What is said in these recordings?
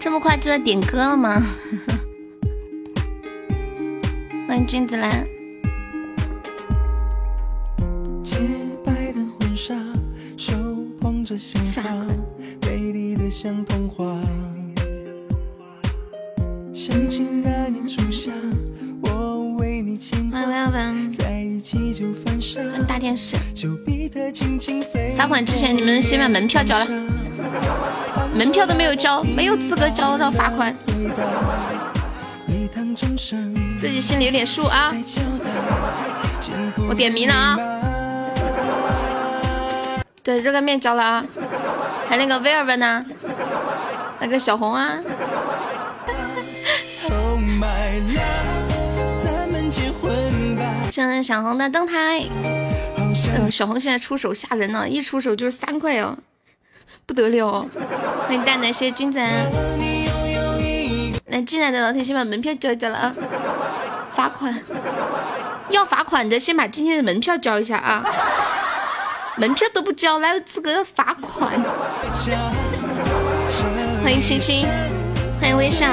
这么快就要点歌了吗？欢迎君子兰。大电视。罚款之前，你们先把门票交了。门票都没有交，没有资格交到罚款。自己心里有点数啊。我点名了啊。对，热干面交了啊。还那个威尔文呢？那个小红啊。现在小红的灯牌，嗯，小红现在出手吓人呢，一出手就是三块哦，不得了！欢迎蛋蛋，谢谢君子。来进来的老铁先把门票交一交了啊！罚款，要罚款的先把今天的门票交一下啊！门票都不交，哪有资格要罚款？欢迎青青，欢迎微笑。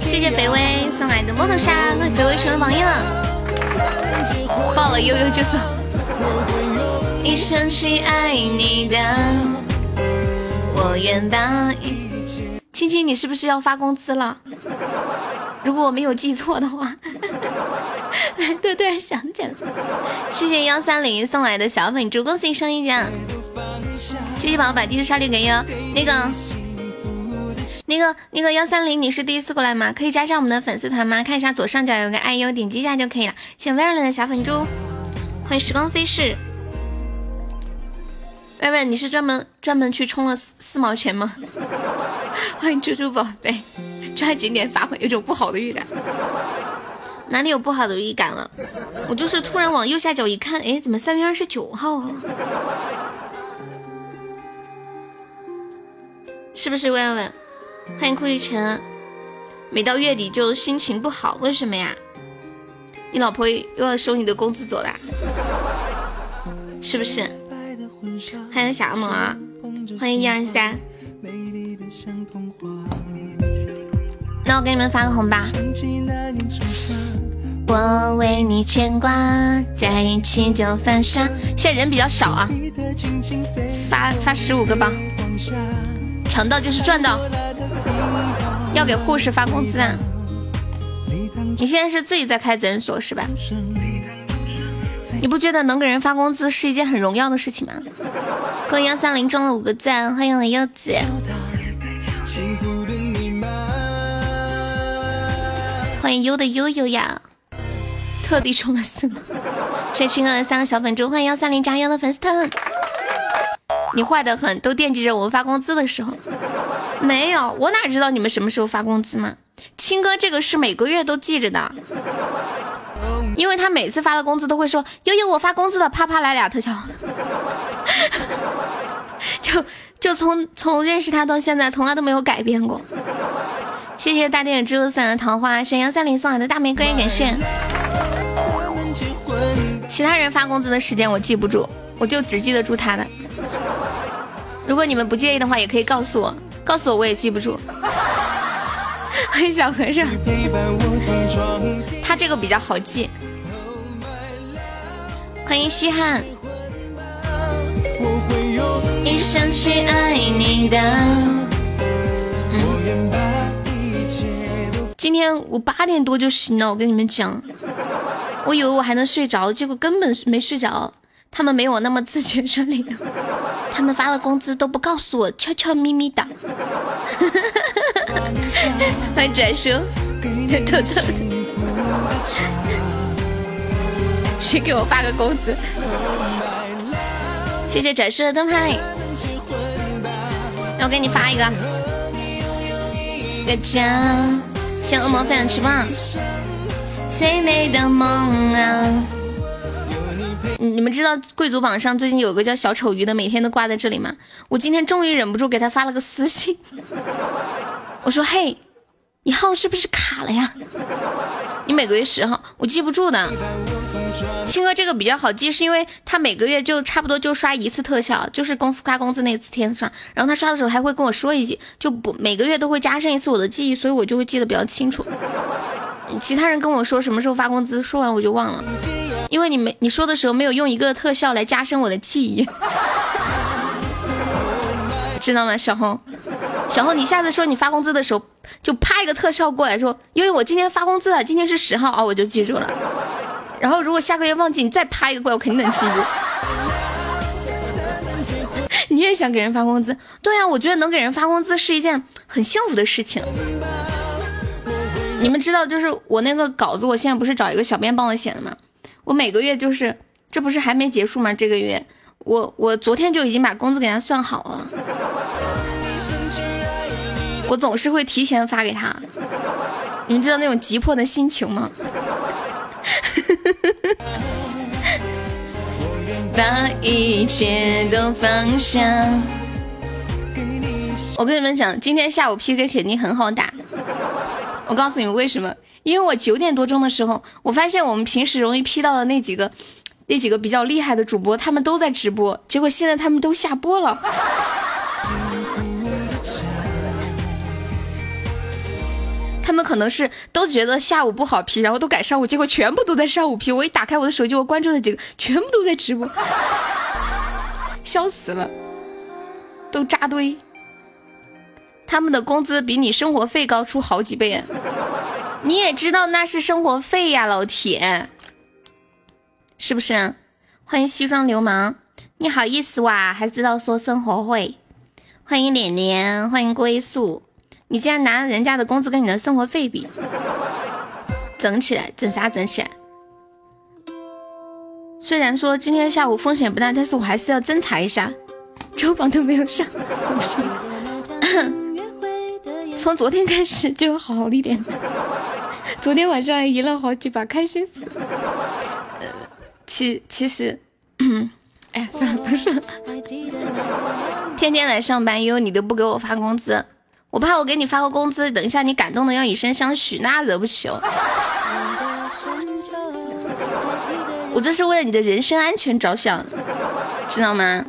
谢谢肥威送来的摩托沙，那肥威成为榜一了，爆了悠悠就走。一生去爱你的，我愿把一切。青青，你是不是要发工资了？如果我没有记错的话，对对，想起来了。谢谢幺三零送来的小粉猪，恭喜升一奖。谢谢宝宝把第一次刷礼给哟，那个。那个那个幺三零，你是第一次过来吗？可以加上我们的粉丝团吗？看一下左上角有个爱优，点击一下就可以了。谢威尔伦的小粉猪，欢迎时光飞逝。威威，你是专门专门去充了四四毛钱吗？欢迎猪猪宝贝，抓紧点罚款，有种不好的预感。哪里有不好的预感了？我就是突然往右下角一看，哎，怎么三月二十九号？是不是威威？欢迎顾一晨，每到月底就心情不好，为什么呀？你老婆又要收你的工资走啦？是不是？欢迎小阿猛啊！欢迎一二三。那我给你们发个红包。我为你牵挂，在一起就犯傻。现在人比较少啊，发发十五个吧。抢到就是赚到。要给护士发工资啊！你现在是自己在开诊所是吧？你不觉得能给人发工资是一件很荣耀的事情吗？恭喜幺三零中了五个赞，欢迎我柚子，欢迎优的悠悠呀，特地充了四毛，谢谢亲哥的三个小粉猪，欢迎幺三零加油的粉丝团。你坏的很，都惦记着我发工资的时候。没有，我哪知道你们什么时候发工资嘛？青哥这个是每个月都记着的，因为他每次发了工资都会说悠悠我发工资了，啪啪来俩特效。就就从从认识他到现在，从来都没有改变过。谢谢大电影之路送来的桃花，沈阳三零送来的大玫瑰，感谢。其他人发工资的时间我记不住，我就只记得住他的。如果你们不介意的话，也可以告诉我，告诉我我也记不住。欢迎小和尚，他这个比较好记。欢迎西汉。一生去爱你的。今天我八点多就醒了，我跟你们讲，我以为我还能睡着，结果根本没睡着。他们没我那么自觉这里，他们发了工资都不告诉我，悄悄咪咪的。欢迎转叔，偷偷的，谁给我发个工资？谢谢转叔的灯牌，那我给你发一个。个家，谢恶魔分享翅膀，最美的梦啊。你们知道贵族榜上最近有个叫小丑鱼的，每天都挂在这里吗？我今天终于忍不住给他发了个私信，我说：“嘿，你号是不是卡了呀？你每个月十号，我记不住的。青哥这个比较好记，是因为他每个月就差不多就刷一次特效，就是工发工资那次天刷。然后他刷的时候还会跟我说一句，就不每个月都会加深一次我的记忆，所以我就会记得比较清楚。其他人跟我说什么时候发工资，说完我就忘了，因为你没你说的时候没有用一个特效来加深我的记忆，知道吗？小红，小红，你下次说你发工资的时候，就啪一个特效过来说，因为我今天发工资了，今天是十号啊，我就记住了。然后如果下个月忘记，你再啪一个过来，我肯定能记住。你也想给人发工资？对呀，我觉得能给人发工资是一件很幸福的事情。你们知道，就是我那个稿子，我现在不是找一个小编帮我写的吗？我每个月就是，这不是还没结束吗？这个月，我我昨天就已经把工资给他算好了。我总是会提前发给他，你们知道那种急迫的心情吗？把一切都放下。我跟你们讲，今天下午 PK 肯定很好打。我告诉你们为什么？因为我九点多钟的时候，我发现我们平时容易 P 到的那几个、那几个比较厉害的主播，他们都在直播，结果现在他们都下播了。他们可能是都觉得下午不好 P，然后都改上午，结果全部都在上午 P。我一打开我的手机，我关注的几个全部都在直播，笑死了，都扎堆。他们的工资比你生活费高出好几倍，你也知道那是生活费呀，老铁，是不是？欢迎西装流氓，你好意思哇？还知道说生活费？欢迎脸脸，欢迎归宿，你竟然拿人家的工资跟你的生活费比，整起来，整啥整起来？虽然说今天下午风险不大，但是我还是要侦查一下，周榜都没有上。从昨天开始就好一点，昨天晚上赢了好几把，开心死。了，其其实，哎呀，算了，不是。天天来上班，因为你都不给我发工资，我怕我给你发个工资，等一下你感动的要以身相许，那惹不起哦。我这是为了你的人身安全着想，知道吗？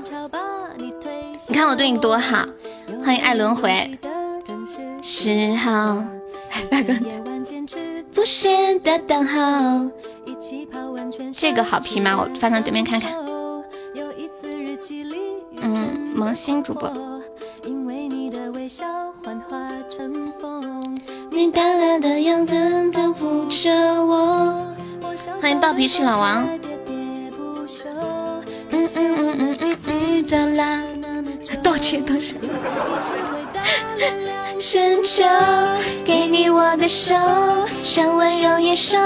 你看我对你多好，欢迎爱轮回。时候，大哥，不屑的等候。这个好皮吗？我翻到对面看看。嗯，萌新主播。你淡淡的样子保护着我。欢迎暴脾气老王。嗯嗯嗯嗯嗯嗯道歉道歉。深秋，给你我的手，像温柔野兽。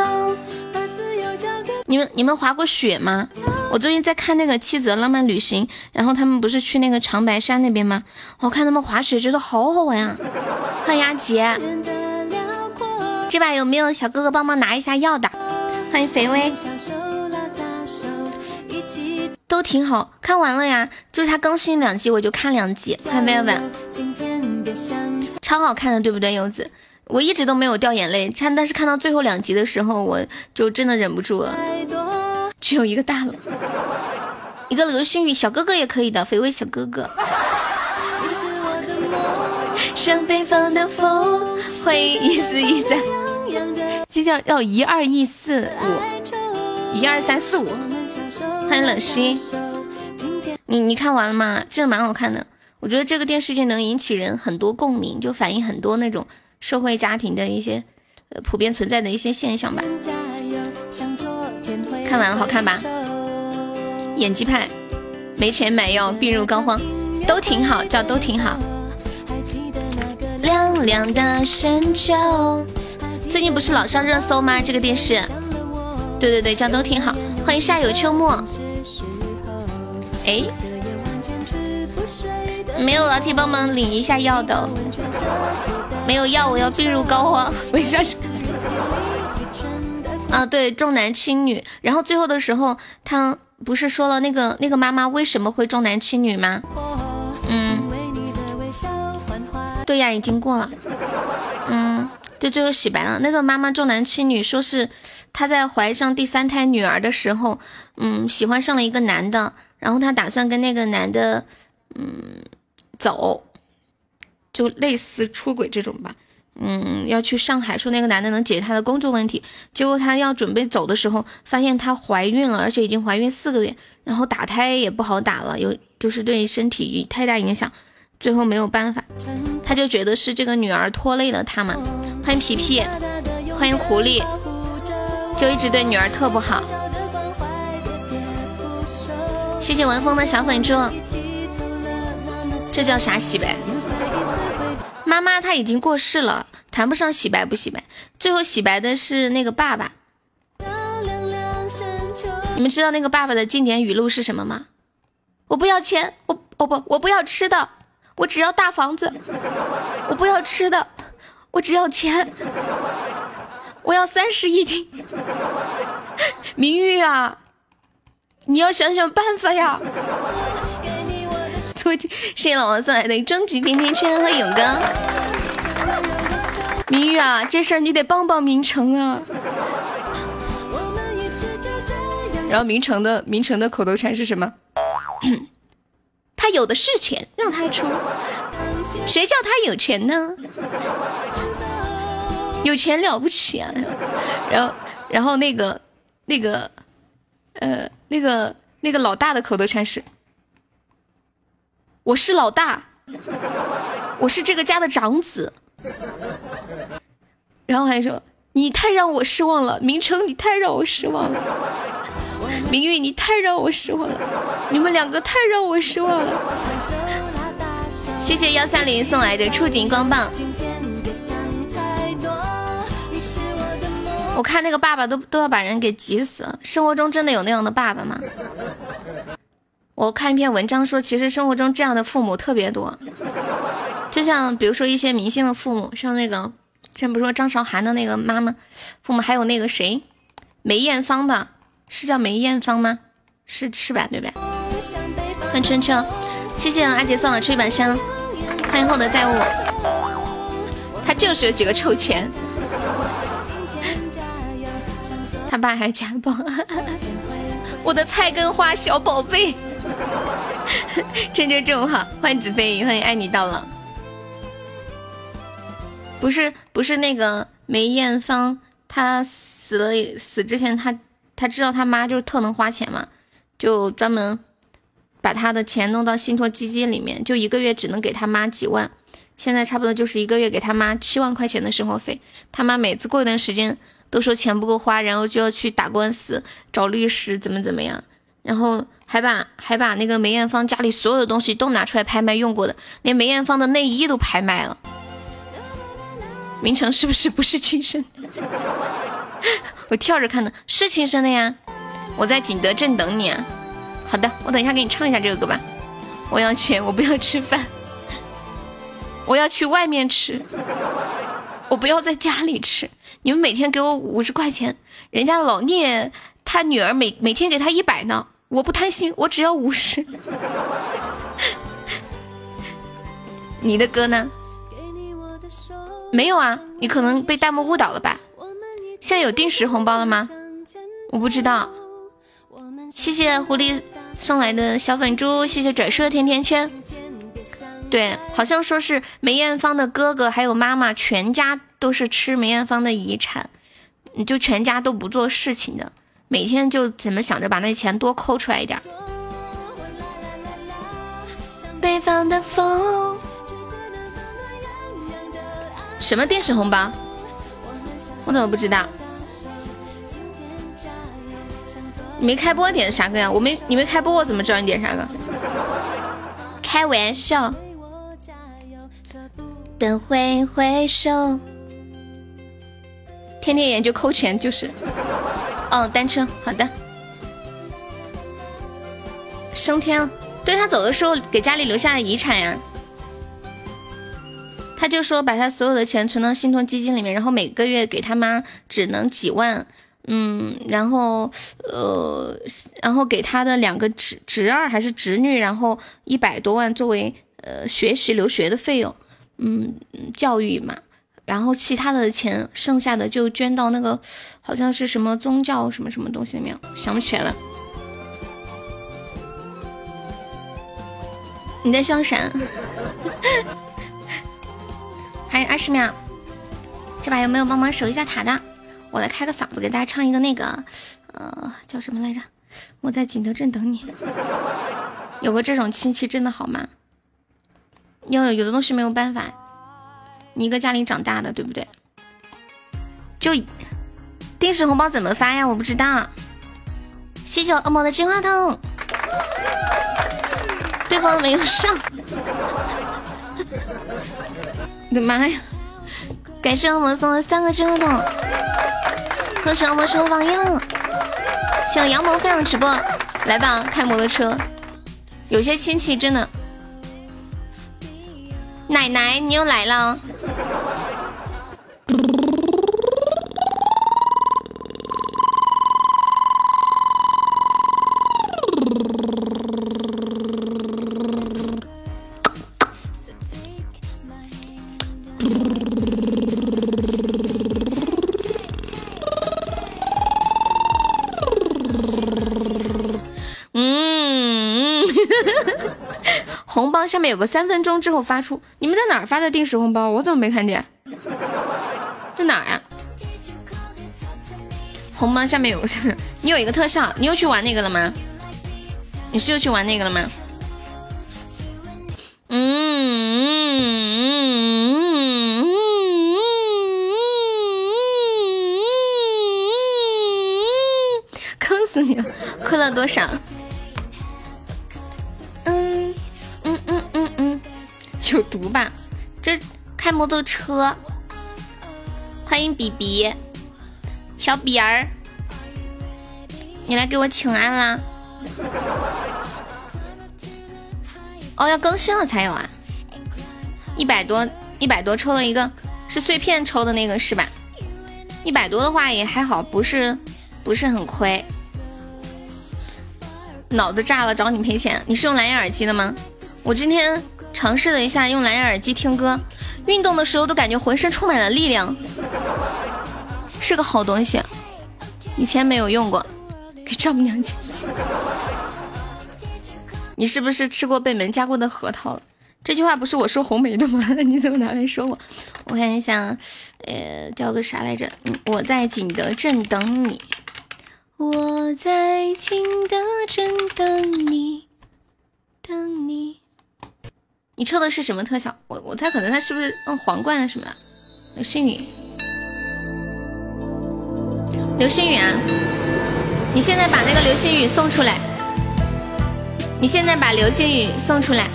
你们你们滑过雪吗？我最近在看那个《妻子的浪漫旅行》，然后他们不是去那个长白山那边吗？我看他们滑雪，觉得好好玩啊！欢迎阿杰，这把有没有小哥哥帮忙拿一下药的？欢迎肥威，都挺好看完了呀，就是他更新两集我就看两集。欢迎 Velvet。超好看的，对不对，柚子？我一直都没有掉眼泪，看，但是看到最后两集的时候，我就真的忍不住了。只有一个大佬，一个流星雨小哥哥也可以的，肥味小哥哥。像北方的风，欢迎一四一三，这叫要一二一四五，一二三四五。欢迎冷心，你你看完了吗？真的蛮好看的。我觉得这个电视剧能引起人很多共鸣，就反映很多那种社会家庭的一些呃普遍存在的一些现象吧。看完好看吧？演技派，没钱买药，病入膏肓，都挺好，叫都挺好。亮亮的深秋，最近不是老上热搜吗？这个电视，对对对，叫都挺好。欢迎夏有秋末，哎。没有老铁帮忙领一下药的，没有药我要病入膏肓。我一下啊，对，重男轻女。然后最后的时候，他不是说了那个那个妈妈为什么会重男轻女吗？嗯，对呀，已经过了。嗯，对，最后洗白了。那个妈妈重男轻女，说是她在怀上第三胎女儿的时候，嗯，喜欢上了一个男的，然后她打算跟那个男的，嗯，走，就类似出轨这种吧。嗯，要去上海，说那个男的能解决他的工作问题。结果她要准备走的时候，发现她怀孕了，而且已经怀孕四个月，然后打胎也不好打了，有就是对身体太大影响。最后没有办法，他就觉得是这个女儿拖累了他嘛。欢迎皮皮，欢迎狐狸，就一直对女儿特不好。谢谢文峰的小粉猪，这叫啥洗呗？妈妈她已经过世了，谈不上洗白不洗白。最后洗白的是那个爸爸。你们知道那个爸爸的经典语录是什么吗？我不要钱，我我不我不要吃的，我只要大房子。我不要吃的，我只要钱。我要三室一厅。明玉啊，你要想想办法呀。谢谢老王送来的终极甜甜圈和勇哥。明玉啊，这事儿你得帮帮明成啊。然后明成的明成的口头禅是什么？他有的是钱，让他出。谁叫他有钱呢？有钱了不起啊！然后然后那个那个呃那个那个老大的口头禅是。我是老大，我是这个家的长子。然后还说你太让我失望了，明成你太让我失望了，明玉你太让我失望了，你们两个太让我失望了。谢谢幺三零送来的触景光棒。我看那个爸爸都都要把人给急死了，生活中真的有那样的爸爸吗？我看一篇文章说，其实生活中这样的父母特别多，就像比如说一些明星的父母，像那个，像比如说张韶涵的那个妈妈父母，还有那个谁，梅艳芳的，是叫梅艳芳吗？是是吧？对不对？欢迎春秋，谢谢阿杰送的吹板香，欢迎厚德载物，他就是有几个臭钱，他爸还家暴，我的菜根花小宝贝。趁着正好，欢迎子飞，欢迎爱你到了。不是不是那个梅艳芳，她死了死之前，她她知道她妈就是特能花钱嘛，就专门把她的钱弄到信托基金里面，就一个月只能给她妈几万。现在差不多就是一个月给她妈七万块钱的生活费。她妈每次过一段时间都说钱不够花，然后就要去打官司找律师，怎么怎么样。然后还把还把那个梅艳芳家里所有的东西都拿出来拍卖用过的，连梅艳芳的内衣都拍卖了。明成是不是不是亲生？我跳着看的，是亲生的呀。我在景德镇等你啊。好的，我等一下给你唱一下这个歌吧。我要钱，我不要吃饭，我要去外面吃，我不要在家里吃。你们每天给我五十块钱，人家老聂他女儿每每天给他一百呢。我不贪心，我只要五十。你的歌呢？没有啊，你可能被弹幕误导了吧？现在有定时红包了吗？我不知道。谢谢狐狸送来的小粉猪，谢谢拽叔的甜甜圈。对，好像说是梅艳芳的哥哥还有妈妈全家都是吃梅艳芳的遗产，就全家都不做事情的。每天就怎么想着把那钱多抠出来一点。北方的风，什么定时红包？我怎么不知道？你没开播点啥歌呀？我没，你没开播，我怎么知道你点啥歌？开玩笑。等挥挥手，天天研究抠钱就是。哦，单车，好的。升天了，对他走的时候给家里留下了遗产呀。他就说把他所有的钱存到信托基金里面，然后每个月给他妈只能几万，嗯，然后呃，然后给他的两个侄侄儿还是侄女，然后一百多万作为呃学习留学的费用，嗯，教育嘛，然后其他的钱剩下的就捐到那个好像是什么宗教什么什么东西里面，想不起来了。你在笑啥？还有二十秒，这把有没有帮忙守一下塔的？我来开个嗓子给大家唱一个那个，呃，叫什么来着？我在景德镇等你。有个这种亲戚真的好吗？有有的东西没有办法，你一个家里长大的，对不对？就定时红包怎么发呀？我不知道。谢谢恶魔的金话筒。对方没有上，我的妈呀！感谢恶魔送了三个金话筒，恭喜恶魔成榜一了。谢杨萌分享直播，来吧，开摩托车。有些亲戚真的，奶奶你又来了。下面有个三分钟之后发出，你们在哪儿发的定时红包？我怎么没看见？在哪儿呀？红包下面有个，你有一个特效，你又去玩那个了吗？你是又去玩那个了吗？嗯嗯嗯嗯嗯嗯嗯，坑死你了！亏了多少？吧？这开摩托车，欢迎比比，小比儿，你来给我请安啦！哦，要更新了才有啊！一百多，一百多抽了一个，是碎片抽的那个是吧？一百多的话也还好，不是不是很亏。脑子炸了，找你赔钱？你是用蓝牙耳机的吗？我今天。尝试了一下用蓝牙耳机听歌，运动的时候都感觉浑身充满了力量，是个好东西。以前没有用过，给丈母娘讲。你是不是吃过被门夹过的核桃了？这句话不是我说红梅的吗？你怎么拿来说我？我看一下，呃，叫做啥来着？我在景德镇等你。我在景德镇等你，等你。你抽的是什么特效？我我猜可能他是不是嗯皇冠啊什么的？流星雨，流星雨啊！你现在把那个流星雨送出来，你现在把流星雨送出来，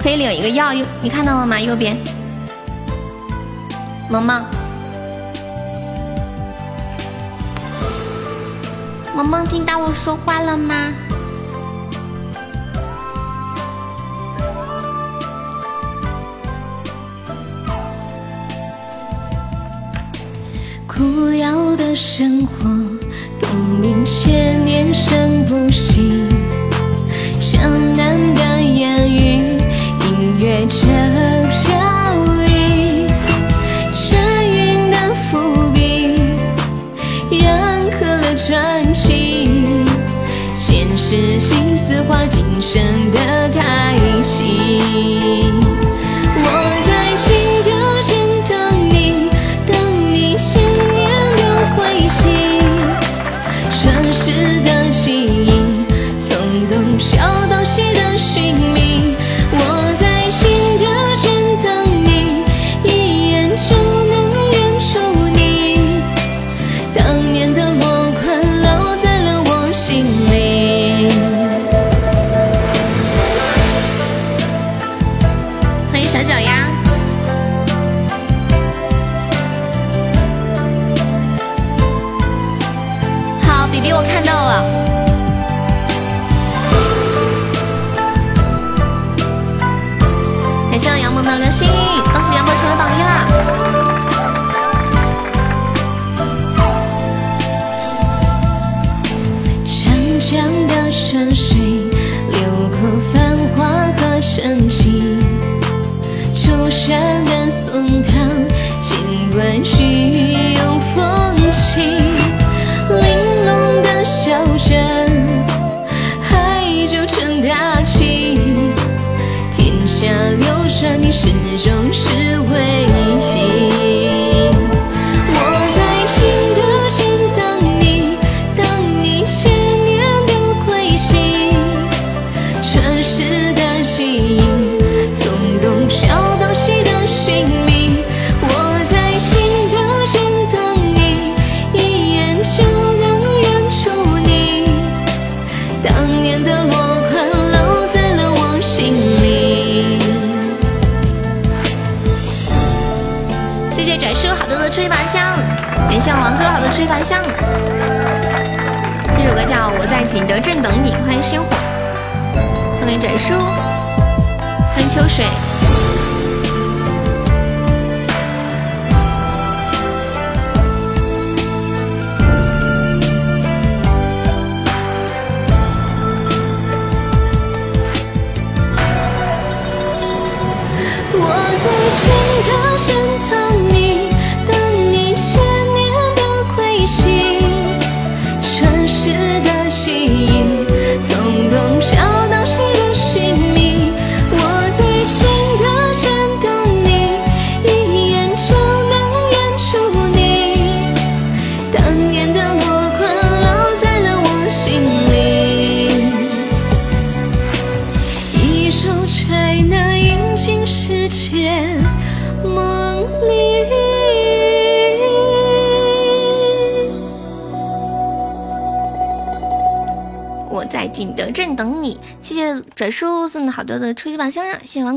可以领一个药，你看到了吗？右边，萌萌，萌萌听到我说话了吗？不要的生活，更明千，年生不息。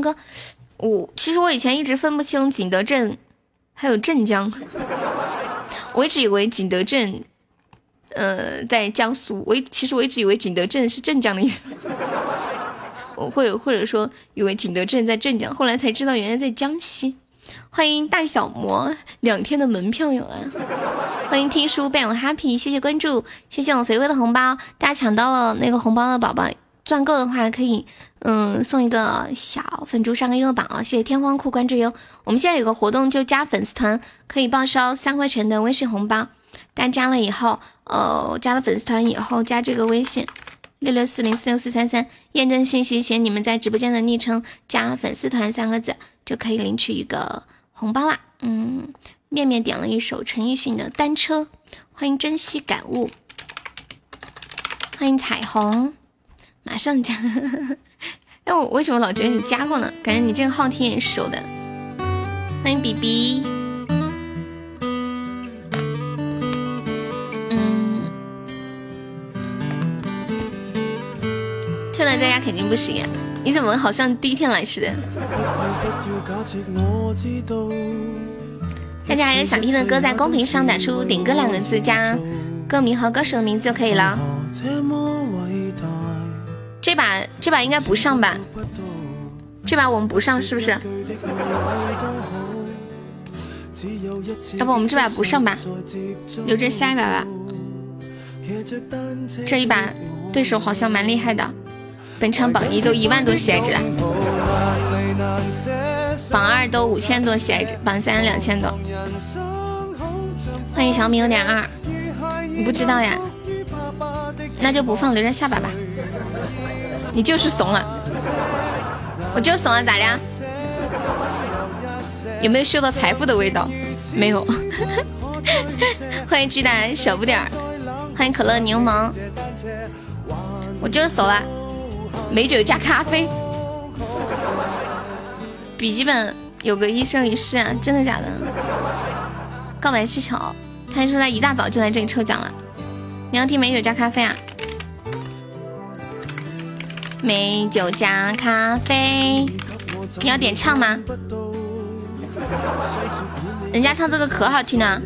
哥。我其实我以前一直分不清景德镇还有镇江，我一直以为景德镇呃在江苏，我其实我一直以为景德镇是镇江的意思，我或者或者说以为景德镇在镇江，后来才知道原来在江西。欢迎大小魔，两天的门票有啊！欢迎听书伴我 happy，谢谢关注，谢谢我肥肥的红包，大家抢到了那个红包的宝宝，钻够的话可以，嗯，送一个小粉猪上个热榜啊！谢谢天荒库关注哟。我们现在有个活动，就加粉丝团可以报销三块钱的微信红包，大家加了以后，呃，加了粉丝团以后加这个微信六六四零四六四三三，验证信息写你们在直播间的昵称加粉丝团三个字。就可以领取一个红包啦。嗯，面面点了一首陈奕迅的《单车》，欢迎珍惜感悟，欢迎彩虹，马上加。哎，我为什么老觉得你加过呢？感觉你这个号挺眼熟的。欢迎 B B。嗯，退了在家肯定不行呀。你怎么好像第一天来似的？大家还有想听的歌，在公屏上打出“点歌”两个字，加歌名和歌手的名字就可以了。这把这把应该不上吧？这把我们不上是不是？要不我们这把不上吧？留着下一把吧。这一把对手好像蛮厉害的。本场榜一都一万多喜爱值了，榜二都五千多喜爱值，榜三两千多。欢迎小米有点二，你不知道呀？那就不放，留着下把吧。你就是怂了，我就怂了，咋的？有没有嗅到财富的味道？没有。欢迎巨大小不点儿，欢迎可乐柠檬，我就是怂了。美酒加咖啡，笔记本有个一生一世啊，真的假的？告白气球，看出来一大早就来这里抽奖了。你要听美酒加咖啡啊？美酒加咖啡，你要点唱吗？人家唱这个可好听了。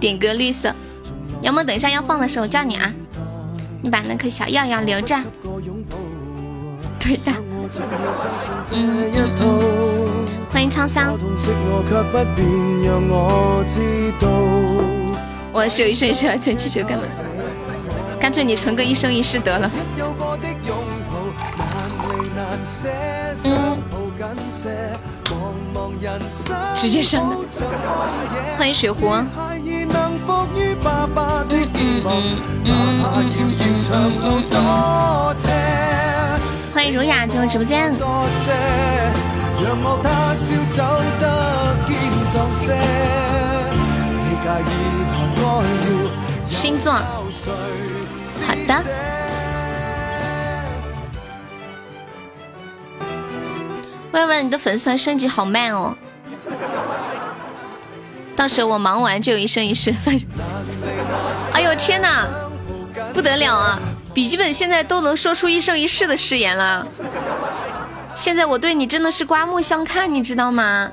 点歌绿色，要么等一下要放的时候叫你啊。你把那颗小药药留着。对呀，嗯嗯嗯，欢迎沧桑。我手一生一世要存气球干嘛？干脆你存个一生一世得了。嗯，直接上的。欢迎水壶。嗯嗯嗯嗯嗯嗯嗯。欢迎儒雅进入直播间。星座，好的。喂喂，你的粉丝团升级好慢哦，到时候我忙完就有一生一世。哎呦天哪，不得了啊！笔记本现在都能说出一生一世的誓言了，现在我对你真的是刮目相看，你知道吗？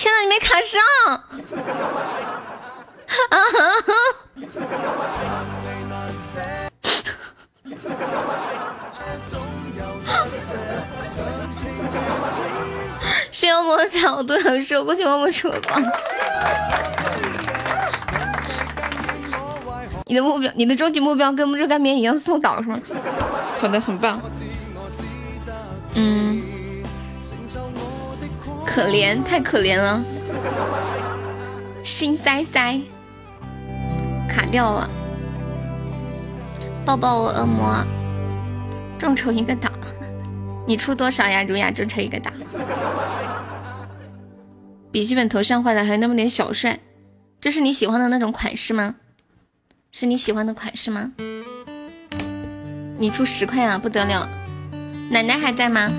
天哪，你没卡上！啊是要摸草，都想说过去摸摸车吧。你的目标，你的终极目标跟热干面一样送岛是吗？好的，很棒。嗯，可怜，太可怜了，心塞塞，卡掉了。抱抱我恶魔，众筹一个岛，你出多少呀？如雅，众筹一个岛。笔记本头像坏了，还有那么点小帅，这是你喜欢的那种款式吗？是你喜欢的款式吗？你出十块啊，不得了！奶奶还在吗？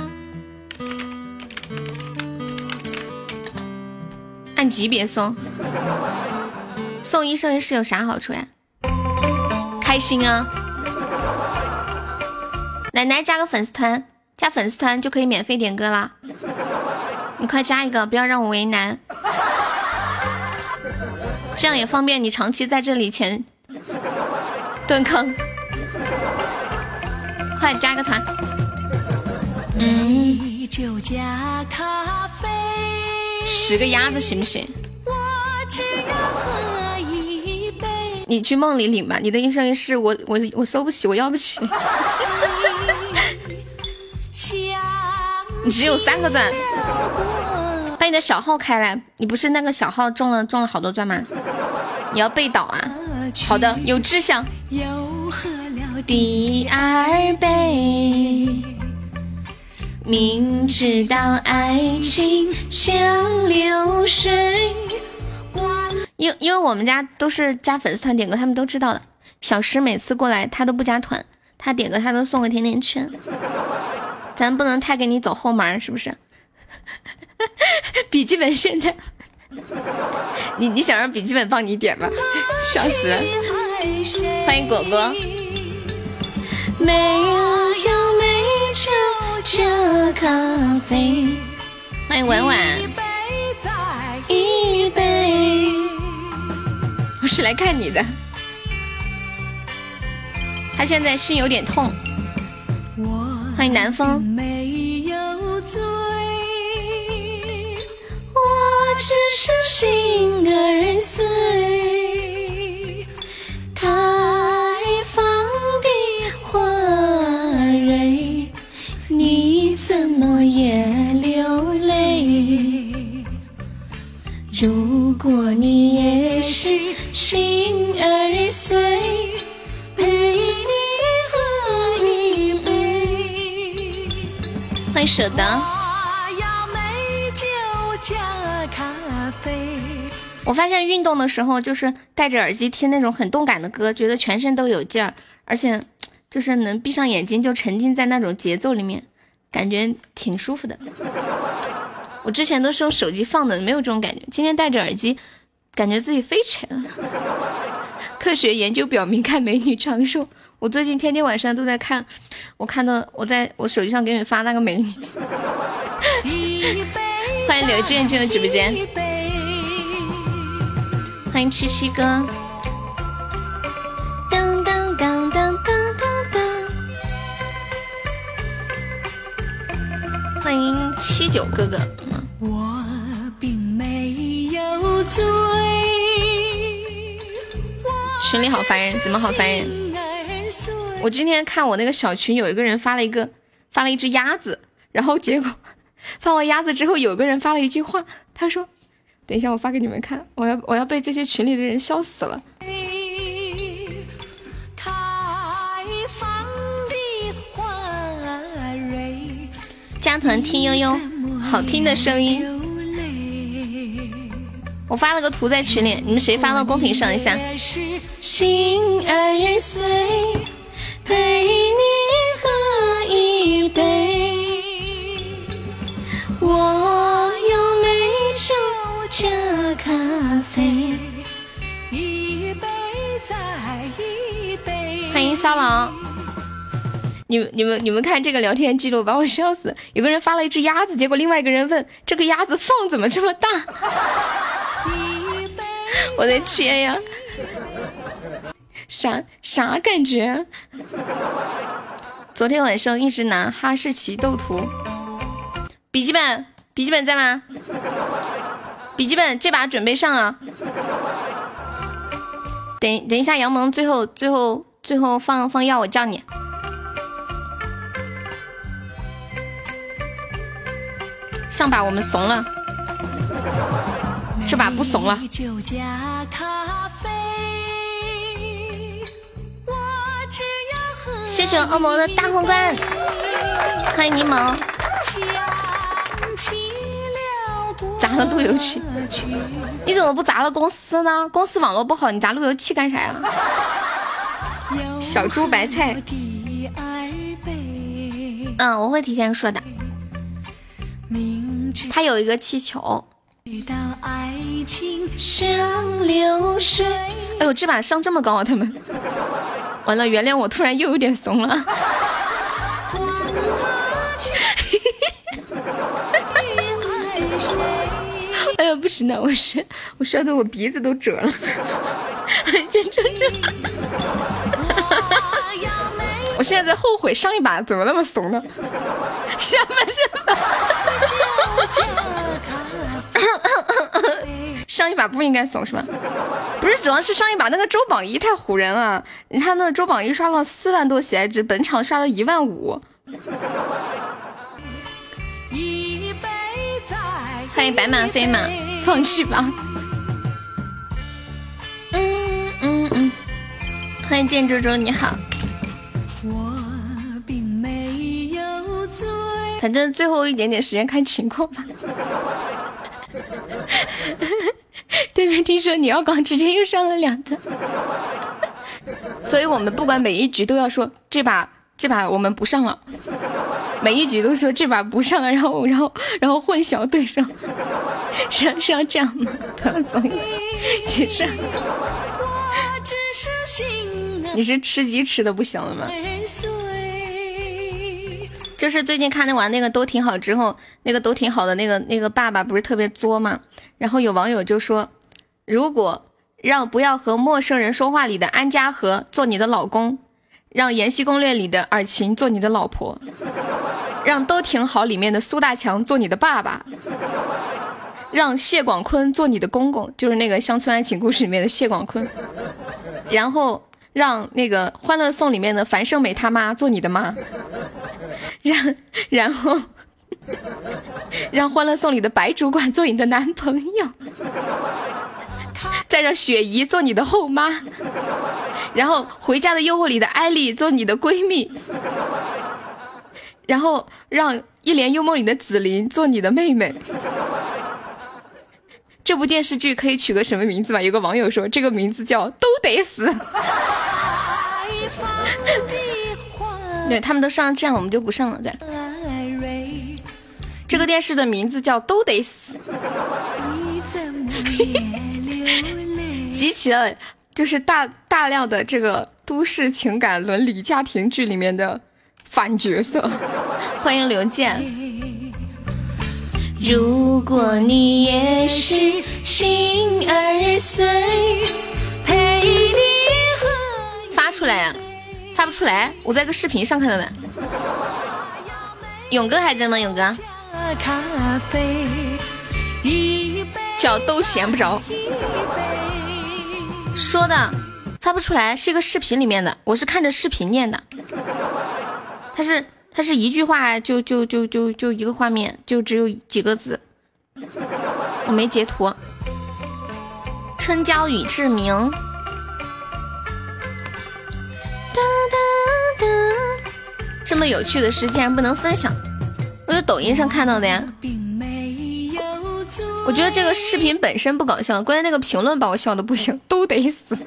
按级别送，送一生一世有啥好处呀？开心啊！奶奶加个粉丝团，加粉丝团就可以免费点歌啦！你快加一个，不要让我为难，这样也方便你长期在这里前蹲坑。快加个团！嗯，十个鸭子行不行？你去梦里领吧，你的一生一世我我我收不起，我要不起。你只有三个钻，把你的小号开来。你不是那个小号中了中了好多钻吗？你要被倒啊！好的，有志向。第二杯，明知道爱情像流水。因因为我们家都是加粉丝团点歌，他们都知道的。小石每次过来，他都不加团，他点歌他都送个甜甜圈。咱不能太给你走后门，是不是？笔记本现在，你你想让笔记本帮你点吗？笑死了！欢迎果果。没有酒，没酒，这咖啡。欢迎婉婉。一杯。我是来看你的。他现在心有点痛。欢迎南风。我只是心儿碎，如果你也是心儿碎。陪你喝一杯欢迎舍得。我发现运动的时候，就是戴着耳机听那种很动感的歌，觉得全身都有劲儿，而且就是能闭上眼睛就沉浸在那种节奏里面，感觉挺舒服的。我之前都是用手机放的，没有这种感觉。今天戴着耳机，感觉自己飞起来了。科学研究表明，看美女长寿。我最近天天晚上都在看，我看到我在我手机上给你们发那个美女。欢迎刘健进入直播间，欢迎七七哥。当当当当当当当。欢迎七九哥哥。群里好烦人，怎么好烦人？我今天看我那个小群，有一个人发了一个发了一只鸭子，然后结果 发完鸭子之后，有个人发了一句话，他说：“等一下，我发给你们看，我要我要被这些群里的人笑死了。”加团听悠悠，好听的声音。我发了个图在群里，你们谁发到公屏上一下？心儿碎。陪你喝一杯，我有美酒加咖啡，一杯再一杯。欢迎骚郎，你们你们你们看这个聊天记录，把我笑死。有个人发了一只鸭子，结果另外一个人问这个鸭子缝怎么这么大？我的天呀！啥啥感觉？昨天晚上一直拿哈士奇斗图。笔记本笔记本在吗？笔记本这把准备上啊！等等一下，杨萌最后最后最后放放药，我叫你。上把我们怂了，这把不怂了。谢谢恶魔的大皇冠，欢迎柠檬。砸了路由器，你怎么不砸了公司呢？公司网络不好，你砸路由器干啥呀？小猪白菜。嗯，我会提前说的。他有一个气球。像流水。哎呦，这把上这么高啊！他们。完了，原谅我，突然又有点怂了。哎呦，不行了，我是我笑的我鼻子都折了。这这这！我现在在后悔上一把怎么那么怂呢？下吧下吧。上一把不应该怂是吧？不是，主要是上一把那个周榜一太唬人了。你看那个周榜一刷了四万多喜爱值，本场刷了一万五。欢迎白马飞马，放弃吧。嗯嗯嗯，欢迎建州州，你好。反正最后一点点时间看情况吧。对面听说你要搞，直接又上了两个，所以我们不管每一局都要说这把这把我们不上了，每一局都说这把不上了，然后然后然后混淆对手，是要是要这样吗？所以其实你是吃鸡吃的不行了吗？就是最近看那完那个都挺好之后，那个都挺好的那个那个爸爸不是特别作嘛？然后有网友就说，如果让不要和陌生人说话里的安家和做你的老公，让《延禧攻略》里的尔晴做你的老婆，让都挺好里面的苏大强做你的爸爸，让谢广坤做你的公公，就是那个《乡村爱情故事》里面的谢广坤，然后。让那个《欢乐颂》里面的樊胜美他妈做你的妈，然然后 让《欢乐颂》里的白主管做你的男朋友，再让雪姨做你的后妈，然后《回家的诱惑》里的艾丽做你的闺蜜，然后让《一帘幽梦》里的紫菱做你的妹妹。这部电视剧可以取个什么名字吧？有个网友说，这个名字叫“都得死”。对他们都上这样，我们就不上了。对，这个电视的名字叫“都得死”，集齐了就是大大量的这个都市情感伦理家庭剧里面的反角色。欢迎刘健。如果你也是心儿碎，陪你喝发出来啊，发不出来，我在个视频上看到的。勇哥还在吗？勇哥，脚都闲不着。说的发不出来，是一个视频里面的，我是看着视频念的。他是。它是一句话就就就就就一个画面，就只有几个字，我没截图。春娇与志明，哒哒哒，这么有趣的事竟然不能分享，我是抖音上看到的呀。我觉得这个视频本身不搞笑，关键那个评论把我笑的不行，都得死。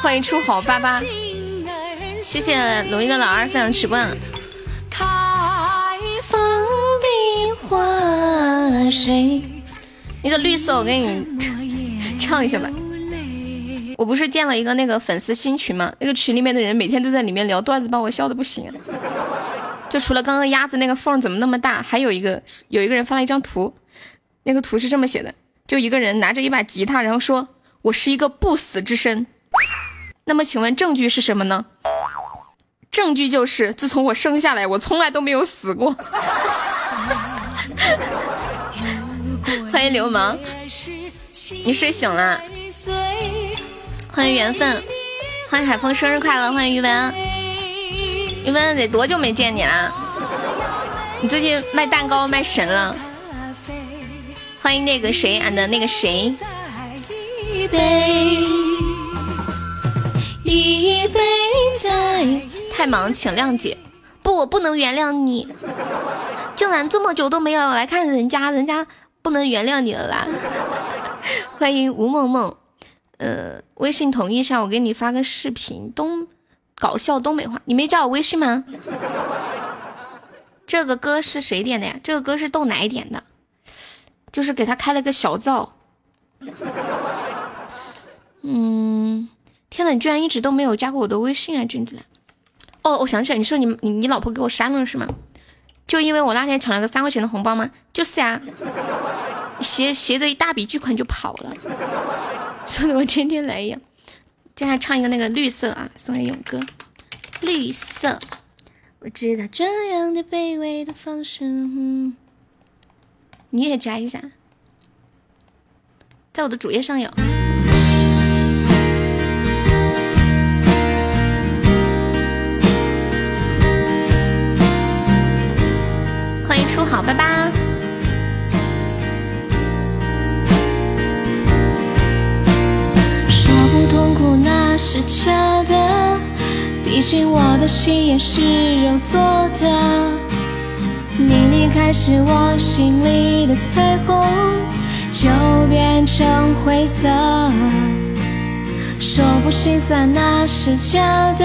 欢迎初好八八。谢谢龙一的老二分享直播。开放的花水，那个绿色我给你唱一下吧。我不是建了一个那个粉丝新群吗？那个群里面的人每天都在里面聊段子，把我笑的不行。就除了刚刚鸭子那个缝怎么那么大，还有一个有一个人发了一张图，那个图是这么写的：就一个人拿着一把吉他，然后说：“我是一个不死之身。”那么请问证据是什么呢？证据就是自从我生下来，我从来都没有死过。欢迎流氓，你睡醒了？欢迎缘分，欢迎海风生日快乐，欢迎于文，于文得多久没见你了？你最近卖蛋糕卖神了？欢迎那个谁俺的那个谁，一杯一杯再太忙，请谅解。不，我不能原谅你，竟然这么久都没有来看人家，人家不能原谅你了啦。欢迎吴梦梦，呃，微信同意一下，我给你发个视频，东搞笑东北话，你没加我微信吗？这个歌是谁点的呀？这个歌是豆奶点的，就是给他开了个小灶。嗯，天呐，你居然一直都没有加过我的微信啊，君子兰。哦，我想起来，你说你你你老婆给我删了是吗？就因为我那天抢了个三块钱的红包吗？就是呀，携携着一大笔巨款就跑了，说的我天天来一样。接下来唱一个那个绿色啊，送给勇哥。绿色，我知道这样的卑微的方式，你也加一下，在我的主页上有。好，拜拜。说不痛苦那是假的，毕竟我的心也是肉做的。你离开时，我心里的彩虹就变成灰色。说不心酸那是假的，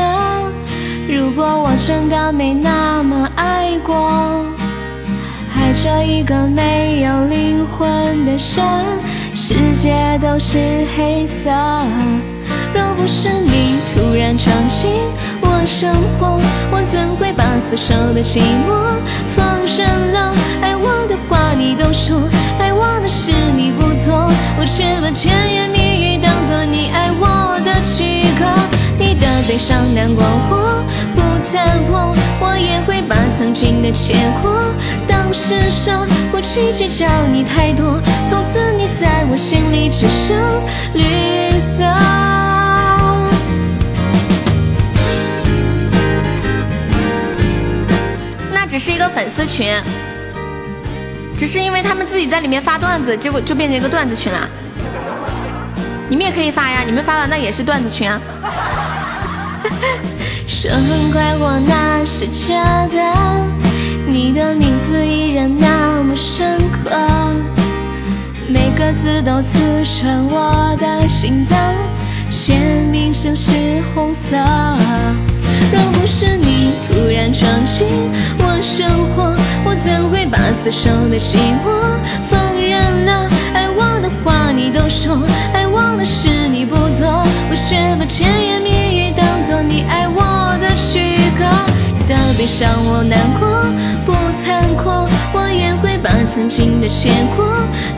如果我真的没那么爱过。爱着一个没有灵魂的人，世界都是黑色。若不是你突然闯进我生活，我怎会把死守的寂寞放任了？爱我的话你都说，爱我的事你不做，我却把甜言蜜语当作你爱我的躯壳。你的悲伤难过，我不参破，我也会把曾经的结果当施舍，不去计较你太多，从此你在我心里只剩绿色。那只是一个粉丝群，只是因为他们自己在里面发段子，结果就变成一个段子群了。你们也可以发呀，你们发了那也是段子群啊。说很快活那是假的，你的名字依然那么深刻，每个字都刺穿我的心脏，鲜明像是红色。若不是你突然闯进我生活，我怎会把死守的寂寞放任了？爱我的话你都说，爱我的事你不做，我却把悲伤我难过，不残酷，我也会把曾经的结果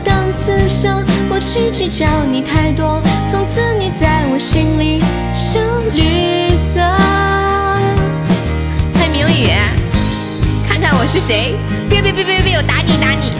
当厮守，不去计较你太多，从此你在我心里剩绿色。欢迎明雨，看看我是谁？别别别别别，我打你打你！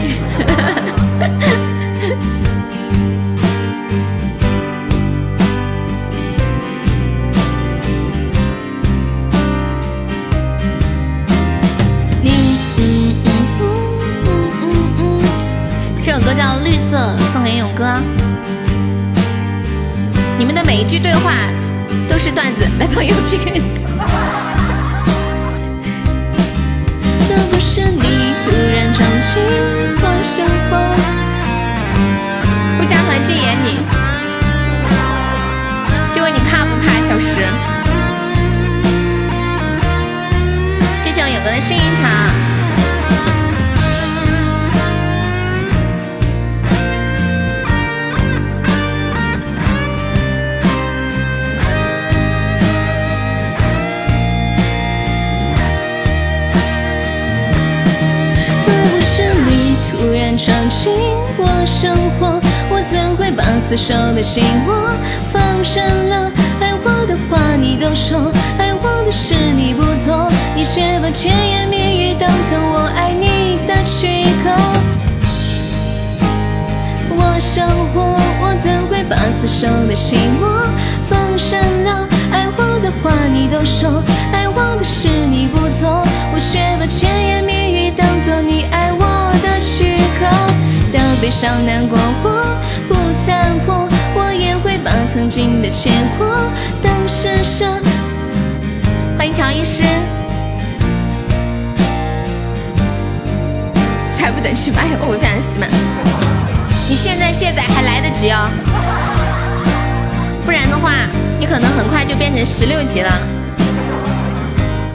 色，送给勇哥。你们的每一句对话都是段子，来朋友 PK。若不是你突然闯进我生活，不加团禁言你，就问你怕不怕？小石，谢谢我勇哥的幸运草。我生活我怎会把死守的心魔放生了？爱我的话你都说爱我的事你不做你却把甜言蜜语当做我爱你的躯壳我生活我怎会把死守的心魔放生了？爱我的话你都说爱我的事你不做我却把甜言蜜语当做你爱悲伤难过我不残破，我也会把曾经的结果当施舍。欢迎乔医师，才不等去买，我非常喜欢。你现在卸载还来得及哦，不然的话。你可能很快就变成十六级了，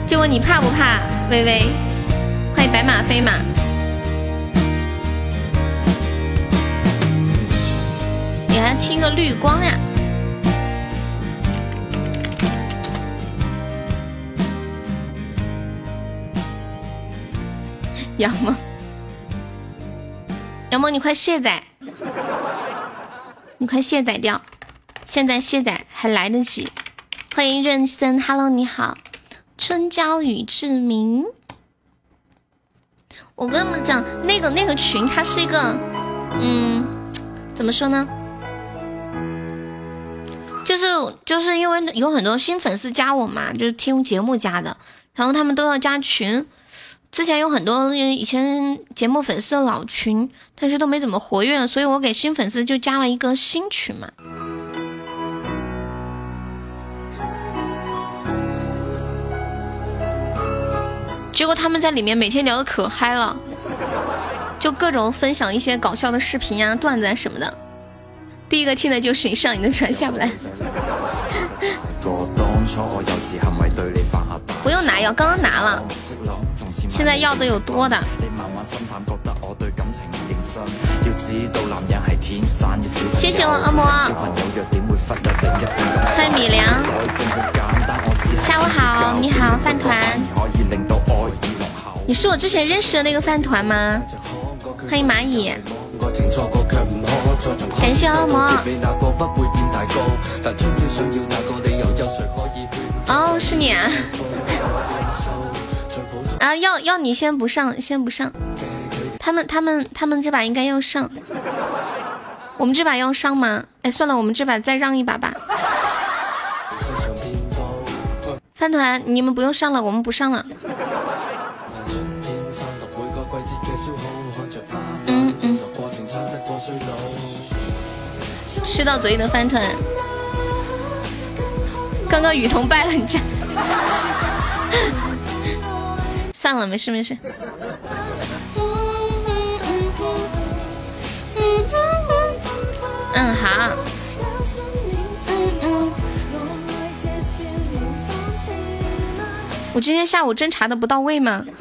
就问你怕不怕？微微，欢迎白马飞马，听个绿光呀？杨梦，杨梦，你快卸载，你快卸载掉。现在卸载还来得及，欢迎任森，Hello，你好，春娇与志明。我跟你们讲，那个那个群，它是一个，嗯，怎么说呢？就是就是因为有很多新粉丝加我嘛，就是听节目加的，然后他们都要加群。之前有很多以前节目粉丝的老群，但是都没怎么活跃，所以我给新粉丝就加了一个新群嘛。结果他们在里面每天聊的可嗨了，就各种分享一些搞笑的视频呀、段子啊什么的。第一个听的就是你上你的船下不来。不用拿药，刚刚拿了，现在药的有多的。谢谢我恶魔。欢迎米良。下午好，你好饭团。你是我之前认识的那个饭团吗？欢迎蚂蚁，感谢恶魔。哦，是你啊！啊，要要你先不上，先不上。他们他们他们这把应该要上，我们这把要上吗？哎，算了，我们这把再让一把吧。饭团，你们不用上了，我们不上了。吃到嘴里的饭团，刚刚雨桐败了你家，算了，没事没事。嗯好。我今天下午侦查的不到位吗？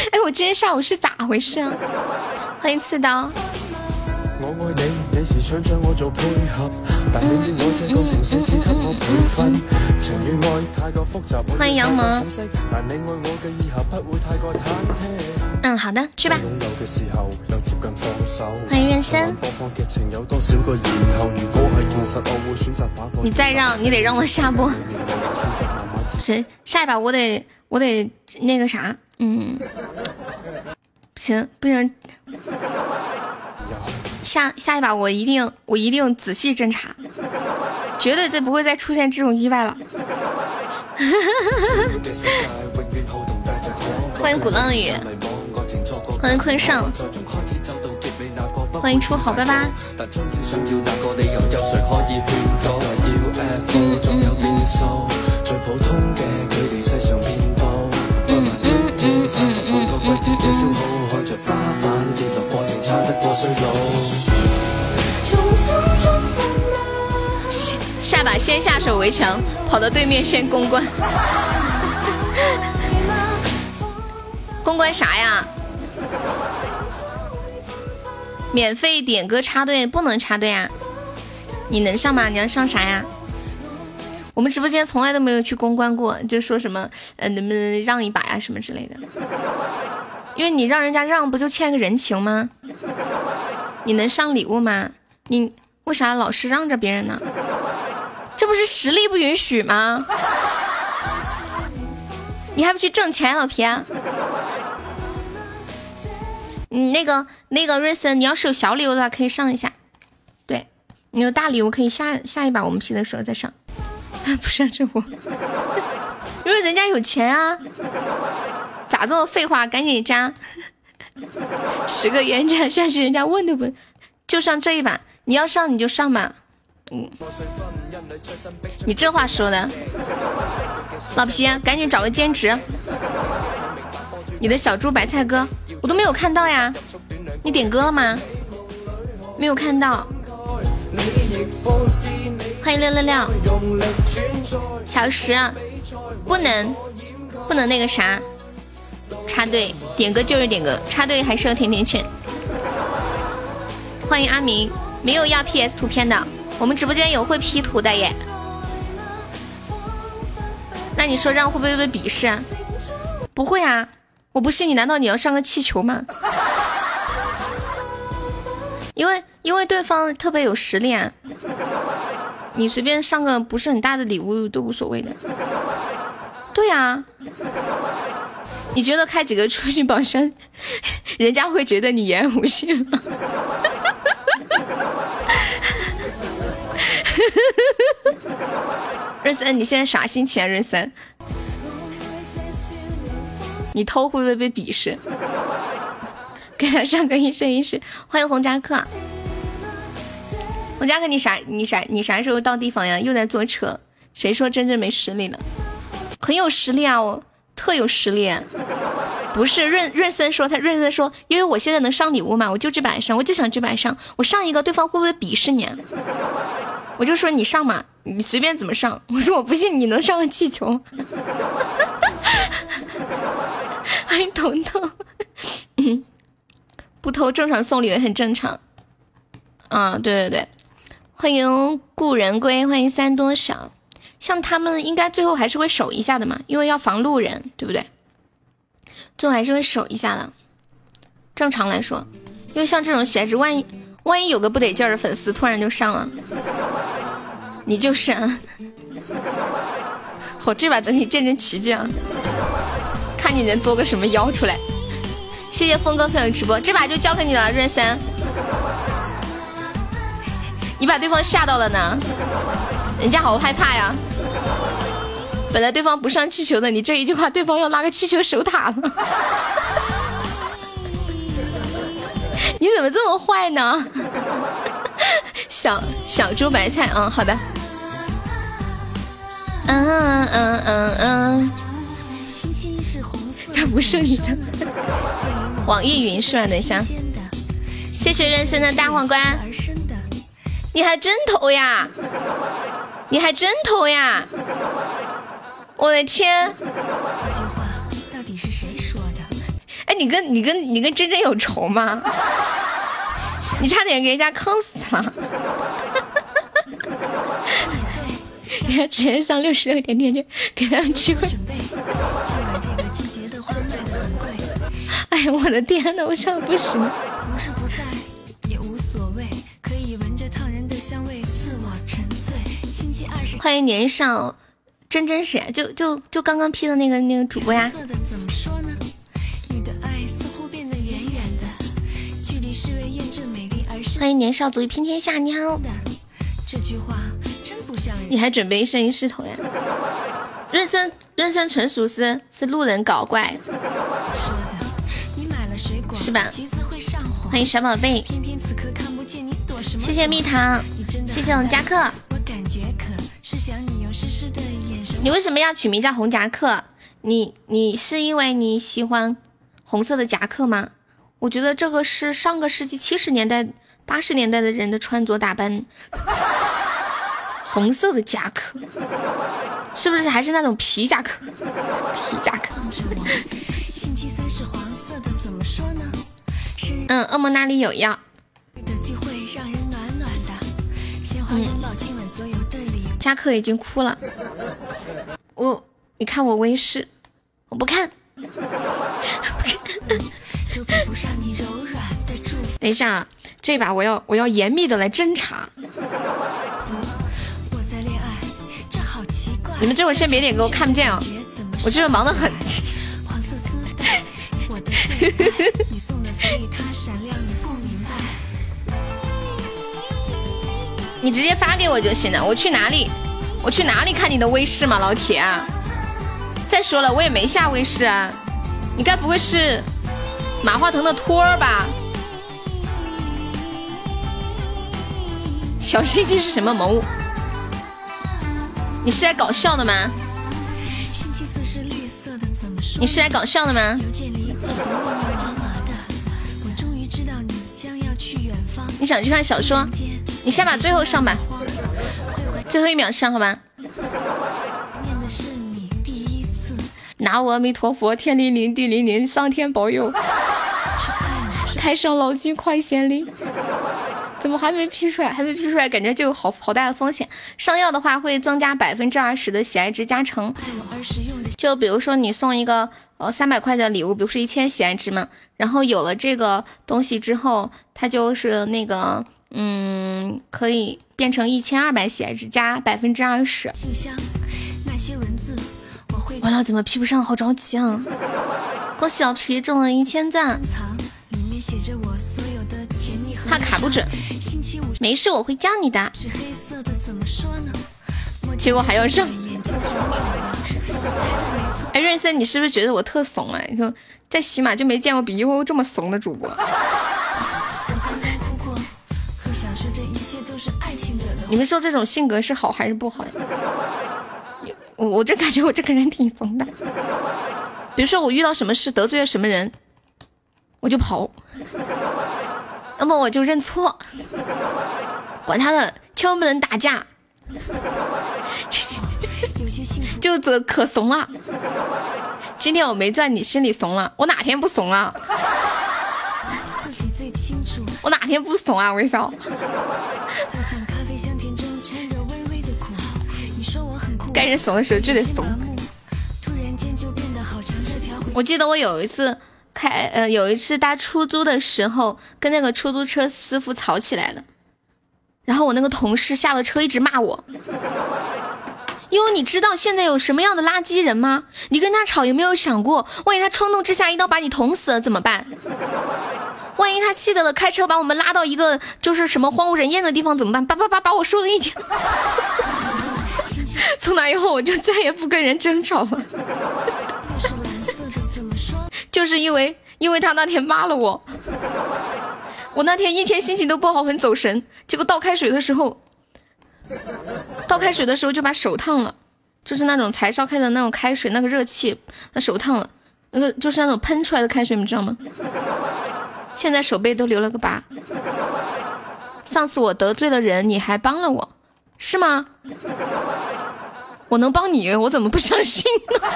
哎，我今天下午是咋回事啊？欢迎刺刀。欢迎杨萌。嗯，好的，去吧。欢迎任森。你再让，你得让我下播。谁，下一把我得，我得那个啥。嗯，行，不行，下下一把我一定我一定仔细侦查，绝对再不会再出现这种意外了。欢迎鼓浪屿，欢迎坤上，欢迎出好拜拜。下把先下手为强，跑到对面先攻关。公关啥呀？免费点歌插队不能插队啊？你能上吗？你要上啥呀？我们直播间从来都没有去公关过，就说什么呃能不能让一把呀什么之类的。因为你让人家让，不就欠个人情吗？你能上礼物吗？你为啥老是让着别人呢？这不是实力不允许吗？你还不去挣钱，老皮？你那个那个瑞森，你要是有小礼物的话，可以上一下。对，你有大礼物可以下下一把我们 P 的时候再上。不上这波，因为人家有钱啊。咋这么废话？赶紧加 十个烟站上去，人家问都不，就上这一把。你要上你就上吧。嗯，你这话说的，老皮，赶紧找个兼职。你的小猪白菜哥，我都没有看到呀，你点歌了吗？没有看到。欢迎六六六，小石，不能不能那个啥，插队点歌就是点歌，插队还是要甜甜圈。欢迎阿明，没有要 PS 图片的。我们直播间有会 P 图的耶，那你说这样会不会被鄙视啊？不会啊，我不信你，难道你要上个气球吗？因为因为对方特别有实力啊，你随便上个不是很大的礼物都无所谓的。对呀，你觉得开几个出去宝箱，人家会觉得你言而无信吗？润森，你现在啥心情啊？润森，你偷会不会被鄙视？给他上个一生一世。欢迎洪家客，我家客，你啥？你啥？你啥时候到地方呀？又在坐车？谁说真正没实力了？很有实力啊，我特有实力。不是润润森说他润森说，因为我现在能上礼物嘛，我就这把上，我就想这把上。我上一个，对方会不会鄙视你？我就说你上嘛，你随便怎么上。我说我不信你能上个气球。欢 迎彤彤，不偷正常送礼也很正常。啊，对对对，欢迎故人归，欢迎三多少。像他们应该最后还是会守一下的嘛，因为要防路人，对不对？最后还是会守一下的。正常来说，因为像这种鞋子，万一万一有个不得劲儿的粉丝突然就上了。你就是，啊 好，这把等你见证奇迹啊！看你能做个什么妖出来。谢谢峰哥分享直播，这把就交给你了，润森。你把对方吓到了呢，人家好害怕呀。本来对方不上气球的，你这一句话，对方要拉个气球守塔了。你怎么这么坏呢？小小猪白菜，嗯，好的。嗯嗯嗯嗯，他不是你的，网易云是吧？等一下，谢谢人生的大皇冠，你还真偷呀？你还真偷呀？我的天！这句话到底是谁说的？哎，你跟你跟你跟真真有仇吗？你差点给人家坑死了。你还直接上六十六点点点，给他们机会。哎呀，我的天呐，我上不行。欢迎年少，真真是就就就刚刚 P 的那个那个主播呀。欢迎年少足以拼天下，你好。这句话真不像。你还准备一生一世头呀？认生认生纯属是是路人搞怪，是吧？欢迎小宝贝，谢谢蜜糖，谢谢我们加克。你为什么要取名叫红夹克？你你是因为你喜欢红色的夹克吗？我觉得这个是上个世纪七十年代、八十年代的人的穿着打扮。红色的夹克，是不是还是那种皮夹克？皮夹克。嗯，恶魔那里有药。夹克已经哭了。我，你看我微视，我不看。等一下，这把我要我要严密的来侦查。你们这会儿先别点歌，我看不见啊，我这会忙得很。你直接发给我就行了，我去哪里？我去哪里看你的微视嘛，老铁。再说了，我也没下微视啊，你该不会是马化腾的托儿吧？小星星是什么萌物？你是来搞笑的吗？你是来搞笑的吗？你想去看小说？你先把最后上吧，最后一秒上好吧。南无阿弥陀佛，天灵灵，地灵灵，上天保佑。太上老君快显灵。怎么还没 P 出来？还没 P 出来，感觉就有好好大的风险。上药的话会增加百分之二十的喜爱值加成。就比如说你送一个呃三百块的礼物，比如说一千喜爱值嘛，然后有了这个东西之后，它就是那个嗯可以变成一千二百喜爱值加百分之二十。完了，怎么 P 不上？好着急啊！恭喜小皮中了一千钻。怕卡不准，没事，我会教你的。结果还要让。哎，润森，你是不是觉得我特怂啊？你说在喜马就没见过比悠悠这么怂的主播。你们说这种性格是好还是不好呀？我我就感觉我这个人挺怂的。比如说我遇到什么事得罪了什么人，我就跑。那么我就认错，管他的，千万不能打架，就这可怂了。今天我没赚，你心里怂了？我哪天不怂啊？我哪天不怂啊？微笑。该人怂的时候就得怂。我记得我有一次。开呃，有一次搭出租的时候，跟那个出租车师傅吵起来了，然后我那个同事下了车一直骂我，因为你知道现在有什么样的垃圾人吗？你跟他吵有没有想过，万一他冲动之下一刀把你捅死了怎么办？万一他气得了开车把我们拉到一个就是什么荒无人烟的地方怎么办？叭叭叭把我说了一天。从那以后我就再也不跟人争吵了。就是因为因为他那天骂了我，我那天一天心情都不好，很走神。结果倒开水的时候，倒开水的时候就把手烫了，就是那种才烧开的那种开水，那个热气，那手烫了，那个就是那种喷出来的开水，你知道吗？现在手背都留了个疤。上次我得罪了人，你还帮了我，是吗？我能帮你，我怎么不相信呢？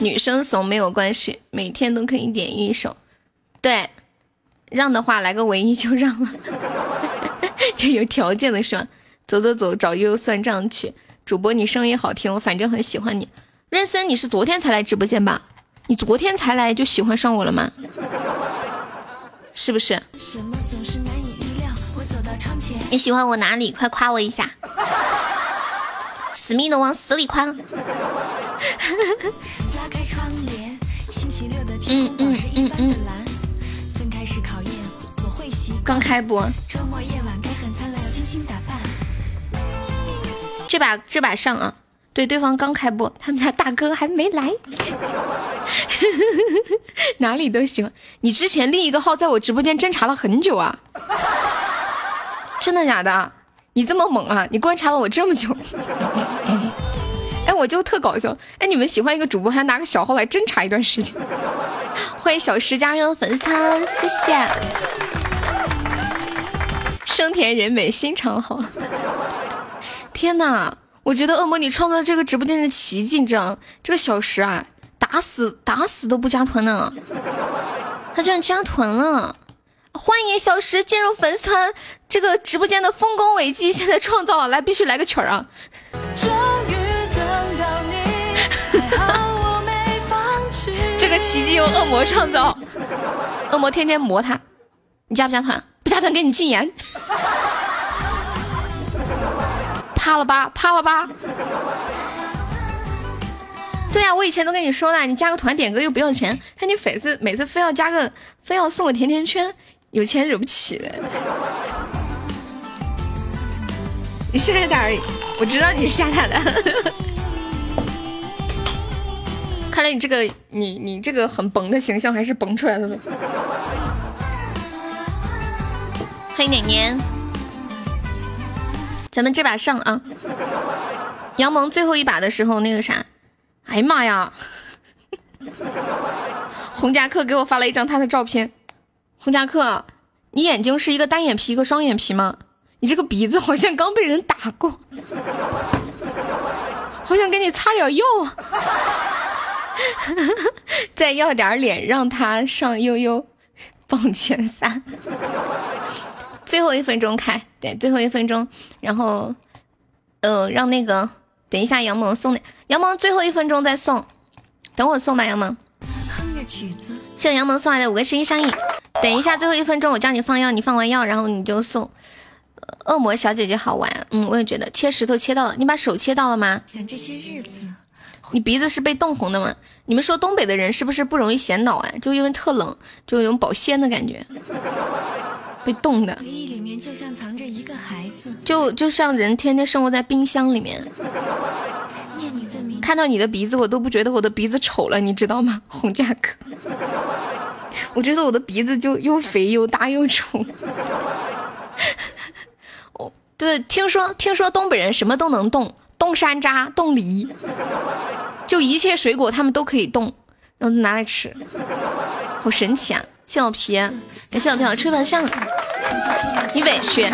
女生怂没有关系，每天都可以点一首。对，让的话来个唯一就让了，就有条件的是吧？走走走，找悠悠算账去。主播你声音好听，我反正很喜欢你。润森，你是昨天才来直播间吧？你昨天才来就喜欢上我了吗？是不是？你喜欢我哪里？快夸我一下！死命的往死里夸。嗯嗯嗯嗯。刚开播。这把这把上啊！对，对方刚开播，他们家大哥还没来。哪里都行。你之前另一个号在我直播间侦查了很久啊？真的假的？你这么猛啊！你观察了我这么久。哎，我就特搞笑。哎，你们喜欢一个主播，还拿个小号来侦查一段时间。欢迎小石加入粉丝团，谢谢。生甜人美心肠好。天哪，我觉得恶魔你创造这个直播间的奇迹，你知道吗这个小石啊，打死打死都不加团呢，他居然加团了！欢迎小石进入粉丝团，这个直播间的丰功伟绩现在创造了，来必须来个曲儿啊！终于等到你，还好我没放弃。这个奇迹由恶魔创造，恶魔天天磨他，你加不加团？不加团给你禁言，怕了吧？怕了吧？对呀，我以前都跟你说了，你加个团点歌又不要钱，看你粉丝每次非要加个，非要送个甜甜圈，有钱惹不起的。你吓他而已，我知道你是吓他的。看来你这个，你你这个很崩的形象还是崩出来了的。欢迎年年，咱们这把上啊！杨萌最后一把的时候，那个啥，哎呀妈呀！红夹克给我发了一张他的照片。红夹克，你眼睛是一个单眼皮一个双眼皮吗？你这个鼻子好像刚被人打过，好想给你擦点药。再要点脸，让他上悠悠榜前三。最后一分钟开，对，最后一分钟，然后，呃，让那个等一下杨萌送的，杨萌最后一分钟再送，等我送吧，杨萌。哼着曲子。谢杨萌送来的五个声音相应，等一下最后一分钟我叫你放药，你放完药然后你就送。恶魔小姐姐好玩，嗯，我也觉得。切石头切到了，你把手切到了吗？想这些日子，你鼻子是被冻红的吗？你们说东北的人是不是不容易显老啊？就因为特冷，就有种保鲜的感觉。被冻的，回忆里面就像藏着一个孩，就就像人天天生活在冰箱里面。看到你的鼻子，我都不觉得我的鼻子丑了，你知道吗？红价格，我觉得我的鼻子就又肥又大又丑。哦，对，听说听说东北人什么都能冻，冻山楂、冻梨，就一切水果他们都可以冻，然后拿来吃，好神奇啊！谢老皮，感谢老皮吹板上，你委屈。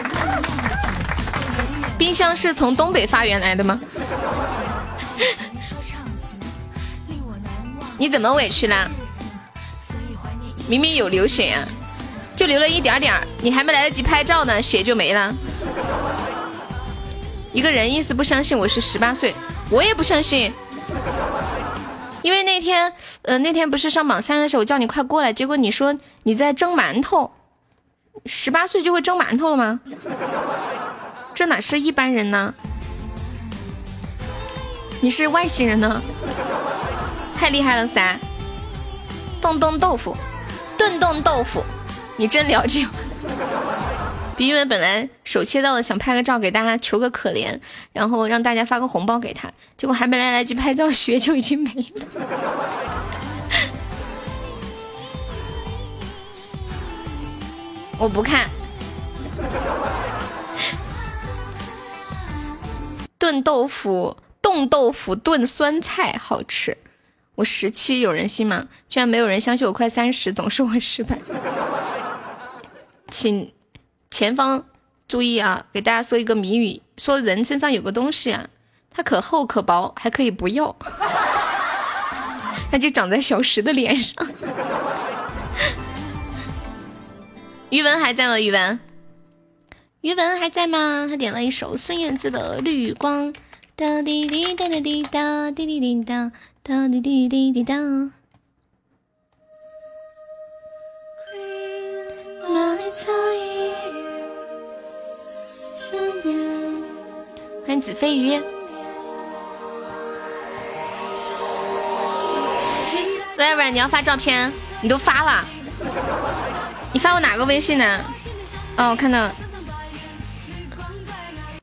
冰箱是从东北发源来的吗？你怎么委屈啦？明明有流血啊，就流了一点点儿，你还没来得及拍照呢，血就没了。一个人意思不相信我是十八岁，我也不相信。因为那天，呃，那天不是上榜三的时候，我叫你快过来，结果你说你在蒸馒头，十八岁就会蒸馒头了吗？这哪是一般人呢？你是外星人呢？太厉害了噻！冻冻豆腐，炖冻豆腐，你真了解。因为本来手切到了，想拍个照给大家求个可怜，然后让大家发个红包给他，结果还没来得及拍照，血就已经没了。我不看。炖豆腐，冻豆腐炖酸菜好吃。我十七有人信吗？居然没有人相信我快三十，总是我失败。请。前方注意啊！给大家说一个谜语：说人身上有个东西啊，它可厚可薄，还可以不要，那就长在小石的脸上。余文还在吗？余文，余文还在吗？他点了一首孙燕姿的《绿光》。哒滴滴哒哒滴哒滴滴滴哒哒滴滴滴滴哒。欢迎子飞鱼，来，要不然你要发照片，你都发了，你发我哪个微信呢？哦，我看到。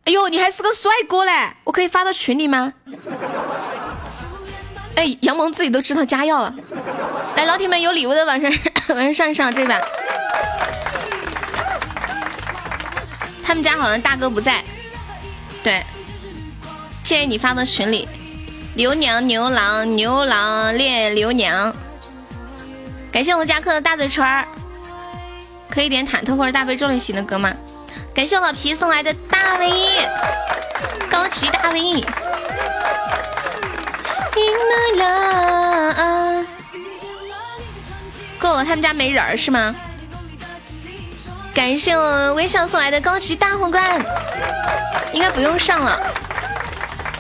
哎呦，你还是个帅哥嘞！我可以发到群里吗？哎，杨萌自己都知道加药了。来，老铁们有礼物的往上 往上上一上这把。他们家好像大哥不在，对，建议你发到群里。牛娘牛郎牛郎恋牛娘，感谢我们家客的大嘴唇儿，可以点忐忑或者大悲咒类型的歌吗？感谢我老皮送来的大 V，高级大 V。够了，他们家没人是吗？感谢我微笑送来的高级大皇冠，应该不用上了。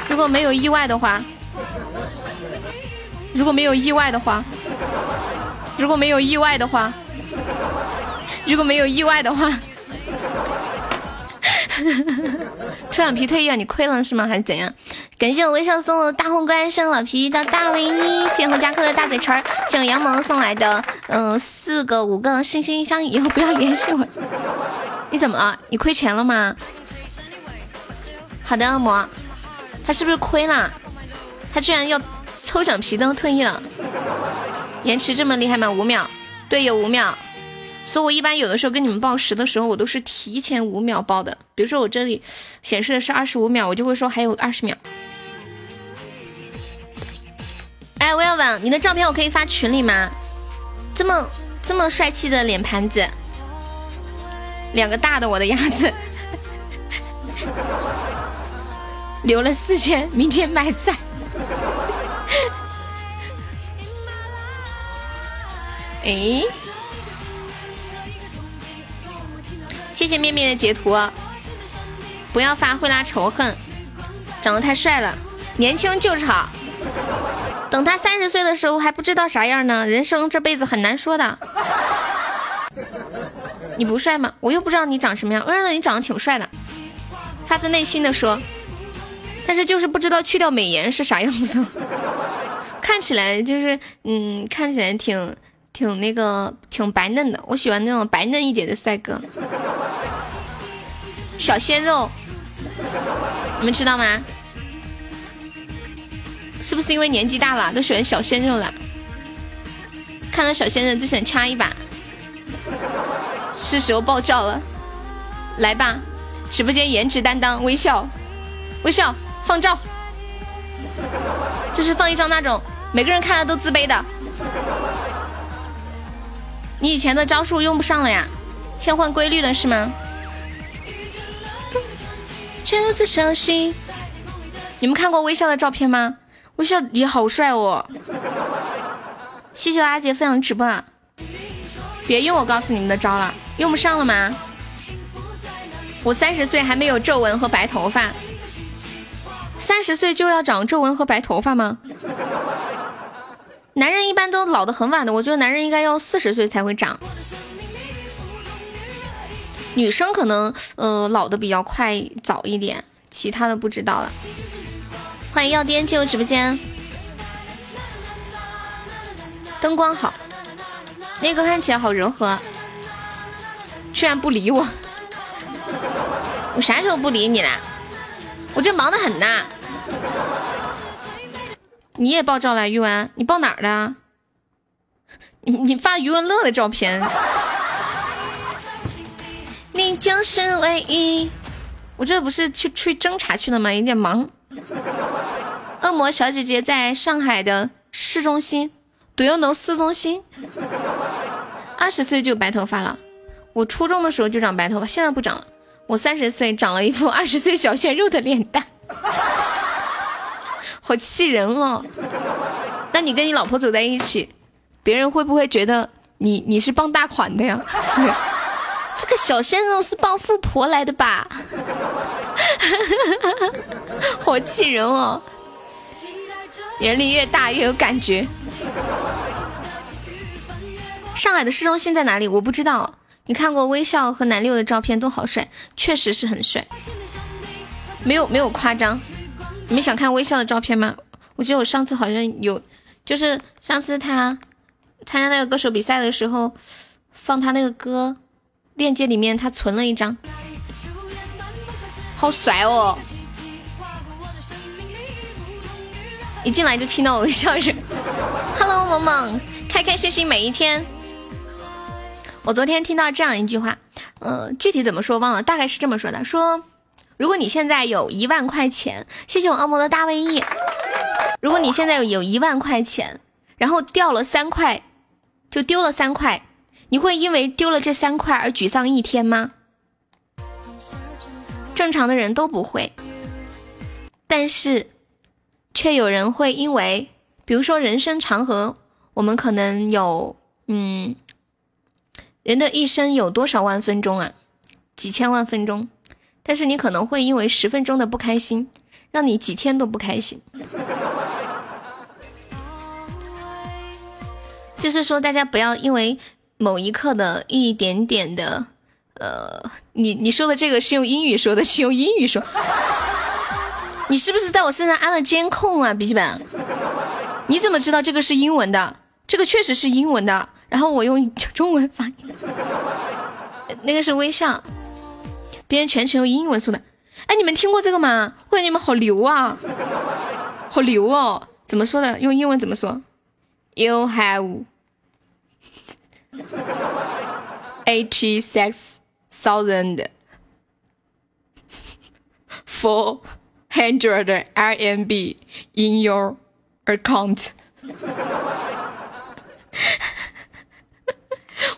如果没有意外的话，如果没有意外的话，如果没有意外的话，如果没有意外的话，出两皮退役了，你亏了是吗？还是怎样？感谢我微笑送的大皇冠，谢老皮的大卫衣，谢红加克的大嘴唇，谢我杨萌送来的嗯四个五个心心相印，以后不要联系我。你怎么了？你亏钱了吗？好的，恶魔，他是不是亏了？他居然要抽奖皮都退役了，延迟这么厉害吗？五秒，对，有五秒。所以我一般有的时候跟你们报时的时候，我都是提前五秒报的。比如说我这里显示的是二十五秒，我就会说还有二十秒。哎，威尔文，你的照片我可以发群里吗？这么这么帅气的脸盘子。两个大的我的鸭子，留了四千，明天买菜。哎，谢谢面面的截图，不要发会拉仇恨，长得太帅了，年轻就是好。等他三十岁的时候还不知道啥样呢，人生这辈子很难说的。你不帅吗？我又不知道你长什么样。我认为你长得挺帅的，发自内心的说。但是就是不知道去掉美颜是啥样子。看起来就是，嗯，看起来挺挺那个挺白嫩的。我喜欢那种白嫩一点的帅哥，小鲜肉。你们知道吗？是不是因为年纪大了都喜欢小鲜肉了？看到小鲜肉就想掐一把。是时候爆照了，来吧！直播间颜值担当，微笑，微笑，放照，就是放一张那种每个人看了都自卑的。你以前的招数用不上了呀，先换规律了是吗？这次伤心，你们看过微笑的照片吗？微笑也好帅哦。谢谢阿杰分享直播啊！别用我告诉你们的招了。用不上了吗？我三十岁还没有皱纹和白头发，三十岁就要长皱纹和白头发吗？男人一般都老的很晚的，我觉得男人应该要四十岁才会长，女生可能呃老的比较快早一点，其他的不知道了。欢迎药癫进入直播间，灯光好，那个看起来好柔和。居然不理我，我啥时候不理你了？我这忙的很呐。你也爆照了，余文？你爆哪儿的？你你发余文乐的照片。你就是唯一。我这不是去去侦查去了吗？有点忙。恶魔小姐姐在上海的市中心，Do you know 市中心？二十岁就白头发了。我初中的时候就长白头发，现在不长了。我三十岁长了一副二十岁小鲜肉的脸蛋，好气人哦！那你跟你老婆走在一起，别人会不会觉得你你是傍大款的呀？这个小鲜肉是傍富婆来的吧？好气人哦！年龄越大越有感觉。上海的市中心在哪里？我不知道。你看过微笑和南六的照片都好帅，确实是很帅，没有没有夸张。你们想看微笑的照片吗？我记得我上次好像有，就是上次他参加那个歌手比赛的时候，放他那个歌链接里面，他存了一张，好帅哦！一进来就听到我的笑声，Hello，萌萌，开开心心每一天。我昨天听到这样一句话，呃，具体怎么说忘了，大概是这么说的：说如果你现在有一万块钱，谢谢我恶魔的大卫翼。如果你现在有有一万块钱，然后掉了三块，就丢了三块，你会因为丢了这三块而沮丧一天吗？正常的人都不会，但是却有人会因为，比如说人生长河，我们可能有，嗯。人的一生有多少万分钟啊？几千万分钟，但是你可能会因为十分钟的不开心，让你几天都不开心。就是说，大家不要因为某一刻的一点点的，呃，你你说的这个是用英语说的，是用英语说。你是不是在我身上安了监控啊，笔记本？你怎么知道这个是英文的？这个确实是英文的，然后我用中文发你的。那个是微笑，别人全程用英文说的。哎，你们听过这个吗？我感觉你们好牛啊，好牛哦！怎么说的？用英文怎么说？You have eighty six thousand four hundred RMB in your account.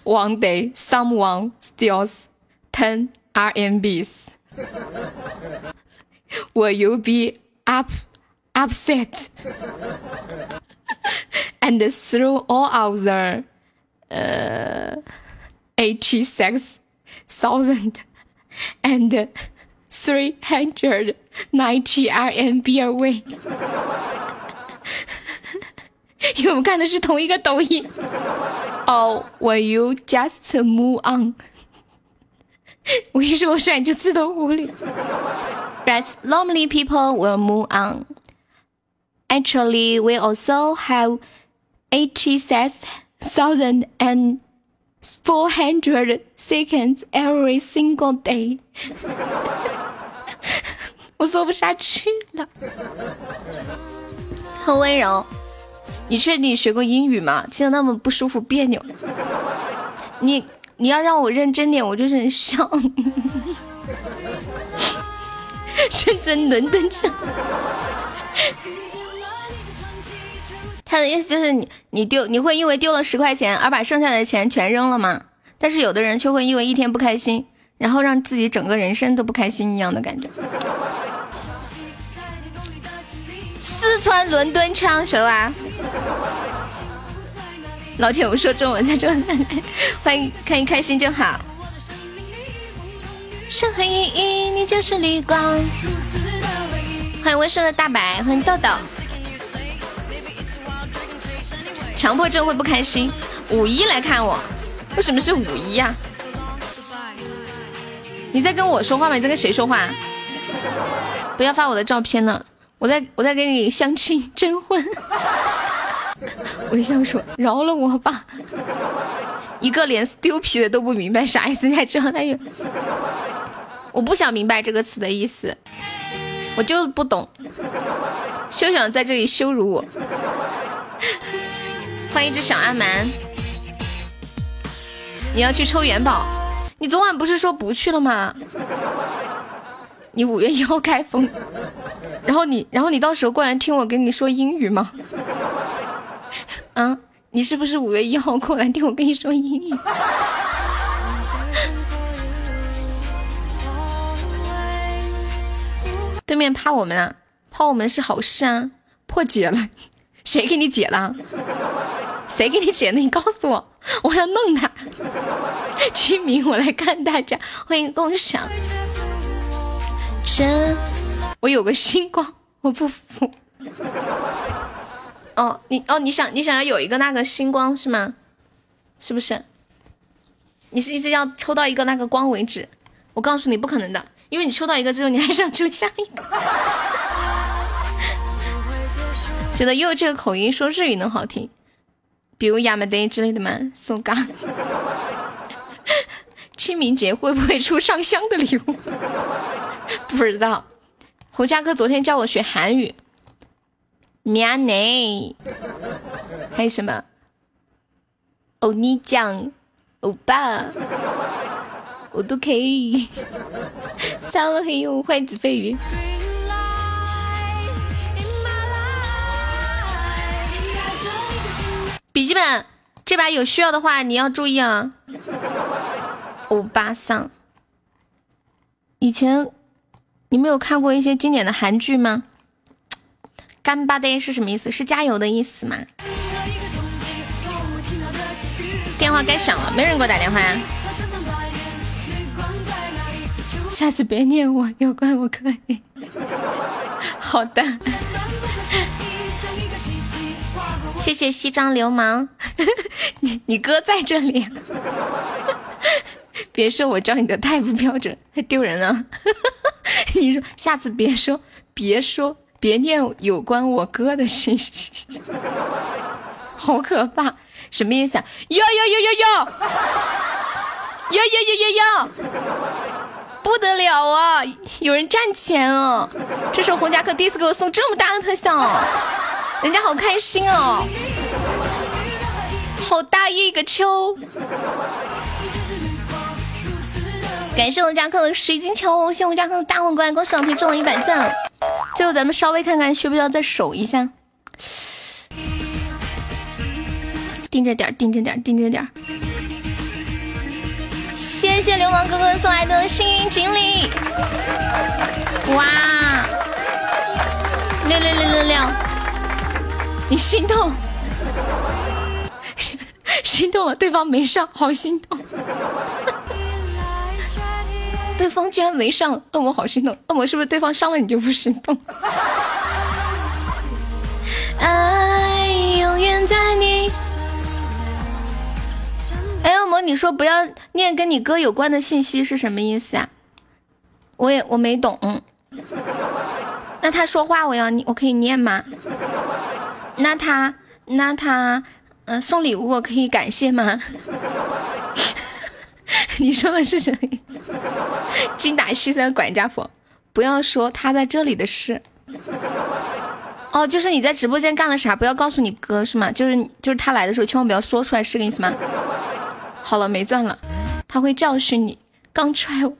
One day, someone steals ten RMBs. Will you be up upset and throw all of the uh, eighty six thousand and three hundred ninety RMB away？因为我们看的是同一个抖音。Oh, will you just move on？ 我一说帅你就自动忽略。But normally people will move on. Actually, we also have eighty-six thousand and four hundred seconds every single day. 我说不下去了。很温柔，你确定学过英语吗？听得那么不舒服别扭。你 你要让我认真点，我就是笑。认真伦敦城。他的意思就是你你丢你会因为丢了十块钱而把剩下的钱全扔了吗？但是有的人却会因为一天不开心，然后让自己整个人生都不开心一样的感觉。四川伦敦腔，谁啊？老铁，我说中文在这，欢迎看一开心就好。深黑意义，你就是绿光。欢迎温顺的大白，欢迎豆豆。强迫症会不开心？五一来看我，为什么是五一呀？你在跟我说话吗？你在跟谁说话？不要发我的照片了，我在我在给你相亲征婚。微笑说：“饶了我吧。”一个连 stupid 的都不明白啥意思，你还知道他有。我不想明白这个词的意思，我就不懂，休想在这里羞辱我。欢迎一只小阿蛮，你要去抽元宝？你昨晚不是说不去了吗？你五月一号开封，然后你，然后你到时候过来听我跟你说英语吗？啊，你是不是五月一号过来听我跟你说英语？对面怕我们啊，怕我们是好事啊，破解了，谁给你解了？谁给你解的？你告诉我，我要弄他。清明我来看大家，欢迎共享。真，我有个星光，我不服。哦，你哦，你想你想要有一个那个星光是吗？是不是？你是一直要抽到一个那个光为止？我告诉你，不可能的。因为你抽到一个之后，你还想抽下一个？觉得又这个口音说日语能好听，比如亚麻得之类的吗？送嘎。清明节会不会出上香的礼物？不知道。胡佳哥昨天教我学韩语，喵内，还有什么？欧尼酱，欧巴。我都可以。三了黑用欢迎子飞鱼。笔记本，这把有需要的话你要注意啊。欧巴桑，以前你没有看过一些经典的韩剧吗？干巴爹是什么意思？是加油的意思吗？电话该响了，没人给我打电话呀。下次别念我，要怪我可以。好的谢谢西装流氓，你你哥在这里，别说我教你的太不标准，太丢人了。你说下次别说，别说，别念有关我哥的信息，好可怕，什么意思啊？哟哟哟哟哟，哟哟哟哟哟，不得了啊！有人赚钱了，这是红夹克第一次给我送这么大的特效。人家好开心哦，好大一个秋！感谢我家克的水晶球，谢谢我家克的大皇冠，恭喜老皮中了一百赞。最后咱们稍微看看需不需要再守一下，盯着点，盯着点，盯着点。谢谢流氓哥哥送来的幸运锦鲤，哇，六六六六六。你心动，心动了，对方没上，好心动。对方居然没上，恶魔好心动。恶魔是不是对方上了你就不心动？爱永远在你。哎，恶魔，你说不要念跟你哥有关的信息是什么意思啊？我也我没懂。那他说话我要，我可以念吗？那他那他，嗯，送礼物我可以感谢吗？你说的是什么意思？精打细算管家婆，不要说他在这里的事。哦，就是你在直播间干了啥，不要告诉你哥是吗？就是就是他来的时候千万不要说出来，是个意思吗？好了，没钻了，他会教训你。刚出来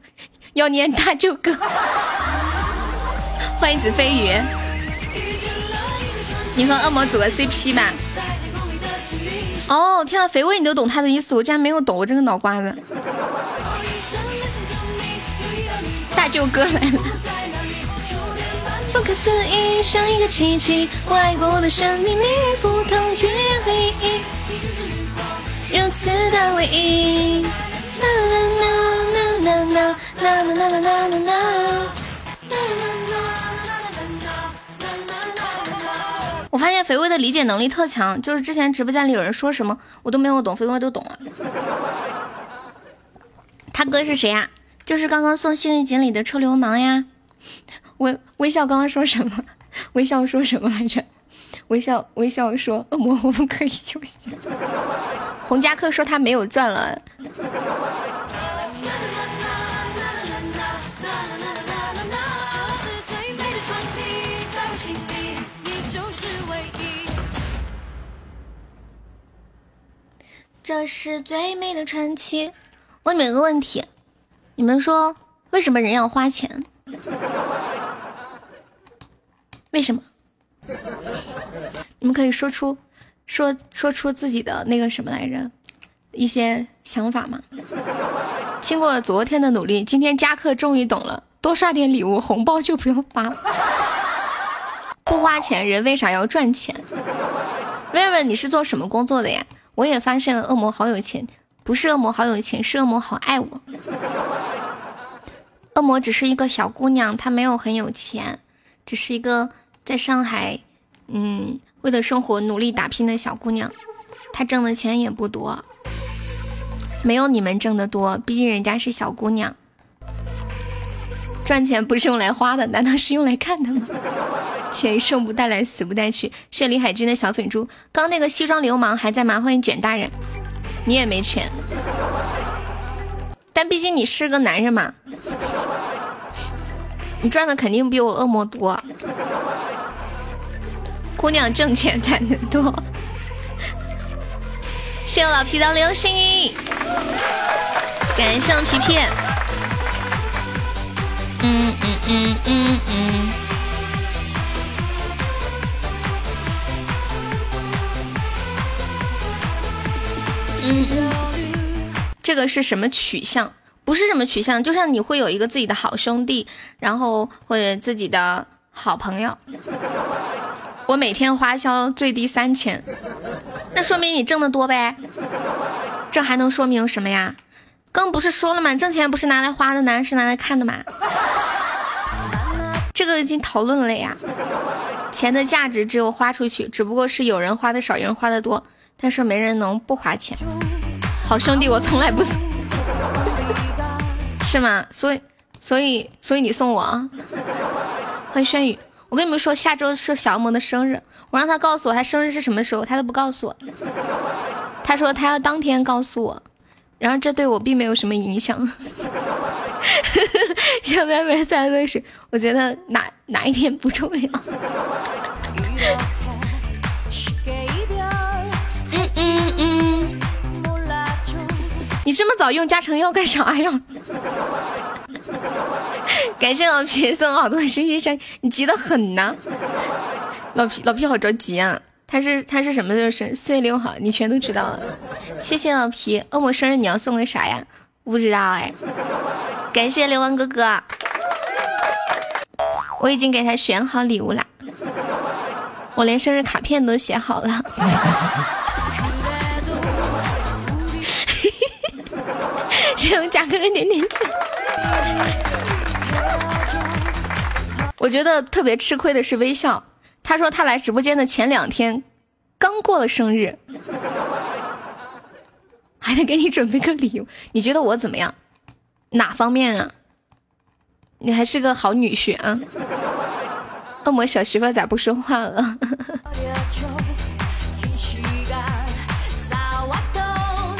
要念大舅哥，欢迎子飞鱼。你和恶魔组个 CP 吧。哦，天啊，肥味你都懂他的意思，我竟然没有懂，我这个脑瓜子。大舅哥来了。不可思议，像一个奇迹，我爱过的生命里不同居然回忆，如此的唯一。啦啦啦啦啦啦啦啦啦啦啦。我发现肥威的理解能力特强，就是之前直播间里有人说什么我都没有懂，肥威都懂了。他哥是谁呀？就是刚刚送幸运锦鲤的臭流氓呀！微微笑刚刚说什么？微笑说什么来着？微笑微笑说恶魔我们可以休息。洪家克说他没有钻了。这是最美的传奇。问你们个问题，你们说为什么人要花钱？为什么？你们可以说出说说出自己的那个什么来着？一些想法吗？经过昨天的努力，今天加课终于懂了，多刷点礼物，红包就不用发了。不花钱，人为啥要赚钱？问问你是做什么工作的呀？我也发现了，恶魔好有钱，不是恶魔好有钱，是恶魔好爱我。恶魔只是一个小姑娘，她没有很有钱，只是一个在上海，嗯，为了生活努力打拼的小姑娘。她挣的钱也不多，没有你们挣的多，毕竟人家是小姑娘。赚钱不是用来花的，难道是用来看的吗？钱生不带来，死不带去。谢李海军的小粉猪，刚那个西装流氓还在吗？欢迎卷大人，你也没钱，但毕竟你是个男人嘛，你赚的肯定比我恶魔多。姑娘挣钱才能多。谢我老皮的流星雨，感谢皮皮。嗯嗯嗯嗯嗯。嗯，这个是什么取向？不是什么取向，就像你会有一个自己的好兄弟，然后或者自己的好朋友。我每天花销最低三千，那说明你挣得多呗？这还能说明什么呀？刚不是说了吗？挣钱不是拿来花的呢，是拿来看的嘛？这个已经讨论了呀。钱的价值只有花出去，只不过是有人花的少，有人花的多，但是没人能不花钱。好兄弟，我从来不送，是吗？所以，所以，所以你送我啊！欢迎轩宇，我跟你们说，下周是小恶魔的生日，我让他告诉我他生日是什么时候，他都不告诉我。他说他要当天告诉我，然后这对我并没有什么影响。小妹妹在问是，我觉得哪哪一天不重要。嗯嗯嗯。你这么早用加成药干啥呀？感谢老皮送好多星星山，你急得很呐。老皮老皮好着急啊！他是他是什么就是生？四月六号，你全都知道了。谢谢老皮，恶魔生日你要送个啥呀？不知道哎。感谢刘文哥哥，我已经给他选好礼物了，我连生日卡片都写好了。谢谢贾哥哥点点赞。我觉得特别吃亏的是微笑，他说他来直播间的前两天刚过了生日，还得给你准备个礼物，你觉得我怎么样？哪方面啊？你还是个好女婿啊！恶魔小媳妇咋不说话了？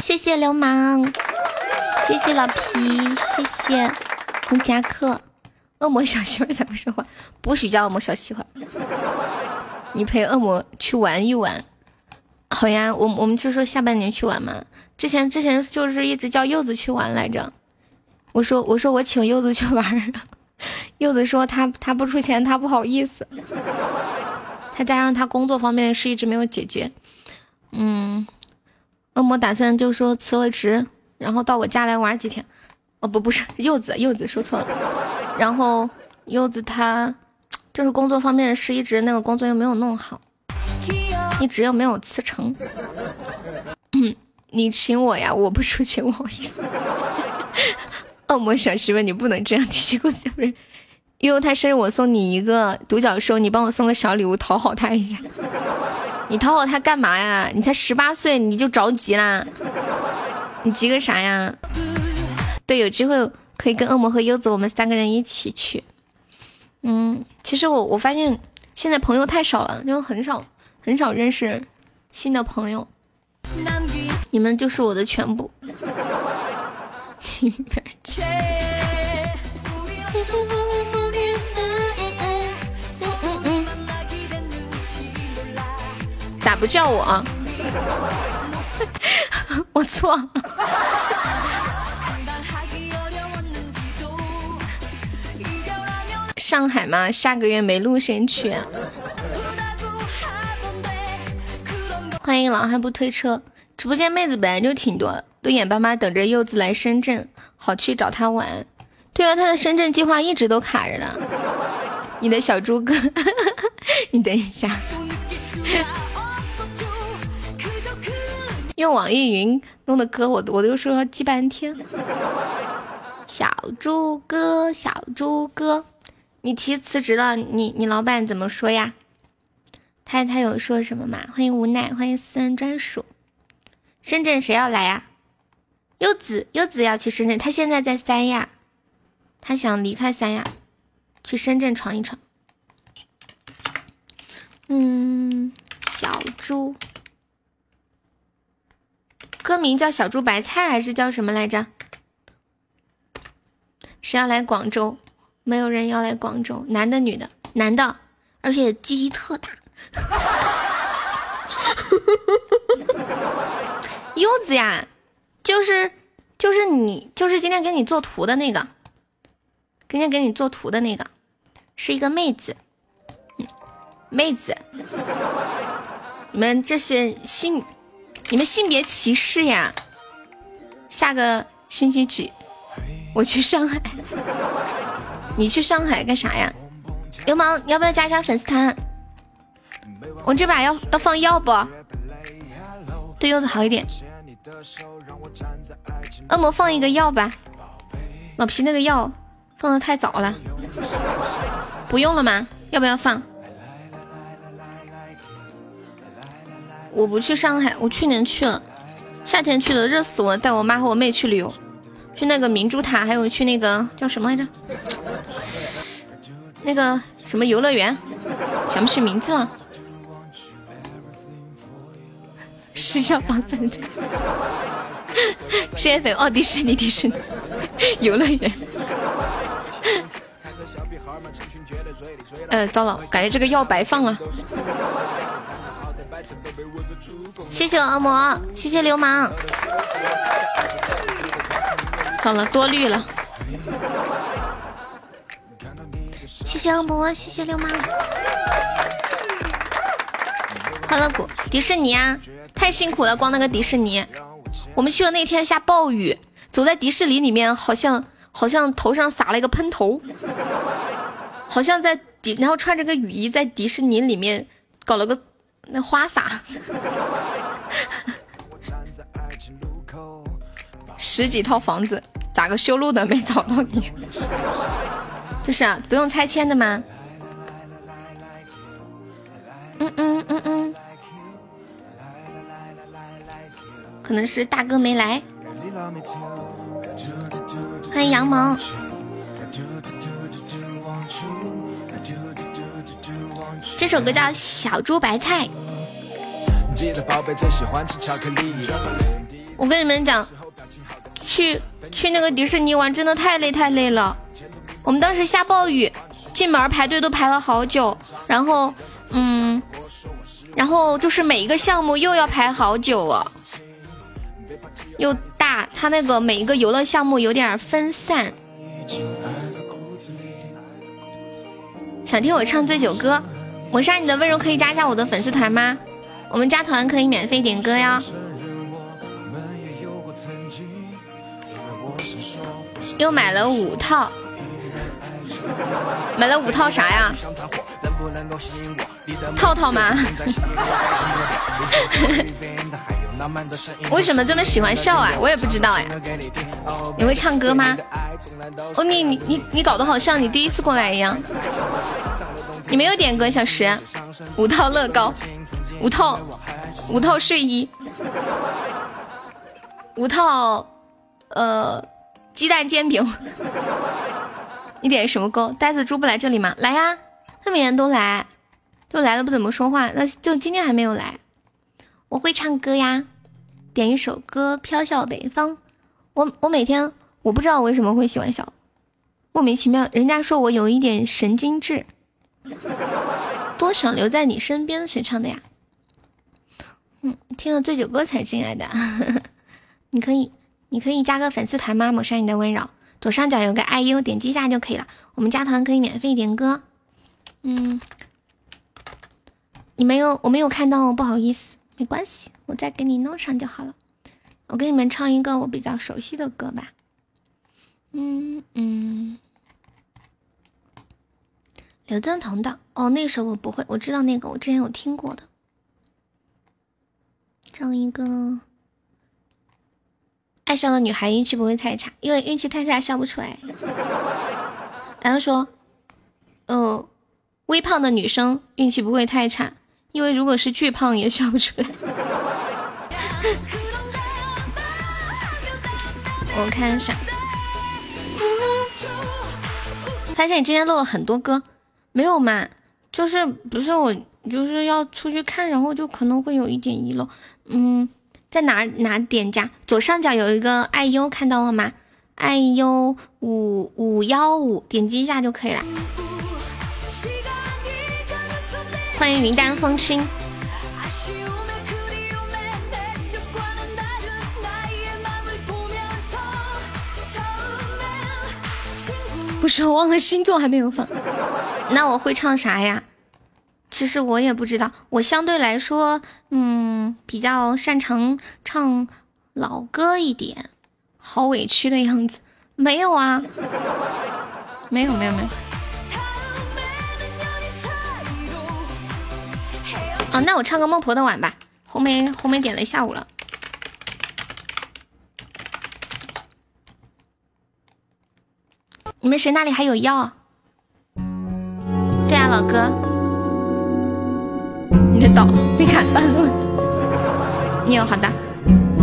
谢谢流氓，谢谢老皮，谢谢红夹克。恶魔小媳妇咋不说话？不许叫恶魔小媳妇。你陪恶魔去玩一玩。好呀，我我们就说下半年去玩嘛。之前之前就是一直叫柚子去玩来着。我说我说我请柚子去玩，柚子说他他不出钱，他不好意思。他加上他工作方面的事一直没有解决，嗯，恶魔打算就说辞了职，然后到我家来玩几天。哦不不是柚子柚子说错了，然后柚子他就是工作方面的事一直那个工作又没有弄好，一直又没有辞成。你请我呀，我不出钱，不好意思。恶魔小媳妇，你不能这样提起我家人。因为他生日，我送你一个独角兽，你帮我送个小礼物讨好他一下。你讨好他干嘛呀？你才十八岁你就着急啦？你急个啥呀？对，有机会可以跟恶魔和柚子我们三个人一起去。嗯，其实我我发现现在朋友太少了，因为很少很少认识新的朋友。你们就是我的全部。咋不叫我？我错了。上海吗？下个月没路先去。欢迎老汉不推车，直播间妹子本来就挺多。都眼巴巴等着柚子来深圳，好去找他玩。对啊，他的深圳计划一直都卡着呢。你的小猪哥，你等一下。用网易云弄的歌，我我都说记半天。小猪哥，小猪哥，你提辞职了，你你老板怎么说呀？他他有说什么吗？欢迎无奈，欢迎私人专属。深圳谁要来呀？柚子，柚子要去深圳，他现在在三亚，他想离开三亚，去深圳闯一闯。嗯，小猪，歌名叫小猪白菜还是叫什么来着？谁要来广州？没有人要来广州，男的女的？男的，而且鸡鸡特大。柚子呀。就是就是你就是今天给你做图的那个，今天给你做图的那个是一个妹子，妹子，你们这些性，你们性别歧视呀！下个星期几我去上海，你去上海干啥呀？流氓，你要不要加一下粉丝团？我这把要要放药不？对柚子好一点。恶魔放一个药吧，老皮那个药放的太早了，不用了吗？要不要放？我不去上海，我去年去了，夏天去的，热死我，带我妈和我妹去旅游，去那个明珠塔，还有去那个叫什么来着？那个什么游乐园，想不起名字了。是消防粉的，是 F 哦，迪士尼，迪士尼游乐园。呃，糟了，感觉这个药白放了。谢谢恶魔，谢谢流氓。糟了，多虑了。谢谢恶魔，谢谢流氓。欢乐谷，迪士尼啊，太辛苦了，光那个迪士尼。我们去的那天下暴雨，走在迪士尼里面，好像好像头上撒了一个喷头，好像在迪，然后穿着个雨衣在迪士尼里面搞了个那花洒。十几套房子，咋个修路的没找到你？就是啊，不用拆迁的吗？嗯嗯，可能是大哥没来。欢迎杨萌。这首歌叫《小猪白菜》。我跟你们讲，去去那个迪士尼玩真的太累太累了。我们当时下暴雨，进门排队都排了好久，然后嗯，然后就是每一个项目又要排好久啊，又大，它那个每一个游乐项目有点分散。想听我唱醉酒歌？抹杀你的温柔可以加一下我的粉丝团吗？我们加团可以免费点歌哟。又买了五套。买了五套啥呀？套套吗？为什么这么喜欢笑啊？我也不知道哎。你会唱歌吗？哦，你你你你搞得好像你第一次过来一样。你没有点歌，小石。五套乐高，五套五套睡衣，五套呃鸡蛋煎饼。你点什么歌？呆子猪不来这里吗？来呀，他每天都来，就来了不怎么说话，那就今天还没有来。我会唱歌呀，点一首歌《飘向北方》。我我每天我不知道为什么会喜欢笑，莫名其妙。人家说我有一点神经质，多想留在你身边。谁唱的呀？嗯，听了醉酒歌才进来的。你可以你可以加个粉丝团吗？抹杀你的温柔。左上角有个 IU，点击一下就可以了。我们加团可以免费点歌。嗯，你没有，我没有看到，不好意思，没关系，我再给你弄上就好了。我给你们唱一个我比较熟悉的歌吧。嗯嗯，刘振彤的哦，那首我不会，我知道那个，我之前有听过的。唱一个。爱笑的女孩运气不会太差，因为运气太差笑不出来。然后说，嗯，微胖的女生运气不会太差，因为如果是巨胖也笑不出来。我看一下，发现你今天录了很多歌，没有嘛？就是不是我就是要出去看，然后就可能会有一点遗漏，嗯。在哪哪点加？左上角有一个爱优，看到了吗？爱优五五幺五，点击一下就可以了。欢迎云淡风轻。不是，我忘了星座还没有放。那我会唱啥呀？其实我也不知道，我相对来说，嗯，比较擅长唱老歌一点。好委屈的样子，没有啊，没有没有没有。哦，那我唱个孟婆的碗吧。红梅红梅点了一下午了。你们谁那里还有药？对啊，老哥。被倒，被砍半路。你有好的，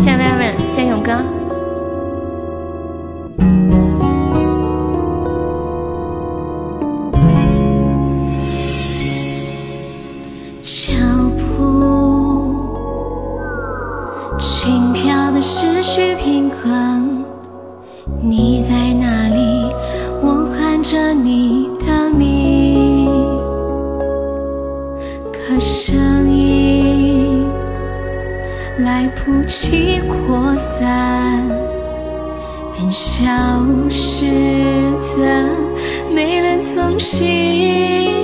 谢谢歪歪，谢谢勇哥。轻飘的失去平衡。你。气扩散便消失的没了踪迹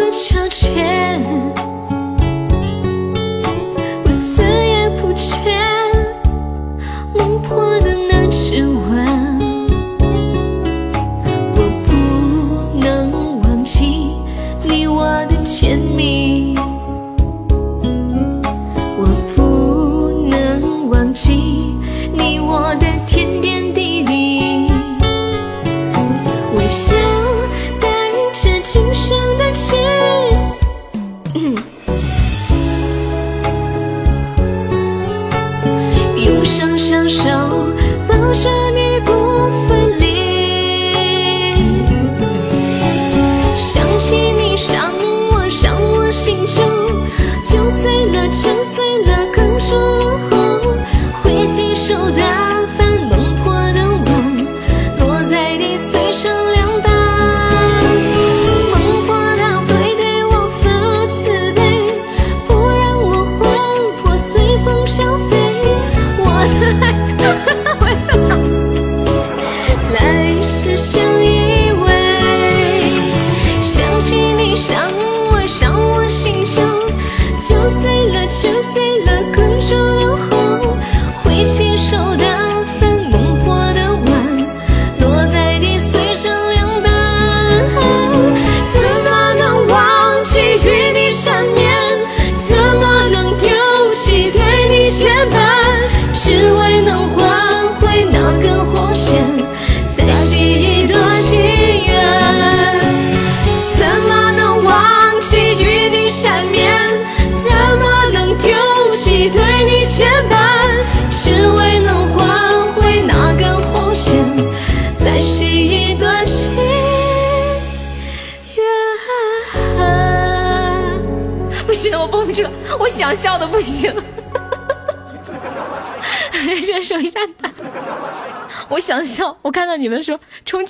的秋千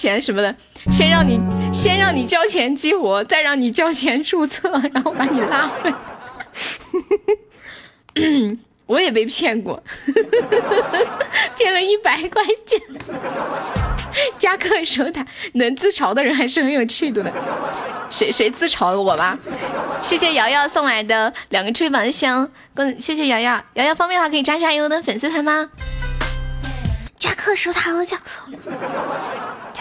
钱什么的，先让你先让你交钱激活，再让你交钱注册，然后把你拉回。我也被骗过，骗了一百块钱。加克说他能自嘲的人还是很有气度的，谁谁自嘲了我吧？谢谢瑶瑶送来的两个吹完香，跟谢谢瑶瑶，瑶瑶方便的话可以加一下悠悠的粉丝团吗？加克说他了，加。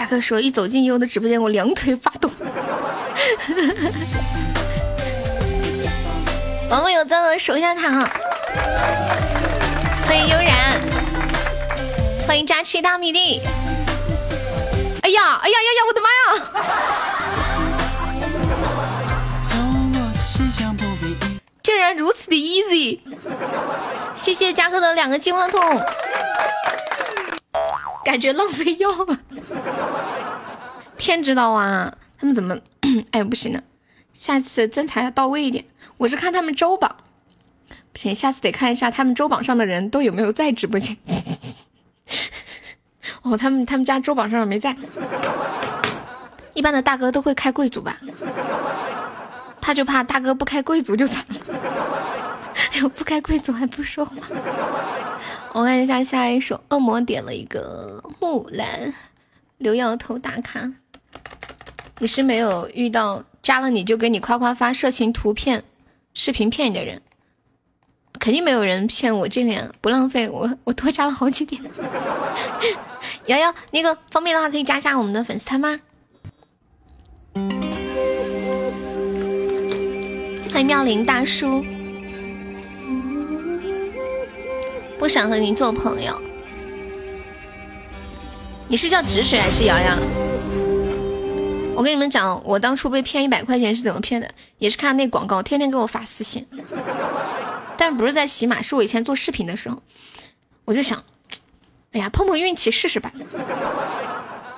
课说一走进悠悠的直播间，我两腿发抖。王们有赞的守一下塔。欢迎悠然，欢迎佳期大米粒。哎呀，哎呀呀呀，我的妈呀！竟然如此的 easy！谢谢加哥的两个金话筒，感觉浪费药了。天知道啊，他们怎么？哎，不行了，下次真才要到位一点。我是看他们周榜，不行，下次得看一下他们周榜上的人都有没有在直播间。哦，他们他们家周榜上没在。一般的大哥都会开贵族吧？怕就怕大哥不开贵族就惨。哎呦，不开贵族还不说话。我看一下下一首，恶魔点了一个木兰，刘摇头打卡。你是没有遇到加了你就给你夸夸发色情图片、视频骗你的人？肯定没有人骗我这个呀，不浪费我，我多加了好几点。瑶瑶，那个方便的话可以加一下我们的粉丝团吗？欢迎妙龄大叔，不想和您做朋友。你是叫止水还是瑶瑶？我跟你们讲，我当初被骗一百块钱是怎么骗的，也是看那广告，天天给我发私信。但不是在喜马，是我以前做视频的时候，我就想。哎呀，碰碰运气试试吧。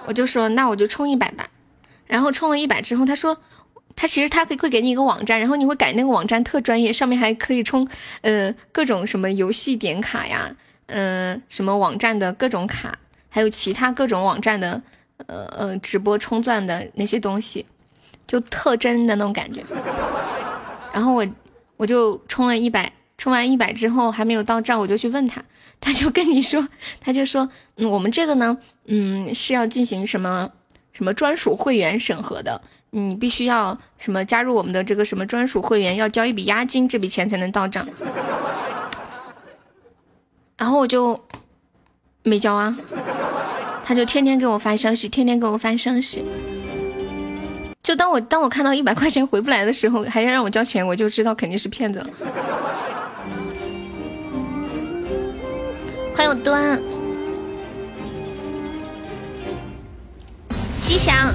我就说，那我就充一百吧。然后充了一百之后，他说，他其实他会会给你一个网站，然后你会改那个网站特专业，上面还可以充呃各种什么游戏点卡呀，嗯，什么网站的各种卡，还有其他各种网站的呃呃直播充钻的那些东西，就特真的那种感觉。然后我我就充了一百，充完一百之后还没有到账，我就去问他。他就跟你说，他就说，嗯，我们这个呢，嗯，是要进行什么什么专属会员审核的，你必须要什么加入我们的这个什么专属会员，要交一笔押金，这笔钱才能到账。然后我就没交啊，他就天天给我发消息，天天给我发消息。就当我当我看到一百块钱回不来的时候，还要让我交钱，我就知道肯定是骗子。欢迎端，吉祥。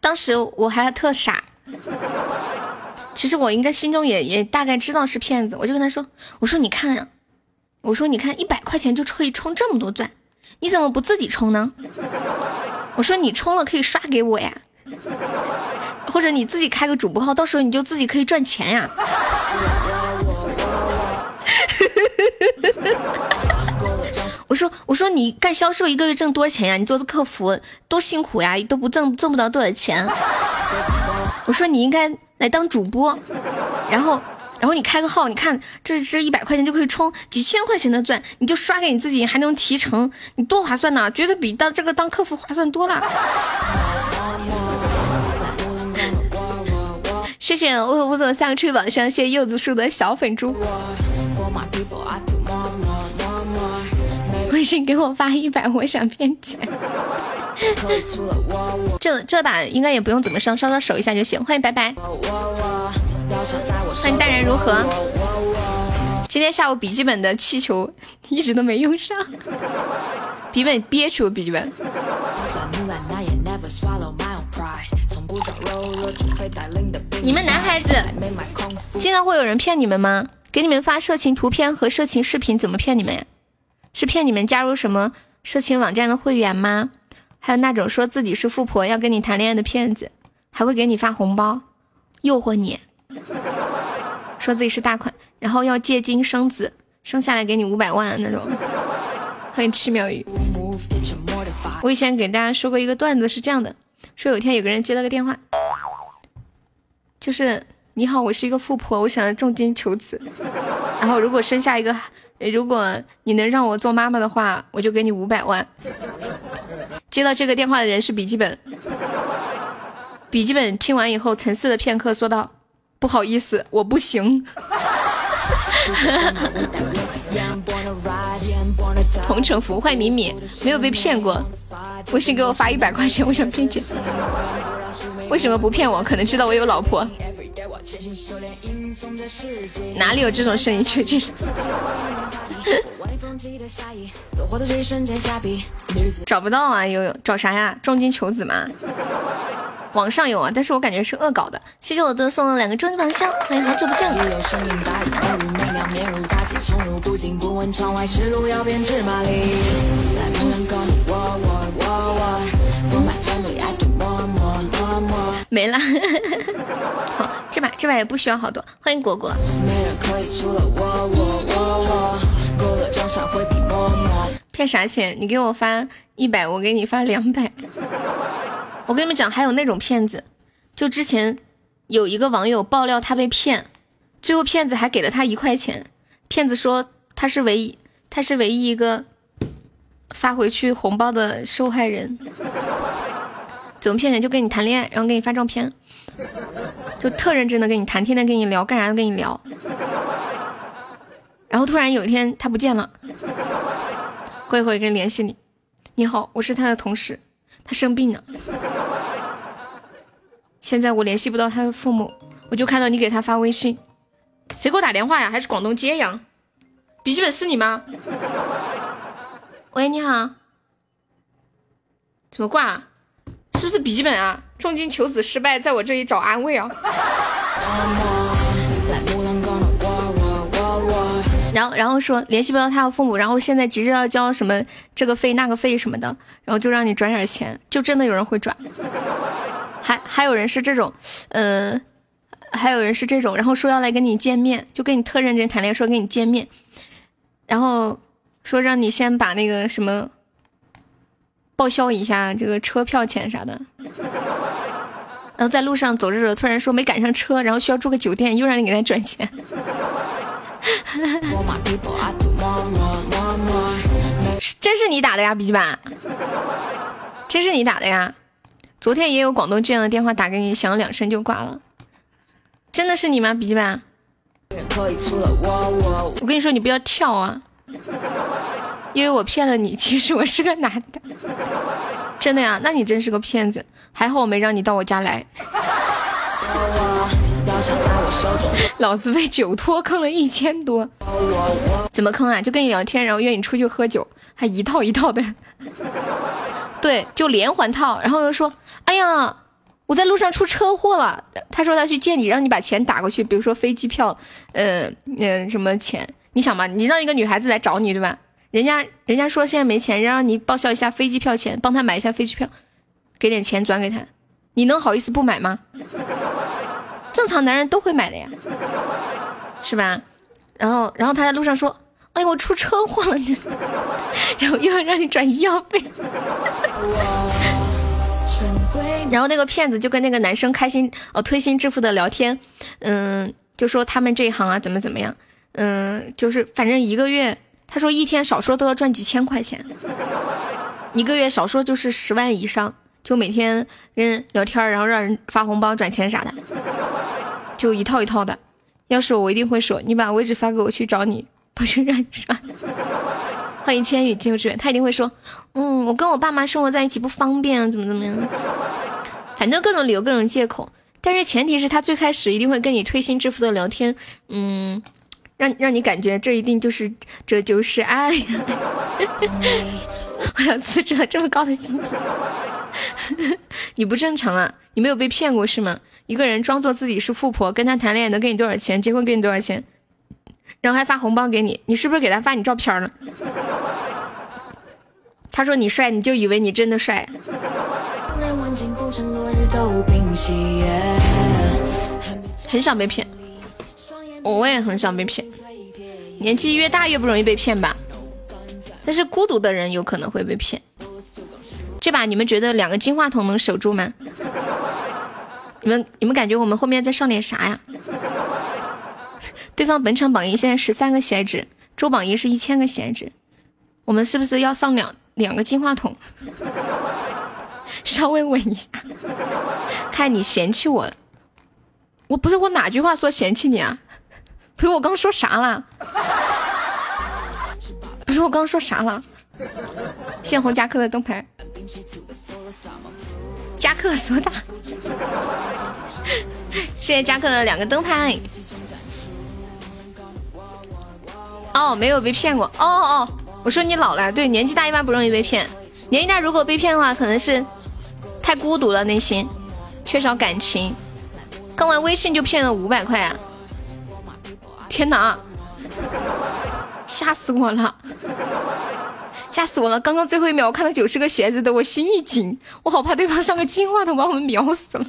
当时我还特傻，其实我应该心中也也大概知道是骗子。我就跟他说：“我说你看呀，我说你看一百块钱就可以充这么多钻，你怎么不自己充呢？我说你充了可以刷给我呀。”或者你自己开个主播号，到时候你就自己可以赚钱呀。我说我说你干销售一个月挣多少钱呀？你做客服多辛苦呀，都不挣挣不到多少钱。我说你应该来当主播，然后然后你开个号，你看这这一百块钱就可以充几千块钱的钻，你就刷给你自己，还能提成，你多划算呢？觉得比当这个当客服划算多了。谢谢我我走三个翅膀上，谢谢柚子树的小粉猪。微信给我发一百，我想骗钱。这这把应该也不用怎么上，稍稍守一下就行。欢迎拜拜，欢迎淡然如何。今天下午笔记本的气球一直都没用上，笔记本憋屈，笔记本。你们男孩子经常会有人骗你们吗？给你们发色情图片和色情视频，怎么骗你们呀？是骗你们加入什么色情网站的会员吗？还有那种说自己是富婆要跟你谈恋爱的骗子，还会给你发红包，诱惑你，说自己是大款，然后要借精生子，生下来给你五百万的那种。欢迎七秒鱼。我以前给大家说过一个段子，是这样的。说有一天有个人接了个电话，就是你好，我是一个富婆，我想要重金求子，然后如果生下一个，如果你能让我做妈妈的话，我就给你五百万。接到这个电话的人是笔记本，笔记本听完以后沉思了片刻，说道：“不好意思，我不行。同城服欢迎米米，没有被骗过。微信给我发一百块钱，我想骗钱。为什么不骗我？可能知道我有老婆。哪里有这种声音？确实。找不到啊，悠悠，找啥呀？重金求子吗？网上有啊，但是我感觉是恶搞的。谢谢我哥送了两个终极宝箱，欢迎好久不见。没了，好，这把这把也不需要好多。欢迎果果。骗啥钱？你给我发一百，我给你发两百。我跟你们讲，还有那种骗子，就之前有一个网友爆料他被骗，最后骗子还给了他一块钱。骗子说他是唯一，他是唯一一个发回去红包的受害人。怎么骗钱？就跟你谈恋爱，然后给你发照片，就特认真的跟你谈，天天跟你聊，干啥都跟你聊。然后突然有一天他不见了，过一会儿跟联系你，你好，我是他的同事，他生病了，现在我联系不到他的父母，我就看到你给他发微信，谁给我打电话呀？还是广东揭阳？笔记本是你吗？喂，你好，怎么挂？是不是笔记本啊？重金求子失败，在我这里找安慰啊！然后，然后说联系不到他的父母，然后现在急着要交什么这个费那个费什么的，然后就让你转点钱，就真的有人会转。还还有人是这种，嗯，还有人是这种，然后说要来跟你见面，就跟你特认真谈恋爱，说跟你见面，然后说让你先把那个什么。报销一下这个车票钱啥的，然后在路上走着走，突然说没赶上车，然后需要住个酒店，又让你给他转钱。真是你打的呀，笔记本？真是你打的呀？昨天也有广东这样的电话打给你，响了两声就挂了。真的是你吗，笔记本？我跟你说，你不要跳啊！因为我骗了你，其实我是个男的，真的呀？那你真是个骗子，还好我没让你到我家来。老子被酒托坑了一千多，怎么坑啊？就跟你聊天，然后约你出去喝酒，还一套一套的，对，就连环套，然后又说，哎呀，我在路上出车祸了。他说他去见你，让你把钱打过去，比如说飞机票，嗯嗯，什么钱？你想嘛，你让一个女孩子来找你，对吧？人家人家说现在没钱，让你报销一下飞机票钱，帮他买一下飞机票，给点钱转给他，你能好意思不买吗？正常男人都会买的呀，是吧？然后然后他在路上说：“哎呦，我出车祸了！” 然后又要让你转医药费。然后那个骗子就跟那个男生开心哦推心置腹的聊天，嗯，就说他们这一行啊怎么怎么样，嗯，就是反正一个月。他说一天少说都要赚几千块钱，一个月少说就是十万以上，就每天跟人聊天，然后让人发红包转钱啥的，就一套一套的。要是我，我一定会说，你把位置发给我去找你，不是让你刷。欢迎千羽进入支援，他一定会说，嗯，我跟我爸妈生活在一起不方便，怎么怎么样，反正各种理由各种借口。但是前提是他最开始一定会跟你推心置腹的聊天，嗯。让让你感觉这一定就是这就是爱呀！我要辞职了，这么高的薪资，你不正常啊！你没有被骗过是吗？一个人装作自己是富婆，跟他谈恋爱能给你多少钱？结婚给你多少钱？然后还发红包给你，你是不是给他发你照片了？他说你帅，你就以为你真的帅。很少被骗。我也很想被骗，年纪越大越不容易被骗吧？但是孤独的人有可能会被骗。这把你们觉得两个金话筒能守住吗？你们你们感觉我们后面在上点啥呀？对方本场榜一现在十三个喜爱值，周榜一是一千个喜爱值，我们是不是要上两两个金话筒？稍微稳一下，看你嫌弃我。我不是我哪句话说嫌弃你啊？不是我刚说啥了？不是我刚说啥了？谢红加克的灯牌，加克索打，谢谢加克的两个灯牌。哦，没有被骗过。哦哦，我说你老了，对，年纪大一般不容易被骗。年纪大如果被骗的话，可能是太孤独了，内心缺少感情。刚玩微信就骗了五百块啊！天哪，吓死我了！吓死我了！刚刚最后一秒我看到九十个鞋子的，我心一紧，我好怕对方上个金话筒把我们秒死了。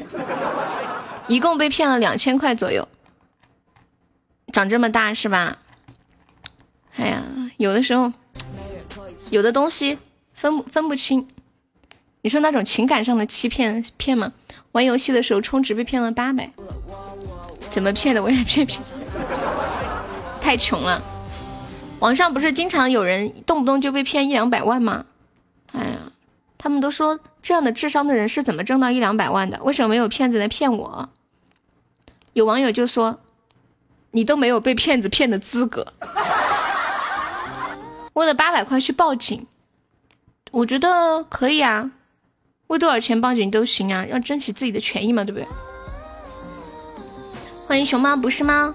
一共被骗了两千块左右，长这么大是吧？哎呀，有的时候有的东西分分不清。你说那种情感上的欺骗骗吗？玩游戏的时候充值被骗了八百，怎么骗的？我也骗骗。太穷了。网上不是经常有人动不动就被骗一两百万吗？哎呀，他们都说这样的智商的人是怎么挣到一两百万的？为什么没有骗子来骗我？有网友就说：“你都没有被骗子骗的资格。”为了八百块去报警，我觉得可以啊，为多少钱报警都行啊，要争取自己的权益嘛，对不对？欢迎熊猫，不是吗？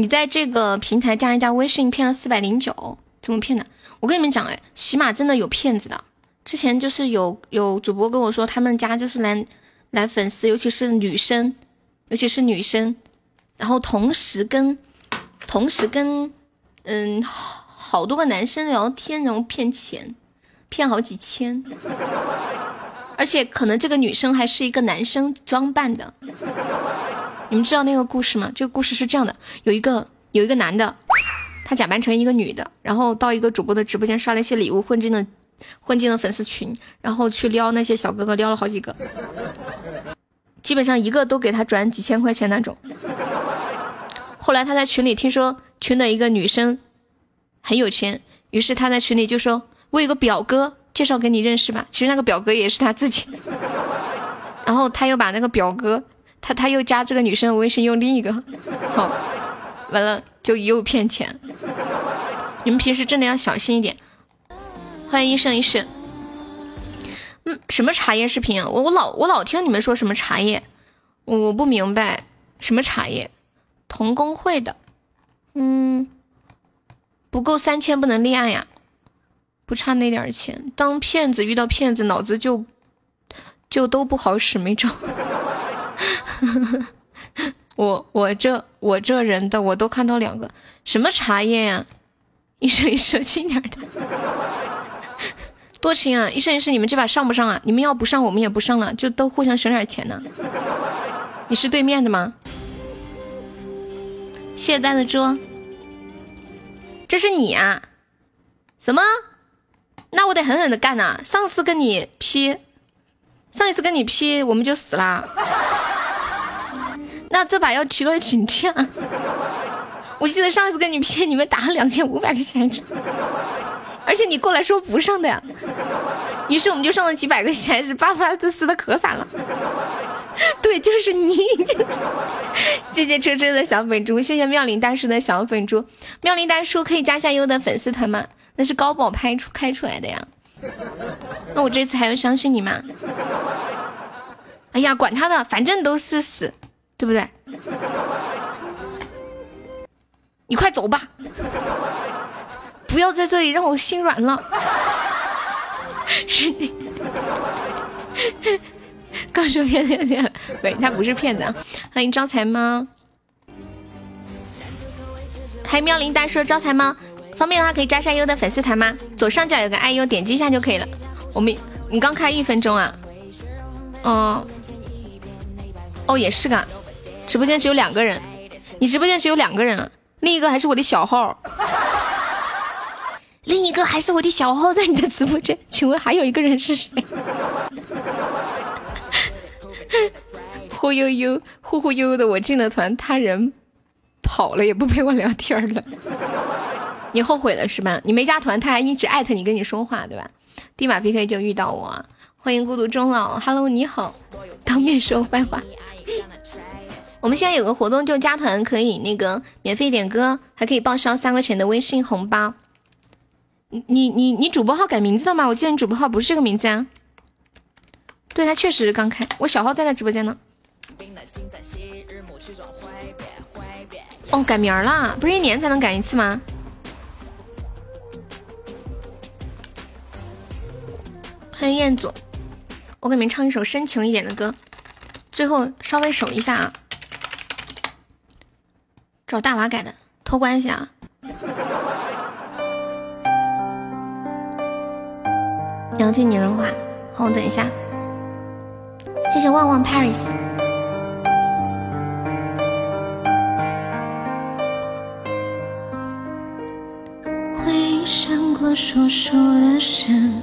你在这个平台加人家微信骗了四百零九，怎么骗的？我跟你们讲，哎，起码真的有骗子的。之前就是有有主播跟我说，他们家就是来来粉丝，尤其是女生，尤其是女生，然后同时跟同时跟嗯好多个男生聊天，然后骗钱，骗好几千，而且可能这个女生还是一个男生装扮的。你们知道那个故事吗？这个故事是这样的：有一个有一个男的，他假扮成一个女的，然后到一个主播的直播间刷了一些礼物，混进了混进了粉丝群，然后去撩那些小哥哥，撩了好几个，基本上一个都给他转几千块钱那种。后来他在群里听说群的一个女生很有钱，于是他在群里就说：“我有个表哥，介绍给你认识吧。”其实那个表哥也是他自己，然后他又把那个表哥。他他又加这个女生的微信，用另一个，好，完了就又骗钱。你们平时真的要小心一点。欢迎一生一世。嗯，什么茶叶视频啊？我我老我老听你们说什么茶叶，我不明白什么茶叶。同工会的，嗯，不够三千不能立案呀，不差那点钱。当骗子遇到骗子，脑子就就都不好使，没招。我我这我这人的我都看到两个什么茶叶呀，一生一世轻点的，多轻啊！一生一世你们这把上不上啊？你们要不上我们也不上了，就都互相省点钱呢。你是对面的吗？谢谢呆子猪，这是你啊？什么？那我得狠狠的干呐！上次跟你 P，上一次跟你 P 我们就死了。那这把要提高警惕啊！我记得上一次跟你 P，你们打了两千五百块钱，而且你过来说不上的呀。于是我们就上了几百个钱，是巴巴的撕的可惨了。对，就是你。谢谢车车的小粉猪，谢谢妙龄大叔的小粉猪。妙龄大叔可以加下优的粉丝团吗？那是高宝拍出开出来的呀。那我这次还要相信你吗？哎呀，管他的，反正都是死。对不对？你快走吧，不要在这里让我心软了。是的，刚说骗子骗喂，他不是骗子啊。欢迎招财猫，还喵铃大叔招财猫，方便的话可以加上优的粉丝团吗？左上角有个爱优，点击一下就可以了。我们你刚开一分钟啊？哦，哦也是个。直播间只有两个人，你直播间只有两个人啊，另一个还是我的小号，另一个还是我的小号在你的直播间，请问还有一个人是谁？忽悠悠，忽忽悠悠的我进了团，他人跑了也不陪我聊天了，你后悔了是吧？你没加团，他还一直艾特你跟你说话对吧？地马 PK 就遇到我，欢迎孤独终老，Hello，你好，当面说坏话。我们现在有个活动，就加团可以那个免费点歌，还可以报销三块钱的微信红包。你你你你主播号改名字了吗？我记得你主播号不是这个名字啊。对他确实是刚开，我小号在他直播间呢。哦，改名儿了，不是一年才能改一次吗？欢迎彦祖，我给你们唱一首深情一点的歌，最后稍微守一下啊。找大娃改的，托关系啊。娘亲拟人化，好，我等一下。谢谢旺旺 Paris。回忆闪过说说的神，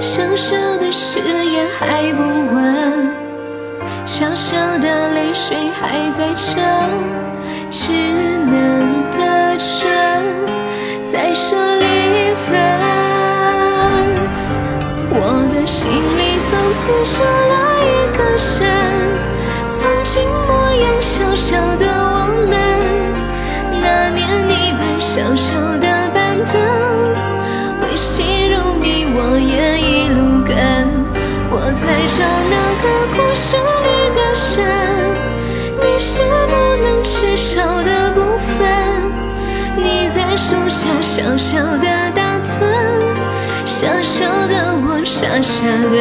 小小的誓言还不稳，小小的泪水还在撑，稚嫩的唇在说离分。我的心里从此少了。一个人，小小的打盹，小小的我傻傻的。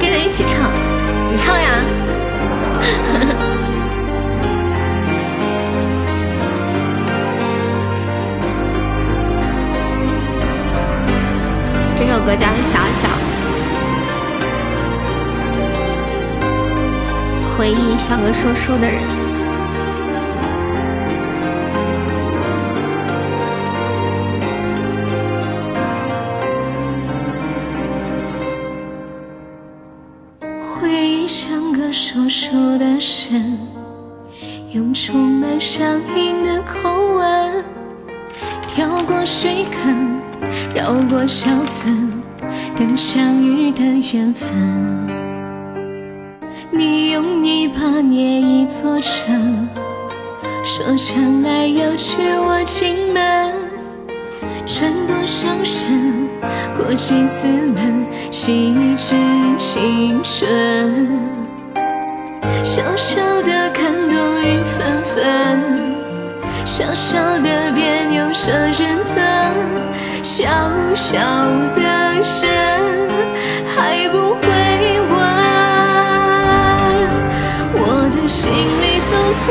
跟着一起唱，你唱呀！这首歌叫《小小》，回忆像个说书的人。回忆像个说书的神，用充满乡音的口吻，跳过水坑，绕过小村，等相遇的缘分。说将来要娶我进门，穿多少身，过几次门，细致青春。小小的感动雨纷纷，小小的别扭惹人疼，小小的神还不会问。我的心里从此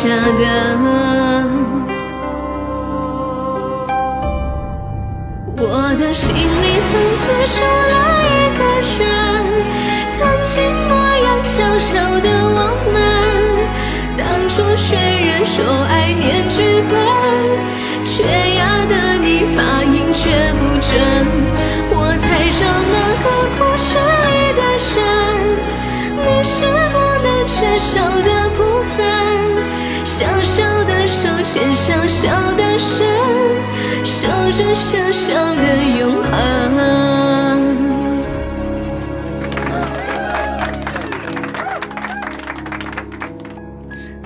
傻傻的。我的心里从此少了一个人，曾经模样小小的我们，当初却人说爱。念剧本，缺牙的你发音却不准。守着小小的永恒。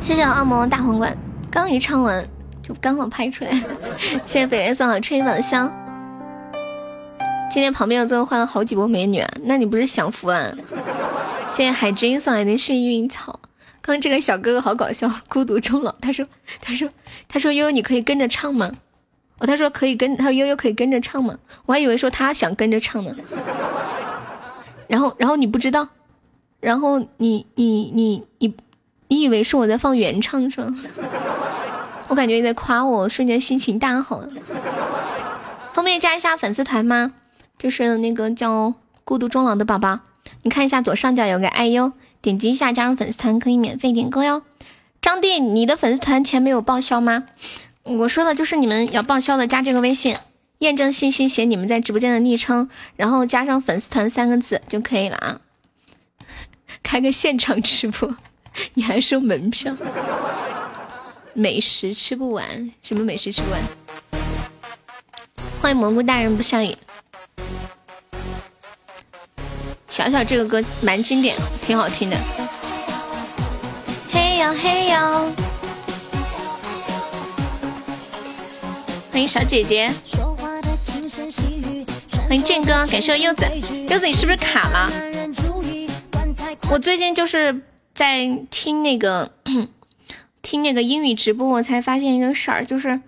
谢谢恶魔大皇冠。刚一唱完，就刚好拍出来。谢谢北月送的吹一香。今天旁边又坐换了好几波美女，那你不是享福了？谢谢海军送来的幸运草。刚这个小哥哥好搞笑，孤独终老。他说，他说，他说悠悠你可以跟着唱吗？哦，他说可以跟，他说悠悠可以跟着唱吗？我还以为说他想跟着唱呢。然后，然后你不知道，然后你你你你你以为是我在放原唱是吗？我感觉你在夸我，瞬间心情大好。方便加一下粉丝团吗？就是那个叫孤独终老的宝宝，你看一下左上角有个爱优。点击一下加入粉丝团可以免费点歌哟。张弟，你的粉丝团钱没有报销吗？我说的就是你们要报销的，加这个微信，验证信息写你们在直播间的昵称，然后加上粉丝团三个字就可以了啊。开个现场直播，你还收门票？美食吃不完，什么美食吃不完？欢迎蘑菇大人不下雨。小小这个歌蛮经典，挺好听的。嘿呦嘿呦，欢迎小姐姐，欢迎建哥，感谢柚子，柚子你是不是卡了？我最近就是在听那个 听那个英语直播，我才发现一个事儿，就是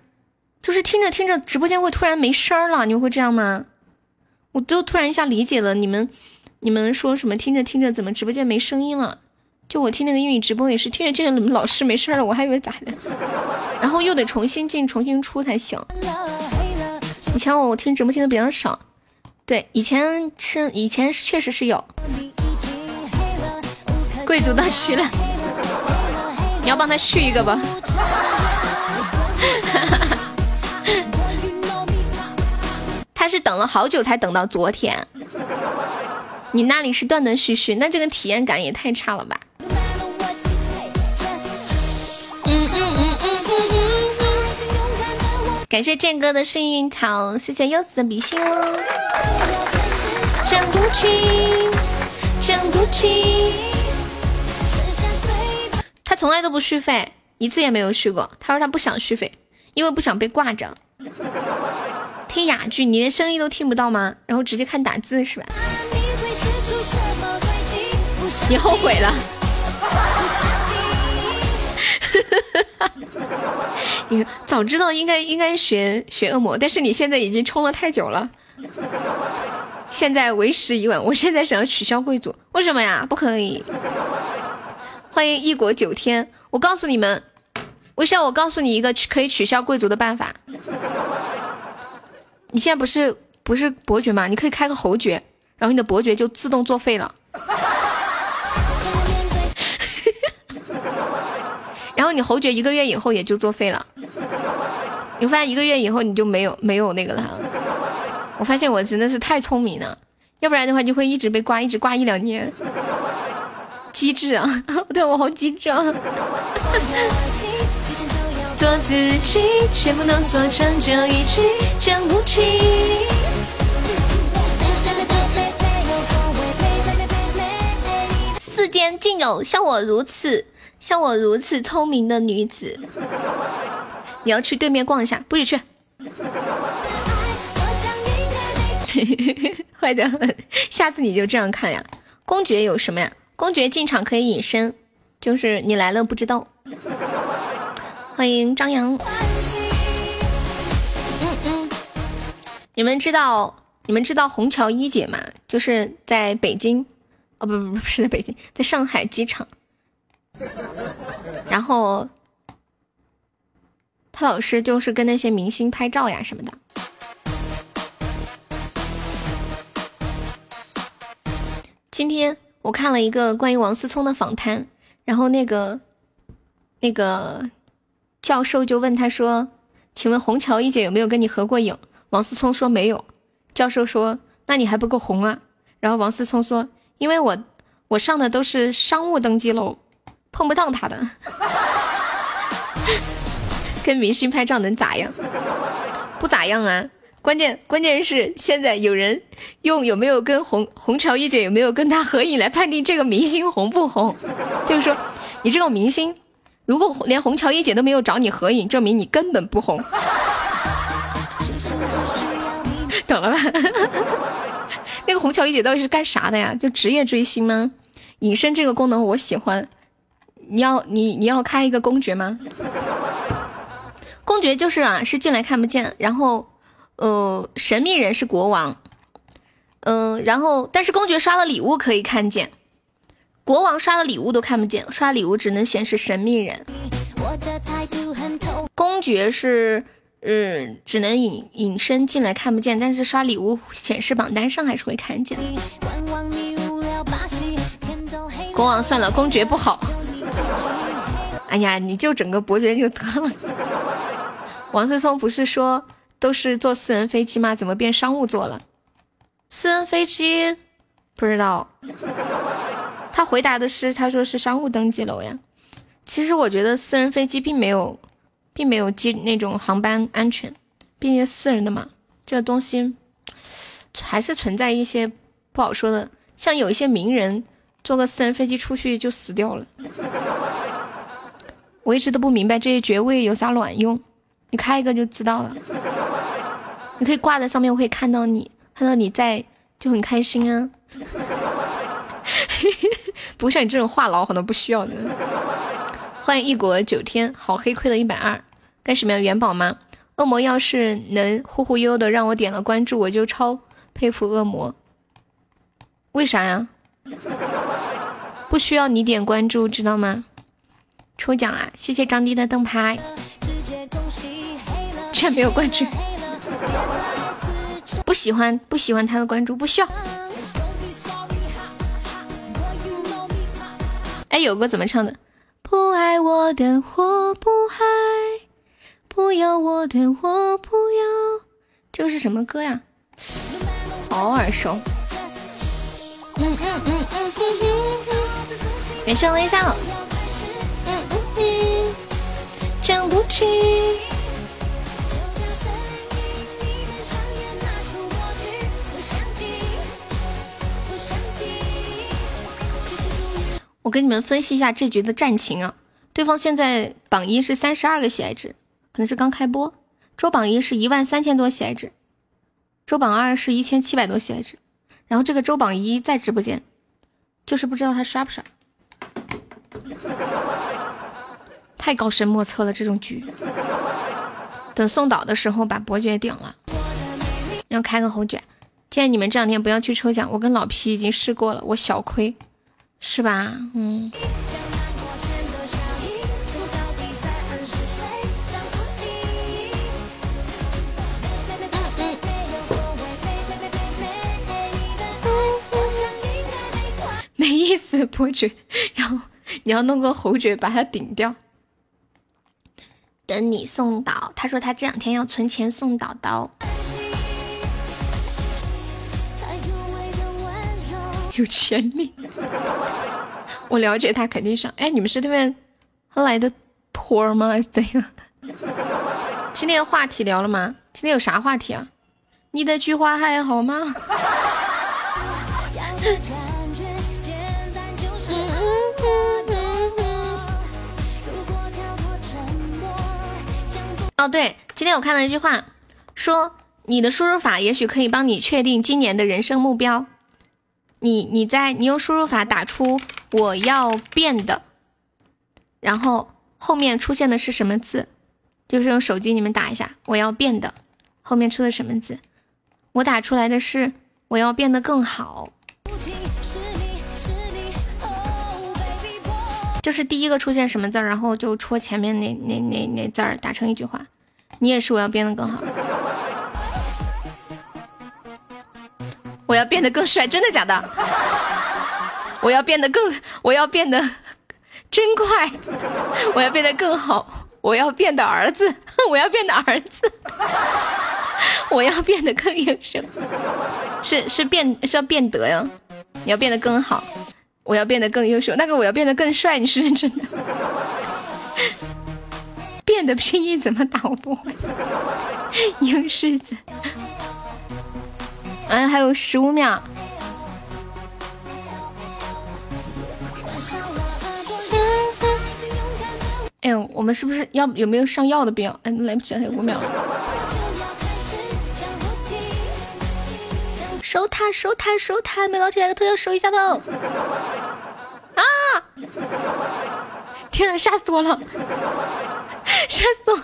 就是听着听着直播间会突然没声儿了，你们会这样吗？我都突然一下理解了你们。你们说什么？听着听着，怎么直播间没声音了？就我听那个英语直播也是听着听着，怎么老是没声儿了？我还以为咋的，然后又得重新进、重新出才行。以前我我听直播听的比较少，对，以前是以前确实是有。贵族到齐了，你要帮他续一个吧。他是等了好久才等到昨天。你那里是断断续续，那这个体验感也太差了吧！感谢剑哥的幸运草，谢谢柚子的比心哦。讲不清，讲不清。他从来都不续费，一次也没有续过。他说他不想续费，因为不想被挂着。听哑剧，你连声音都听不到吗？然后直接看打字是吧？你后悔了？你早知道应该应该学学恶魔，但是你现在已经充了太久了，现在为时已晚。我现在想要取消贵族，为什么呀？不可以。欢迎异国九天，我告诉你们，微笑，我告诉你一个可以取消贵族的办法。你现在不是不是伯爵吗？你可以开个侯爵，然后你的伯爵就自动作废了。你侯爵一个月以后也就作废了，你发现一个月以后你就没有没有那个了。我发现我真的是太聪明了，要不然的话就会一直被挂，一直挂一两年。机智啊，对我好机智啊。做自己，却不能缩成这一句讲不清。世间竟有像我如此。像我如此聪明的女子，你要去对面逛一下，不许去。坏的很，下次你就这样看呀。公爵有什么呀？公爵进场可以隐身，就是你来了不知道。欢迎张扬。嗯嗯，你们知道你们知道虹桥一姐吗？就是在北京，哦不不不是在北京，在上海机场。然后，他老师就是跟那些明星拍照呀什么的。今天我看了一个关于王思聪的访谈，然后那个那个教授就问他说：“请问虹桥一姐有没有跟你合过影？”王思聪说没有。教授说：“那你还不够红啊。”然后王思聪说：“因为我我上的都是商务登记楼。”碰不到他的，跟明星拍照能咋样？不咋样啊！关键关键是现在有人用有没有跟红红桥一姐有没有跟他合影来判定这个明星红不红？就是说，你这种明星如果连虹桥一姐都没有找你合影，证明你根本不红。懂了吧？那个虹桥一姐到底是干啥的呀？就职业追星吗？隐身这个功能我喜欢。你要你你要开一个公爵吗？公爵就是啊，是进来看不见，然后呃，神秘人是国王，嗯，然后但是公爵刷了礼物可以看见。国王刷了礼物都看不见，刷礼物只能显示神秘人。公爵是，嗯，只能隐隐身进来看不见，但是刷礼物显示榜单上还是会看见。国王算了，公爵不好。哎呀，你就整个伯爵就得了。王思聪不是说都是坐私人飞机吗？怎么变商务座了？私人飞机不知道。他回答的是，他说是商务登机楼呀。其实我觉得私人飞机并没有，并没有机那种航班安全，毕竟私人的嘛，这个东西还是存在一些不好说的。像有一些名人坐个私人飞机出去就死掉了。我一直都不明白这些爵位有啥卵用，你开一个就知道了。你可以挂在上面，我可以看到你，看到你在就很开心啊。不像你这种话痨，好多不需要的。欢迎一国九天，好黑亏了一百二，干什么呀？元宝吗？恶魔要是能忽忽悠的让我点了关注，我就超佩服恶魔。为啥呀？不需要你点关注，知道吗？抽奖啊！谢谢张迪的灯牌，却没有关注。不喜欢不喜欢他的关注，不需要。哎，有个怎么唱的？不爱我的我不爱，不要我的我不要。这个是什么歌呀？好耳熟。嗯嗯嗯嗯嗯嗯。感谢微笑。嗯嗯嗯。讲不清。我给你们分析一下这局的战情啊，对方现在榜一是三十二个喜爱值，可能是刚开播。周榜一是一万三千多喜爱值，周榜二是一千七百多喜爱值，然后这个周榜一在直播间，就是不知道他刷不刷。太高深莫测了这种局，等送岛的时候把伯爵顶了，要开个侯爵。建议你们这两天不要去抽奖，我跟老皮已经试过了，我小亏。是吧？嗯。没意思，伯爵，然后你要弄个侯爵把他顶掉。等你送岛，他说他这两天要存钱送岛刀。有潜力，我了解他肯定上。哎，你们是对面来的托儿吗？还是怎样？今天话题聊了吗？今天有啥话题啊？你的菊花还好吗？哦，对，今天我看到一句话，说你的输入法也许可以帮你确定今年的人生目标。你你在你用输入法打出我要变的，然后后面出现的是什么字？就是用手机你们打一下我要变的，后面出的什么字？我打出来的是我要变得更好，就是第一个出现什么字儿，然后就戳前面那那那那字儿，打成一句话。你也是我要变得更好。我要变得更帅，真的假的？我要变得更，我要变得真快，我要变得更好，我要变得儿子，我要变得儿子，我要变得更优秀，是是变是要变得呀？你要变得更好，我要变得更优秀，那个我要变得更帅，你是认真的？变的拼音怎么打我不会？硬柿子。哎，还有十五秒。哎呦，我们是不是要有没有上药的必要？哎，来不及了，还有五秒。收他，收他，收他！没老铁来个特效，收一下头。啊！天呐，吓死我了！吓死我！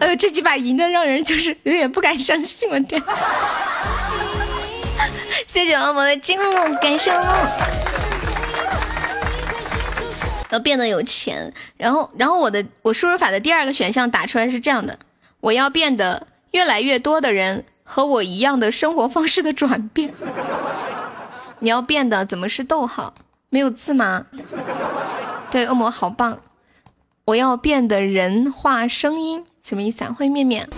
哎呦，这几把赢的让人就是有点不敢相信，我天！谢谢我们的金话筒，感谢我。要变得有钱，然后，然后我的我输入法的第二个选项打出来是这样的：我要变得越来越多的人和我一样的生活方式的转变。你要变得怎么是逗号？没有字吗？对，恶魔好棒。我要变的人话声音，什么意思啊？欢迎面面。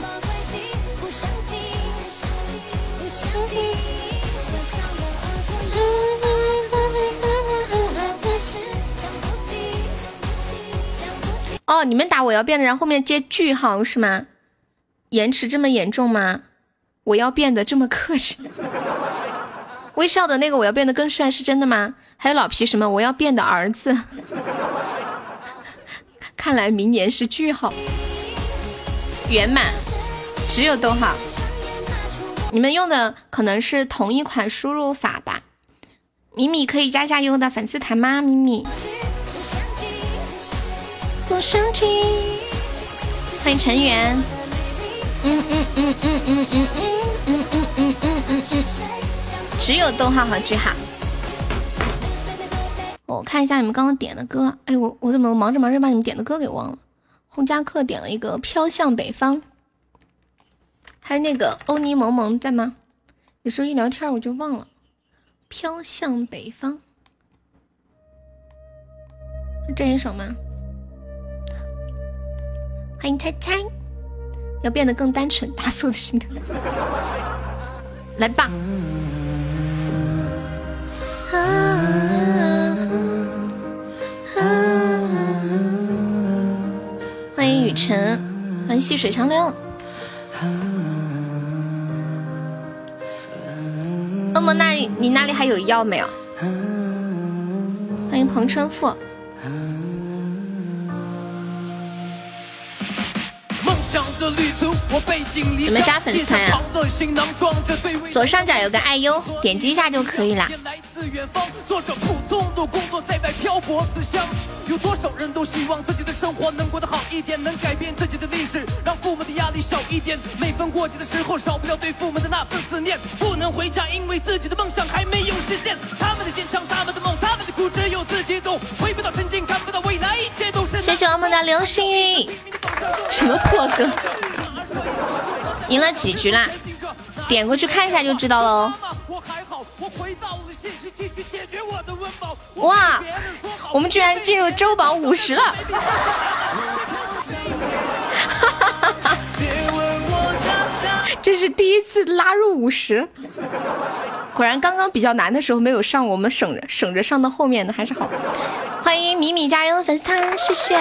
哦，你们打我要变的，然后后面接句号是吗？延迟这么严重吗？我要变得这么客气？微笑的那个我要变得更帅是真的吗？还有老皮什么我要变的儿子？看来明年是句号，圆满，只有逗号。你们用的可能是同一款输入法吧？米米可以加下优的粉丝团吗？米米。欢迎成员，嗯嗯嗯嗯嗯嗯嗯嗯嗯嗯嗯嗯，只有逗号和句号。我看一下你们刚刚点的歌，哎，我我怎么忙着忙着把你们点的歌给忘了？洪家克点了一个《飘向北方》，还有那个欧尼萌萌在吗？有时候一聊天我就忘了，《飘向北方》是这一首吗？欢迎猜猜，要变得更单纯，打死我的心疼，来吧！欢迎雨辰，欢迎细水长流。恶魔那里，你那里还有药没有？欢迎彭春富。怎么加粉丝团呀？左上角有个爱优，点击一下就可以了。有多少人都希望自己的生活能过得好一点，能改变自己的历史，让父母的压力小一点。每逢过节的时候，少不了对父母的那份思念。不能回家，因为自己的梦想还没有实现。他们的坚强，他们的梦，他苦，只有自己懂。回不到曾经，看不到未来，一切都是。谢谢我们的流星雨。什么破歌？赢了几局啦？点过去看一下就知道了哦。哇，我们居然进入周榜五十了！这是第一次拉入五十，果然刚刚比较难的时候没有上，我们省着省着上到后面的还是好。欢迎米米加入粉丝团，谢谢。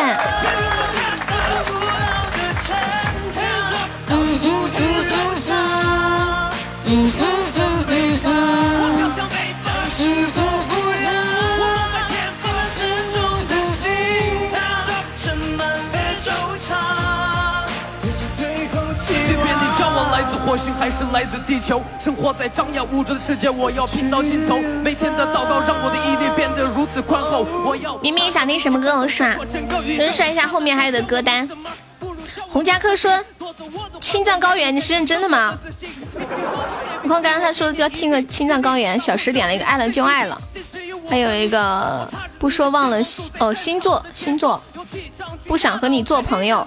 火星还是来自地球，生活在张牙舞爪的世界，我要拼到尽头。每天的祷告让我的毅力变得如此宽厚。我要明明想听什么歌，我刷，先刷一下后面还有的歌单。洪家科说：“青藏高原，你是认真的吗？” 我看刚刚他说要听个青藏高原，小石点了一个爱了就爱了，还有一个不说忘了哦星座星座，不想和你做朋友。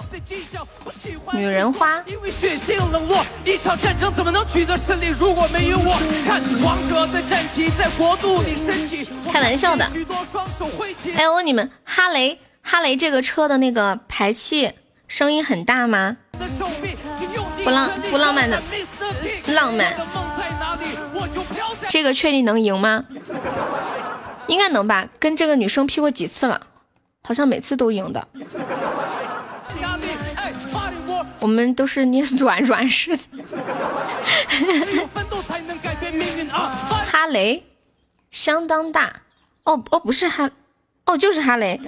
女人花。开玩笑的。哎，我问你们，哈雷哈雷这个车的那个排气声音很大吗？不浪不浪漫的，浪漫。这个确定能赢吗？应该能吧，跟这个女生 P 过几次了，好像每次都赢的。我们都是捏软软柿子。哈雷相当大，哦哦不是哈，哦就是哈雷，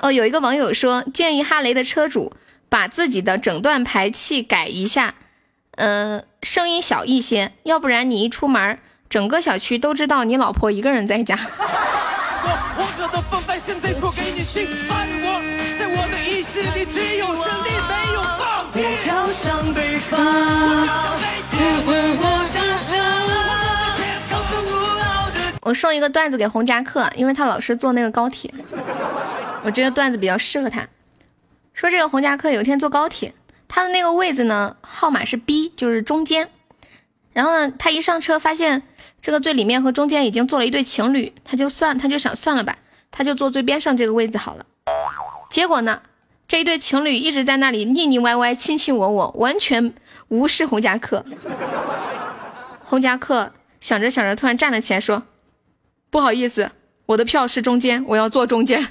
哦，有一个网友说建议哈雷的车主把自己的整段排气改一下，呃，声音小一些，要不然你一出门，整个小区都知道你老婆一个人在家。我送一个段子给洪家克，因为他老是坐那个高铁，我觉得段子比较适合他。说这个洪家克有一天坐高铁，他的那个位子呢号码是 B，就是中间。然后呢，他一上车发现这个最里面和中间已经坐了一对情侣，他就算他就想算了吧，他就坐最边上这个位子好了。结果呢，这一对情侣一直在那里腻腻歪歪、卿卿我我，完全无视洪家克。洪家克想着想着，突然站了起来说。不好意思，我的票是中间，我要坐中间。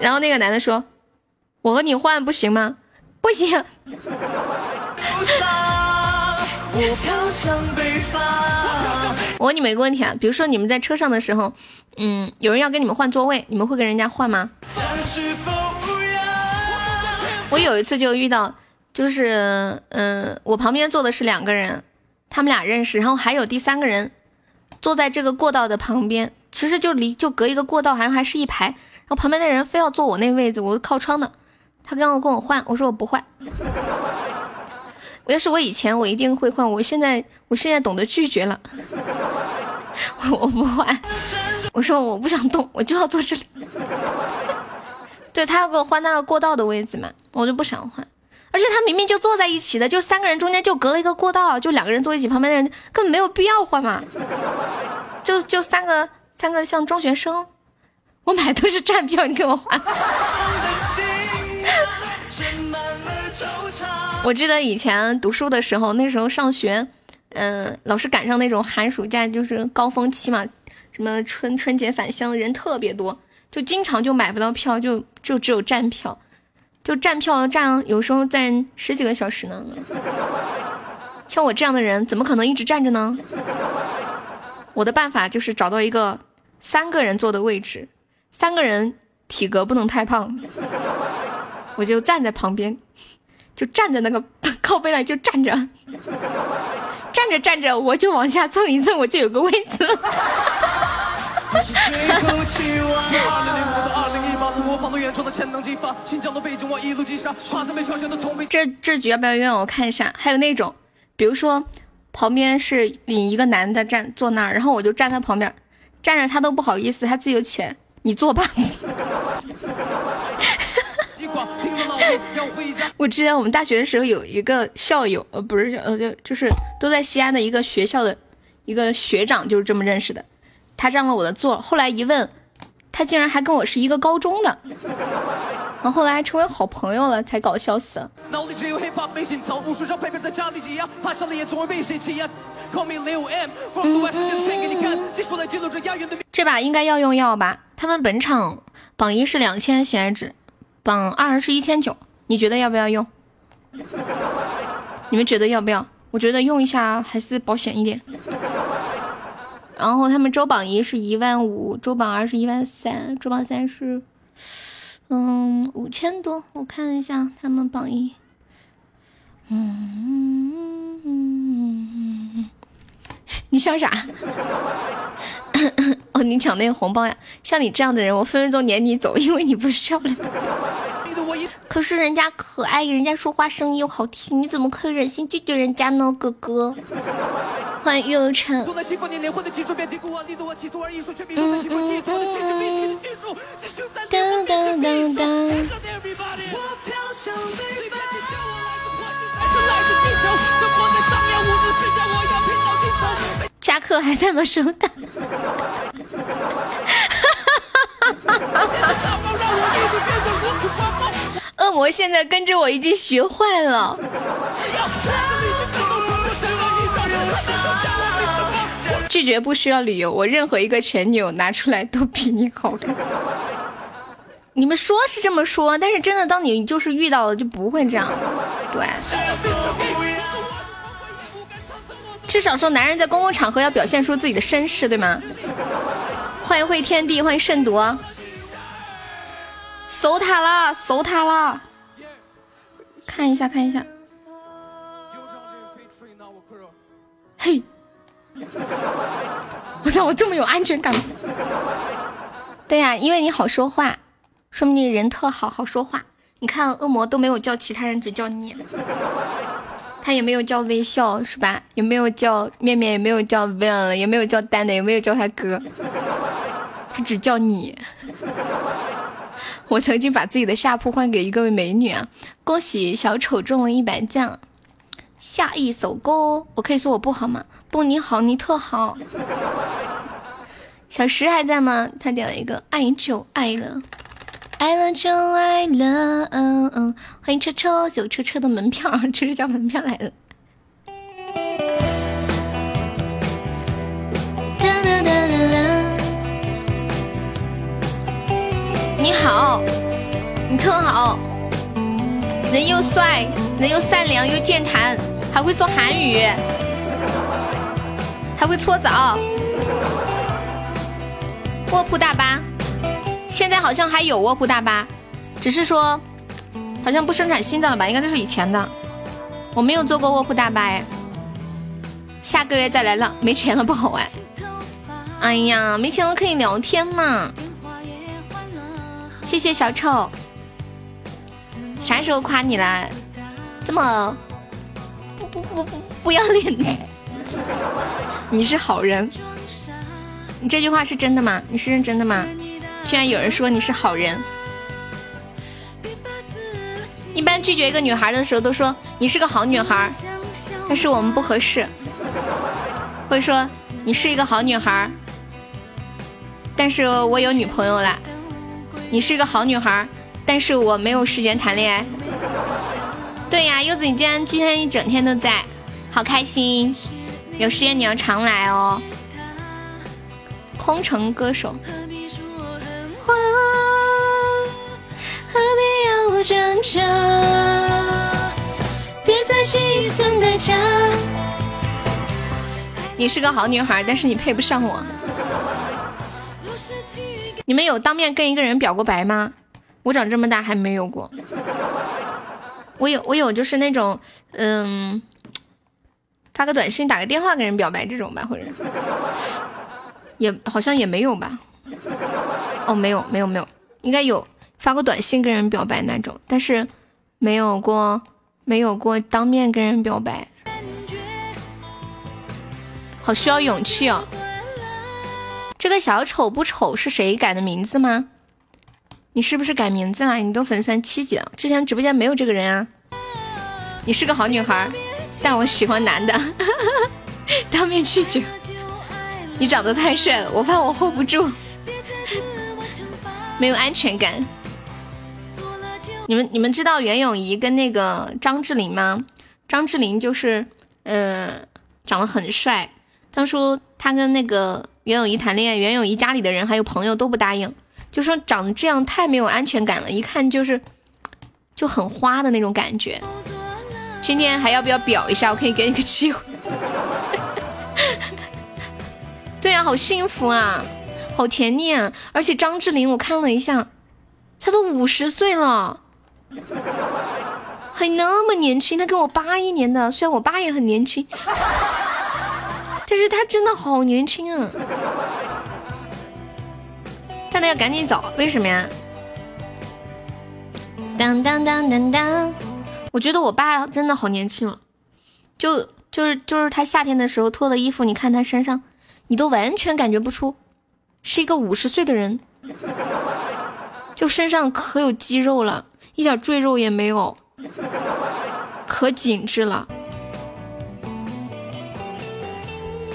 然后那个男的说：“我和你换不行吗？”不行。我飘向北方。我问你们一个问题啊，比如说你们在车上的时候，嗯，有人要跟你们换座位，你们会跟人家换吗？我有一次就遇到，就是嗯，我旁边坐的是两个人。他们俩认识，然后还有第三个人坐在这个过道的旁边，其实就离就隔一个过道，好像还是一排。然后旁边那人非要坐我那位子，我靠窗的。他刚刚跟我换，我说我不换。我要是我以前，我一定会换。我现在，我现在懂得拒绝了。我不换。我说我不想动，我就要坐这里。对他要给我换那个过道的位置嘛，我就不想换。而且他明明就坐在一起的，就三个人中间就隔了一个过道，就两个人坐一起，旁边的人根本没有必要换嘛。就就三个三个像中学生，我买都是站票，你给我换。我记得以前读书的时候，那时候上学，嗯，老是赶上那种寒暑假就是高峰期嘛，什么春春节返乡人特别多，就经常就买不到票，就就只有站票。就站票站，有时候站十几个小时呢。像我这样的人，怎么可能一直站着呢？我的办法就是找到一个三个人坐的位置，三个人体格不能太胖，我就站在旁边，就站在那个 靠背那就站着，站着站着我就往下蹭一蹭，我就有个位子。这这局要不要让我看一下？还有那种，比如说旁边是你一个男的站坐那儿，然后我就站他旁边，站着他都不好意思，他自己有钱，你坐吧。我记得我们大学的时候有一个校友，呃，不是呃，就就是都在西安的一个学校的一个学长，就是这么认识的。他占了我的座，后来一问，他竟然还跟我是一个高中的，然后后来还成为好朋友了，才搞笑死了。这把应该要用药吧？他们本场榜一是两千喜爱值，榜二是一千九，你觉得要不要用？你们觉得要不要？我觉得用一下还是保险一点。然后他们周榜一是一万五，周榜二是一万三，周榜三是，嗯，五千多。我看一下他们榜一，嗯，你笑啥？哦，你抢那个红包呀？像你这样的人，我分分钟撵你走，因为你不是漂亮。可是人家可爱，人家说话声音又好听，你怎么可以忍心拒绝人家呢，哥哥？欢迎悠晨。嗯嗯嗯。加课还在吗？收的。恶魔现在跟着我已经学坏了。拒绝不需要理由，我任何一个前女友拿出来都比你好看。你们说是这么说，但是真的，当你就是遇到了，就不会这样。对，至少说男人在公共场合要表现出自己的绅士，对吗？欢迎会天地，欢迎慎独，搜他了，搜他了，看一下，看一下，嘿，我操，我这么有安全感？对呀，因为你好说话，说明你人特好，好说话。你看恶魔都没有叫其他人，只叫你，他也没有叫微笑，是吧？也没有叫面面，也没有叫 Van，也没有叫丹的，也没有叫他哥。他只叫你。我曾经把自己的下铺换给一个美女啊！恭喜小丑中了一百赞。下一首歌，我可以说我不好吗？不，你好，你特好。小石还在吗？他点了一个爱就爱了，爱了就爱了。嗯嗯，欢迎车车，有车车的门票，车车交门票来了。哒哒哒哒哒。你好，你特好，人又帅，人又善良又健谈，还会说韩语，还会搓澡。卧铺大巴，现在好像还有卧铺大巴，只是说好像不生产新的了吧？应该都是以前的。我没有坐过卧铺大巴哎，下个月再来了，没钱了不好玩。哎呀，没钱了可以聊天嘛。谢谢小丑，啥时候夸你了？这么不不不不不要脸的？你是好人，你这句话是真的吗？你是认真的吗？居然有人说你是好人。一般拒绝一个女孩的时候都说你是个好女孩，但是我们不合适。会说你是一个好女孩，但是我有女朋友了。你是个好女孩，但是我没有时间谈恋爱。对呀，柚子，你今天今天一整天都在，好开心。有时间你要常来哦。空城歌手。你是个好女孩，但是你配不上我。你们有当面跟一个人表过白吗？我长这么大还没有过。我有，我有，就是那种，嗯，发个短信、打个电话跟人表白这种吧，或者也好像也没有吧。哦，没有，没有，没有，应该有发过短信跟人表白那种，但是没有过，没有过当面跟人表白，好需要勇气哦。这个小丑不丑是谁改的名字吗？你是不是改名字了？你都粉丝七级了，之前直播间没有这个人啊。你是个好女孩，但我喜欢男的，当面拒绝。你长得太帅了，我怕我 hold 不住，没有安全感。你们你们知道袁咏仪跟那个张智霖吗？张智霖就是，嗯，长得很帅。当初他跟那个。袁咏仪谈恋爱，袁咏仪家里的人还有朋友都不答应，就说长得这样太没有安全感了，一看就是就很花的那种感觉。今天还要不要表一下？我可以给你个机会。对呀，好幸福啊，好甜腻啊！而且张智霖我看了一下，他都五十岁了，还那么年轻。他跟我八一年的，虽然我爸也很年轻。但是他真的好年轻啊！大家要赶紧走，为什么呀？当当当当当！我觉得我爸真的好年轻，就就是就是他夏天的时候脱的衣服，你看他身上，你都完全感觉不出是一个五十岁的人，就身上可有肌肉了，一点赘肉也没有，可紧致了。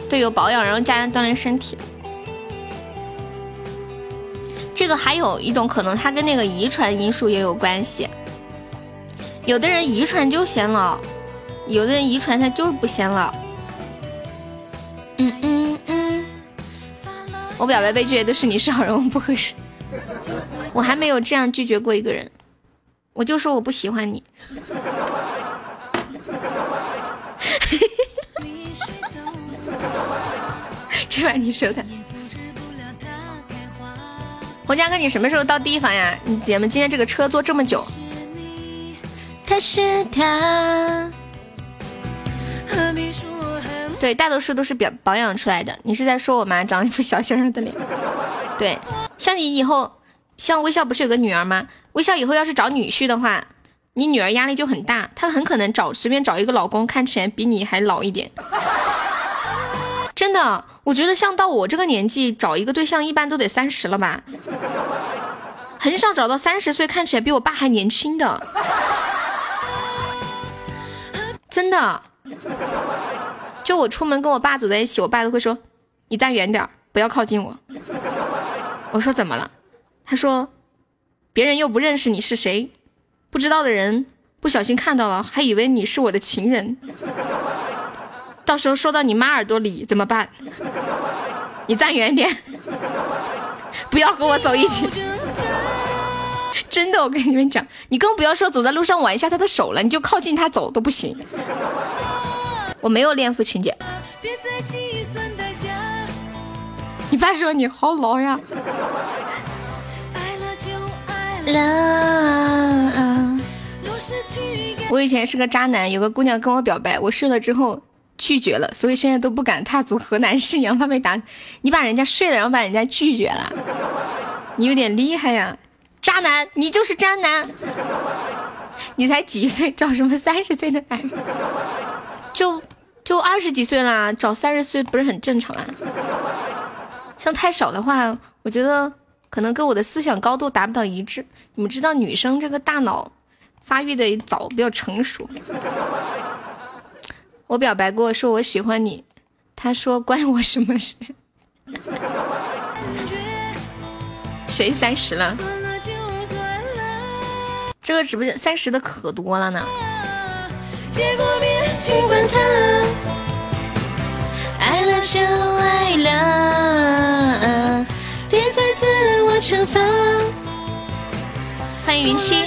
对，有保养，然后加上锻炼身体。这个还有一种可能，它跟那个遗传因素也有关系。有的人遗传就显老，有的人遗传他就是不显老。嗯嗯。我表白被拒绝都是你是好人，我不合适。我还没有这样拒绝过一个人，我就说我不喜欢你。这把你收的。洪家哥，你什么时候到地方呀？你姐们今天这个车坐这么久。他是他。对，大多数都是表保养出来的。你是在说我吗？长一副小鲜肉的脸。对，像你以后，像微笑不是有个女儿吗？微笑以后要是找女婿的话，你女儿压力就很大，她很可能找随便找一个老公，看起来比你还老一点。真的，我觉得像到我这个年纪找一个对象，一般都得三十了吧，很少找到三十岁看起来比我爸还年轻的。真的，就我出门跟我爸走在一起，我爸都会说：“你站远点，不要靠近我。”我说：“怎么了？”他说：“别人又不认识你是谁，不知道的人不小心看到了，还以为你是我的情人。”到时候说到你妈耳朵里怎么办？你站远点，不要和我走一起。真的，我跟你们讲，你更不要说走在路上挽一下他的手了，你就靠近他走都不行。我没有恋父情节。你爸说你好老呀。我以前是个渣男，有个姑娘跟我表白，我睡了之后。拒绝了，所以现在都不敢踏足河南信阳，怕被打。你把人家睡了，然后把人家拒绝了，你有点厉害呀，渣男，你就是渣男。你才几岁，找什么三十岁的男人？就就二十几岁啦，找三十岁不是很正常啊？像太少的话，我觉得可能跟我的思想高度达不到一致。你们知道，女生这个大脑发育的早，比较成熟。我表白过，说我喜欢你，他说关我什么事？谁三十了？这个直播间三十的可多了呢。爱了就爱了，别再自我惩罚。欢迎云七。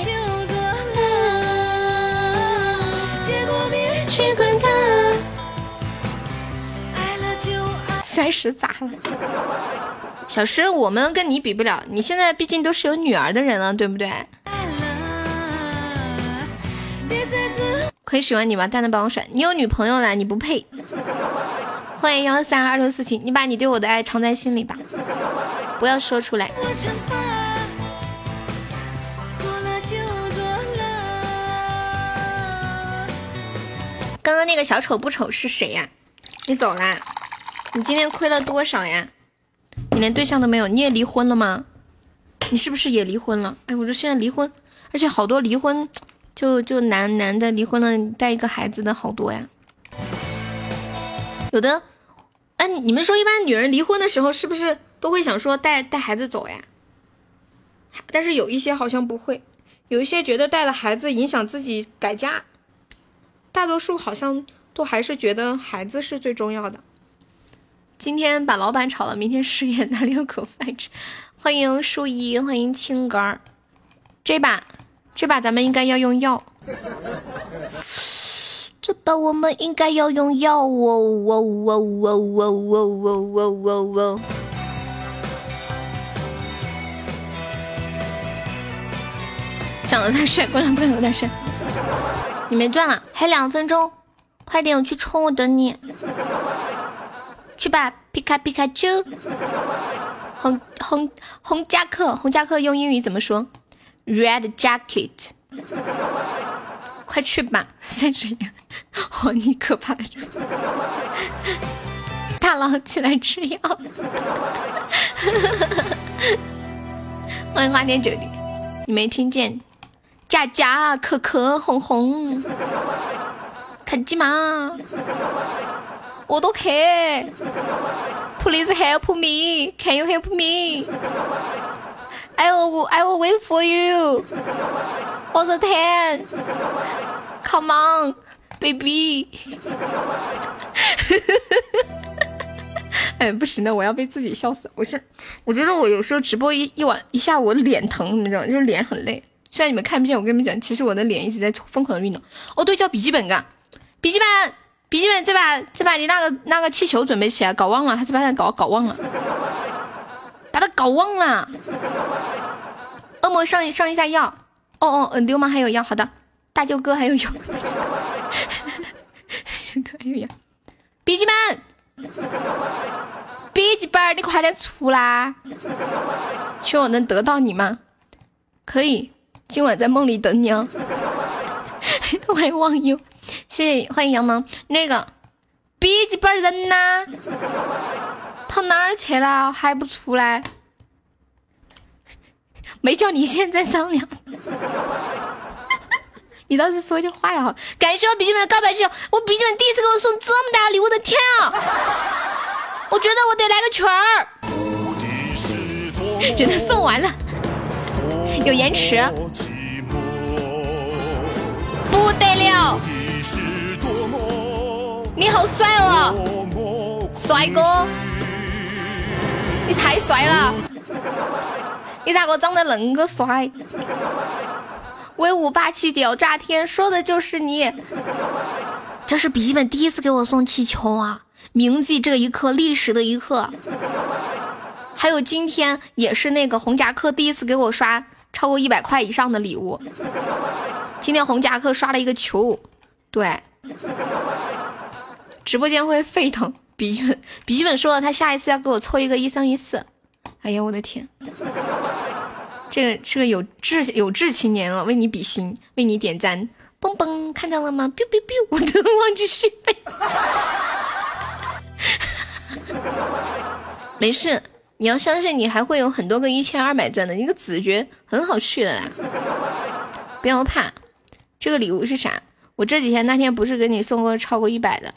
三十咋了？小诗，我们跟你比不了，你现在毕竟都是有女儿的人了，对不对？可以喜欢你吗？蛋蛋帮我甩，你有女朋友了，你不配。欢迎幺三二六四七，你把你对我的爱藏在心里吧，不要说出来。刚刚那个小丑不丑是谁呀？你走啦。你今天亏了多少呀？你连对象都没有，你也离婚了吗？你是不是也离婚了？哎，我说现在离婚，而且好多离婚，就就男男的离婚了带一个孩子的好多呀。有的，哎，你们说一般女人离婚的时候是不是都会想说带带孩子走呀？但是有一些好像不会，有一些觉得带了孩子影响自己改嫁，大多数好像都还是觉得孩子是最重要的。今天把老板炒了，明天失业哪里有口饭吃？欢迎树一，欢迎青杆儿。这把，这把咱们应该要用药。这把我们应该要用药哦哦哦哦哦哦哦哦哦！长得太帅，姑娘不敢有点帅。你没钻了，还两分钟，快点，我去冲，我等你。去吧，皮卡皮卡丘，红红红夹克，红夹克用英语怎么说？Red jacket，快去吧，三十年，哦，你可怕！大佬起来吃药，欢迎花天酒地，你没听见？佳佳可可红红，看鸡吗？我都看，Please help me. Can you help me? I will, I will wait for you all the time. Come on, baby. 哎，不行的，我要被自己笑死。我是，我觉得我有时候直播一一晚一下午，我脸疼，你知道吗？就是脸很累。虽然你们看不见，我跟你们讲，其实我的脸一直在疯狂的运动。哦，对，叫笔记本嘎，笔记本。笔记本这把这把你那个那个气球准备起来，搞忘了，还是把它搞搞忘了。把他搞忘了。恶魔上上一下药。哦哦，嗯，流氓还有药，好的。大舅哥还有药。大舅哥还有药。笔记本，笔记本，你快点出来。求我能得到你吗？可以，今晚在梦里等你哦。欢迎忘忧，谢谢欢迎羊毛。那个笔记本人呢？跑哪儿去了？还不出来？没叫你现在商量。你倒是说句话呀！感谢我笔记本的告白信，我笔记本第一次给我送这么大礼物，的天啊！我觉得我得来个圈儿。人都送完了，有延迟。不得了！你好帅哦，帅哥！你太帅了！你咋个长得恁个帅？威武霸气屌炸天，说的就是你。这是笔记本第一次给我送气球啊！铭记这一刻，历史的一刻。还有今天也是那个红夹克第一次给我刷超过一百块以上的礼物。今天红夹克刷了一个球，对，直播间会沸腾。笔记本笔记本说了，他下一次要给我凑一个一三一四。哎呀，我的天！这个是个有志有志青年了，为你比心，为你点赞，嘣嘣，看到了吗？biu biu biu，我都忘记续费。没事，你要相信，你还会有很多个一千二百钻的，一个子爵很好续的啦，不要怕。这个礼物是啥？我这几天那天不是给你送过超过一百的？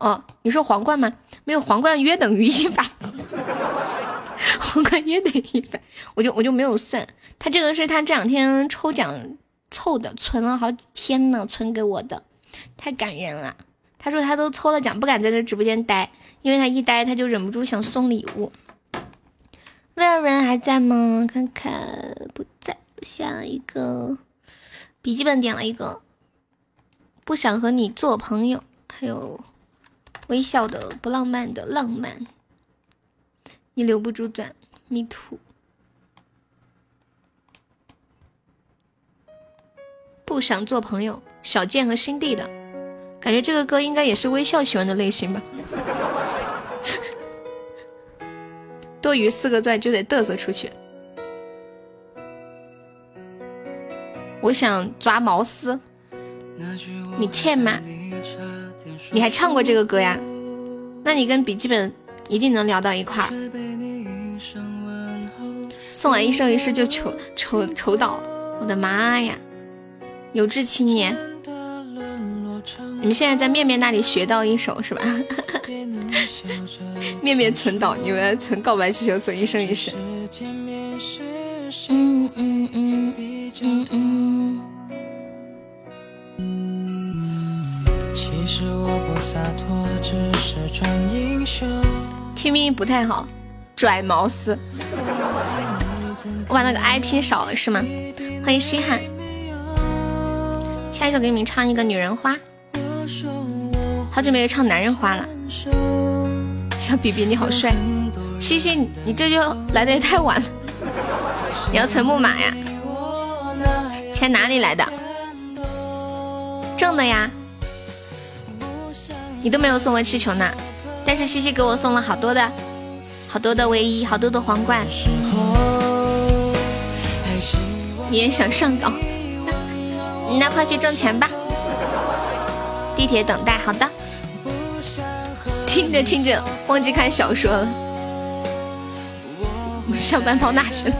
哦，你说皇冠吗？没有皇冠约等于一百。皇冠约等于一百，我就我就没有算。他这个是他这两天抽奖凑的，存了好几天呢，存给我的，太感人了。他说他都抽了奖，不敢在这直播间待，因为他一待他就忍不住想送礼物。威尔人还在吗？看看不在。下一个笔记本点了一个，不想和你做朋友，还有微笑的不浪漫的浪漫。你留不住转，me too。不想做朋友，小贱和新地的，感觉这个歌应该也是微笑喜欢的类型吧。多余四个钻就得嘚瑟出去。我想抓毛丝，你欠吗？你还唱过这个歌呀？那你跟笔记本。一定能聊到一块儿。送完一生一世就愁愁愁倒，我的妈呀！有志青年，你们现在在面面那里学到一首是吧？面面存档，你们存告白气球，存一生一世。嗯嗯嗯嗯嗯。其实我不洒脱，只是装英雄。听音不太好，拽毛丝，我把那个 IP 少了是吗？欢迎西汉，下一首给你们唱一个女人花，好久没有唱男人花了。小比比你好帅，西西你这就来的也太晚了，你要存木马呀？钱哪里来的？挣的呀，你都没有送我气球呢。但是西西给我送了好多的，好多的唯一，好多的皇冠。你也想上岛？那快去挣钱吧。地铁等待，好的。听着听着，忘记看小说了。上班跑哪去了？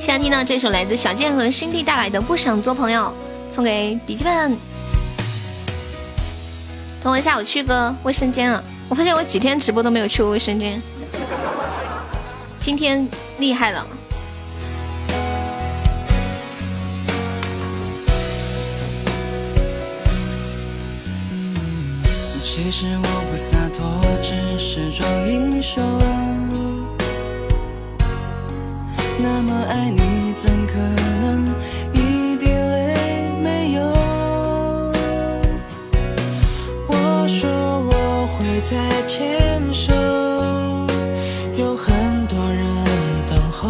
现在听到这首来自小贱和新地带来的《不想做朋友》，送给笔记本。等我一下，我去个卫生间啊！我发现我几天直播都没有去过卫生间，今天厉害了。其实我不洒脱，只是装英雄。那么爱你，怎可能？在牵手，有很多人等候，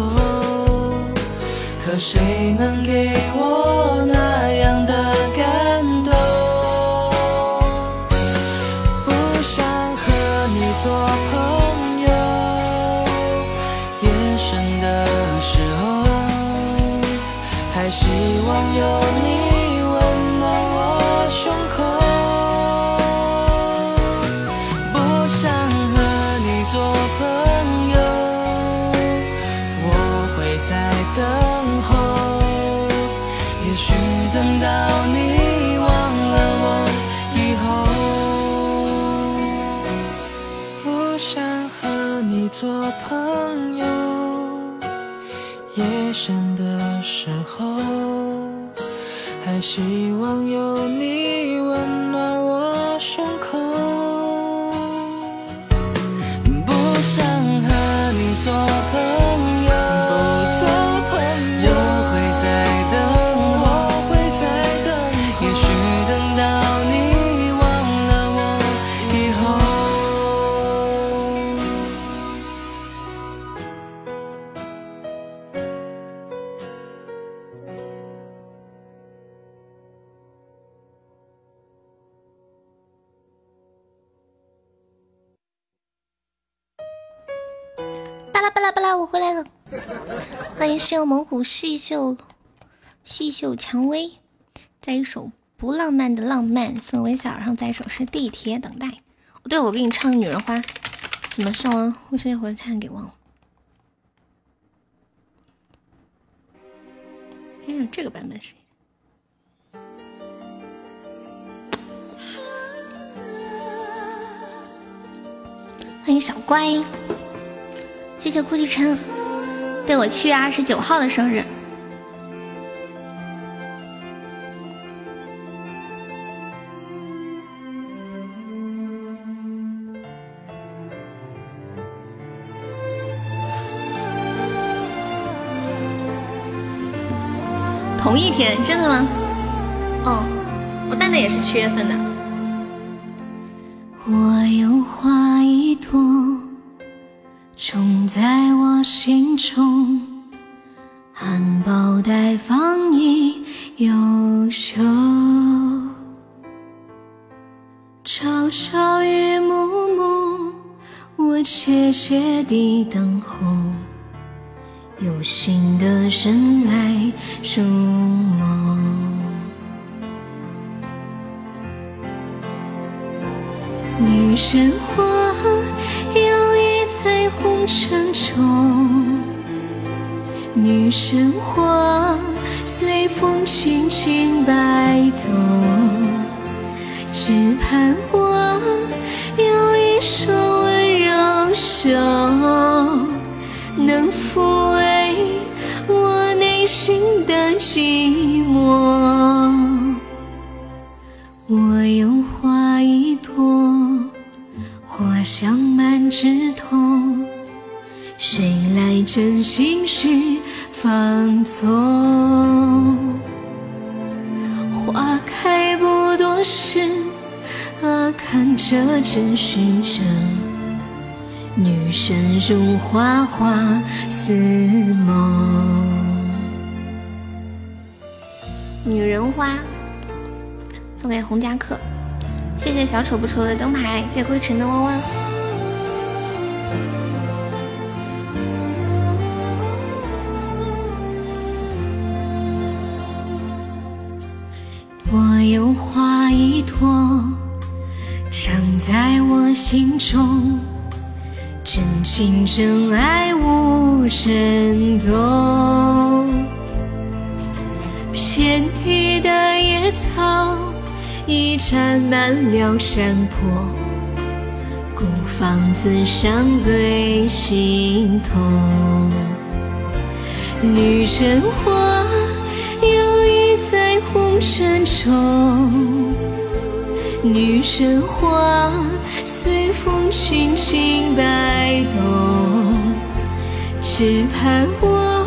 可谁能给我呢猛虎细嗅细嗅蔷薇，在一首不浪漫的浪漫送微笑，然后再一首是地铁等待。哦对，我给你唱《女人花》，怎么上完卫生间回来差点给忘了。哎呀，这个版本是。欢迎小乖，谢谢顾继琛，对我七月二十九号的生日。同一天，真的吗？哦，我蛋蛋也是七月份的。我有花一朵，种在我心中，含苞待放已优秀。朝朝与暮暮，我切切地等候，有心的人来入梦。女神花在红尘中，女神花随风轻轻摆动，只盼我有一双温柔手，能抚慰我内心的寂寞。我有，香满枝头，谁来真心去放纵？花开不多时，啊，看着真实着，女神如花花似梦。女人花送给洪家客，谢谢小丑不丑的灯牌，谢谢灰尘的汪汪。我有花一朵，长在我心中，真情真爱无人懂。遍地的野草已占满了山坡，孤芳自赏最心痛。女人花摇曳在红尘中，女人花随风轻轻摆动，只盼我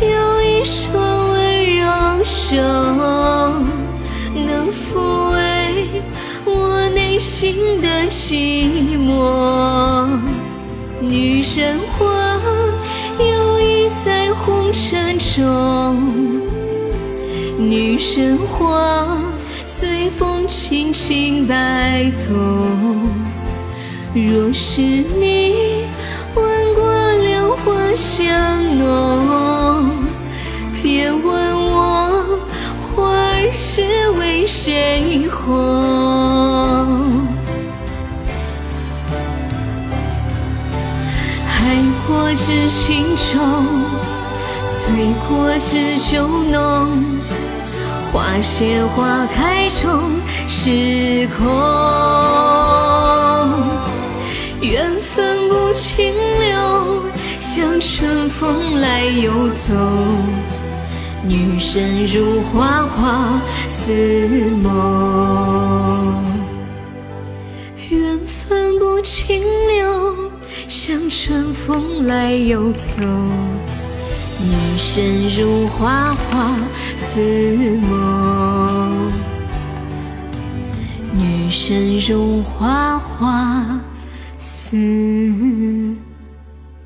有一双温柔手，抚慰我内心的寂寞。女神花游弋在红尘中，女神花随风轻轻摆动。若是你闻过榴花香浓，别问是为谁红。爱过知情重，醉过知酒浓。花谢花开终是空，缘分不停留，像春风来又走。女神如花花似梦，缘分不停留，像春风来又走。女神如花花似梦，女神如花花似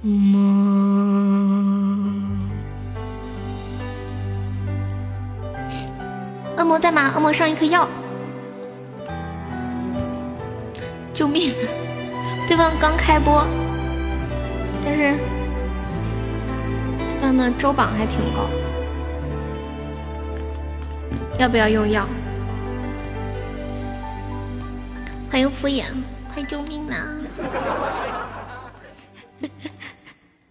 梦。在吗？恶魔上一颗药，救命！对方刚开播，但是对方的周榜还挺高，要不要用药？欢迎敷衍，快救命啊！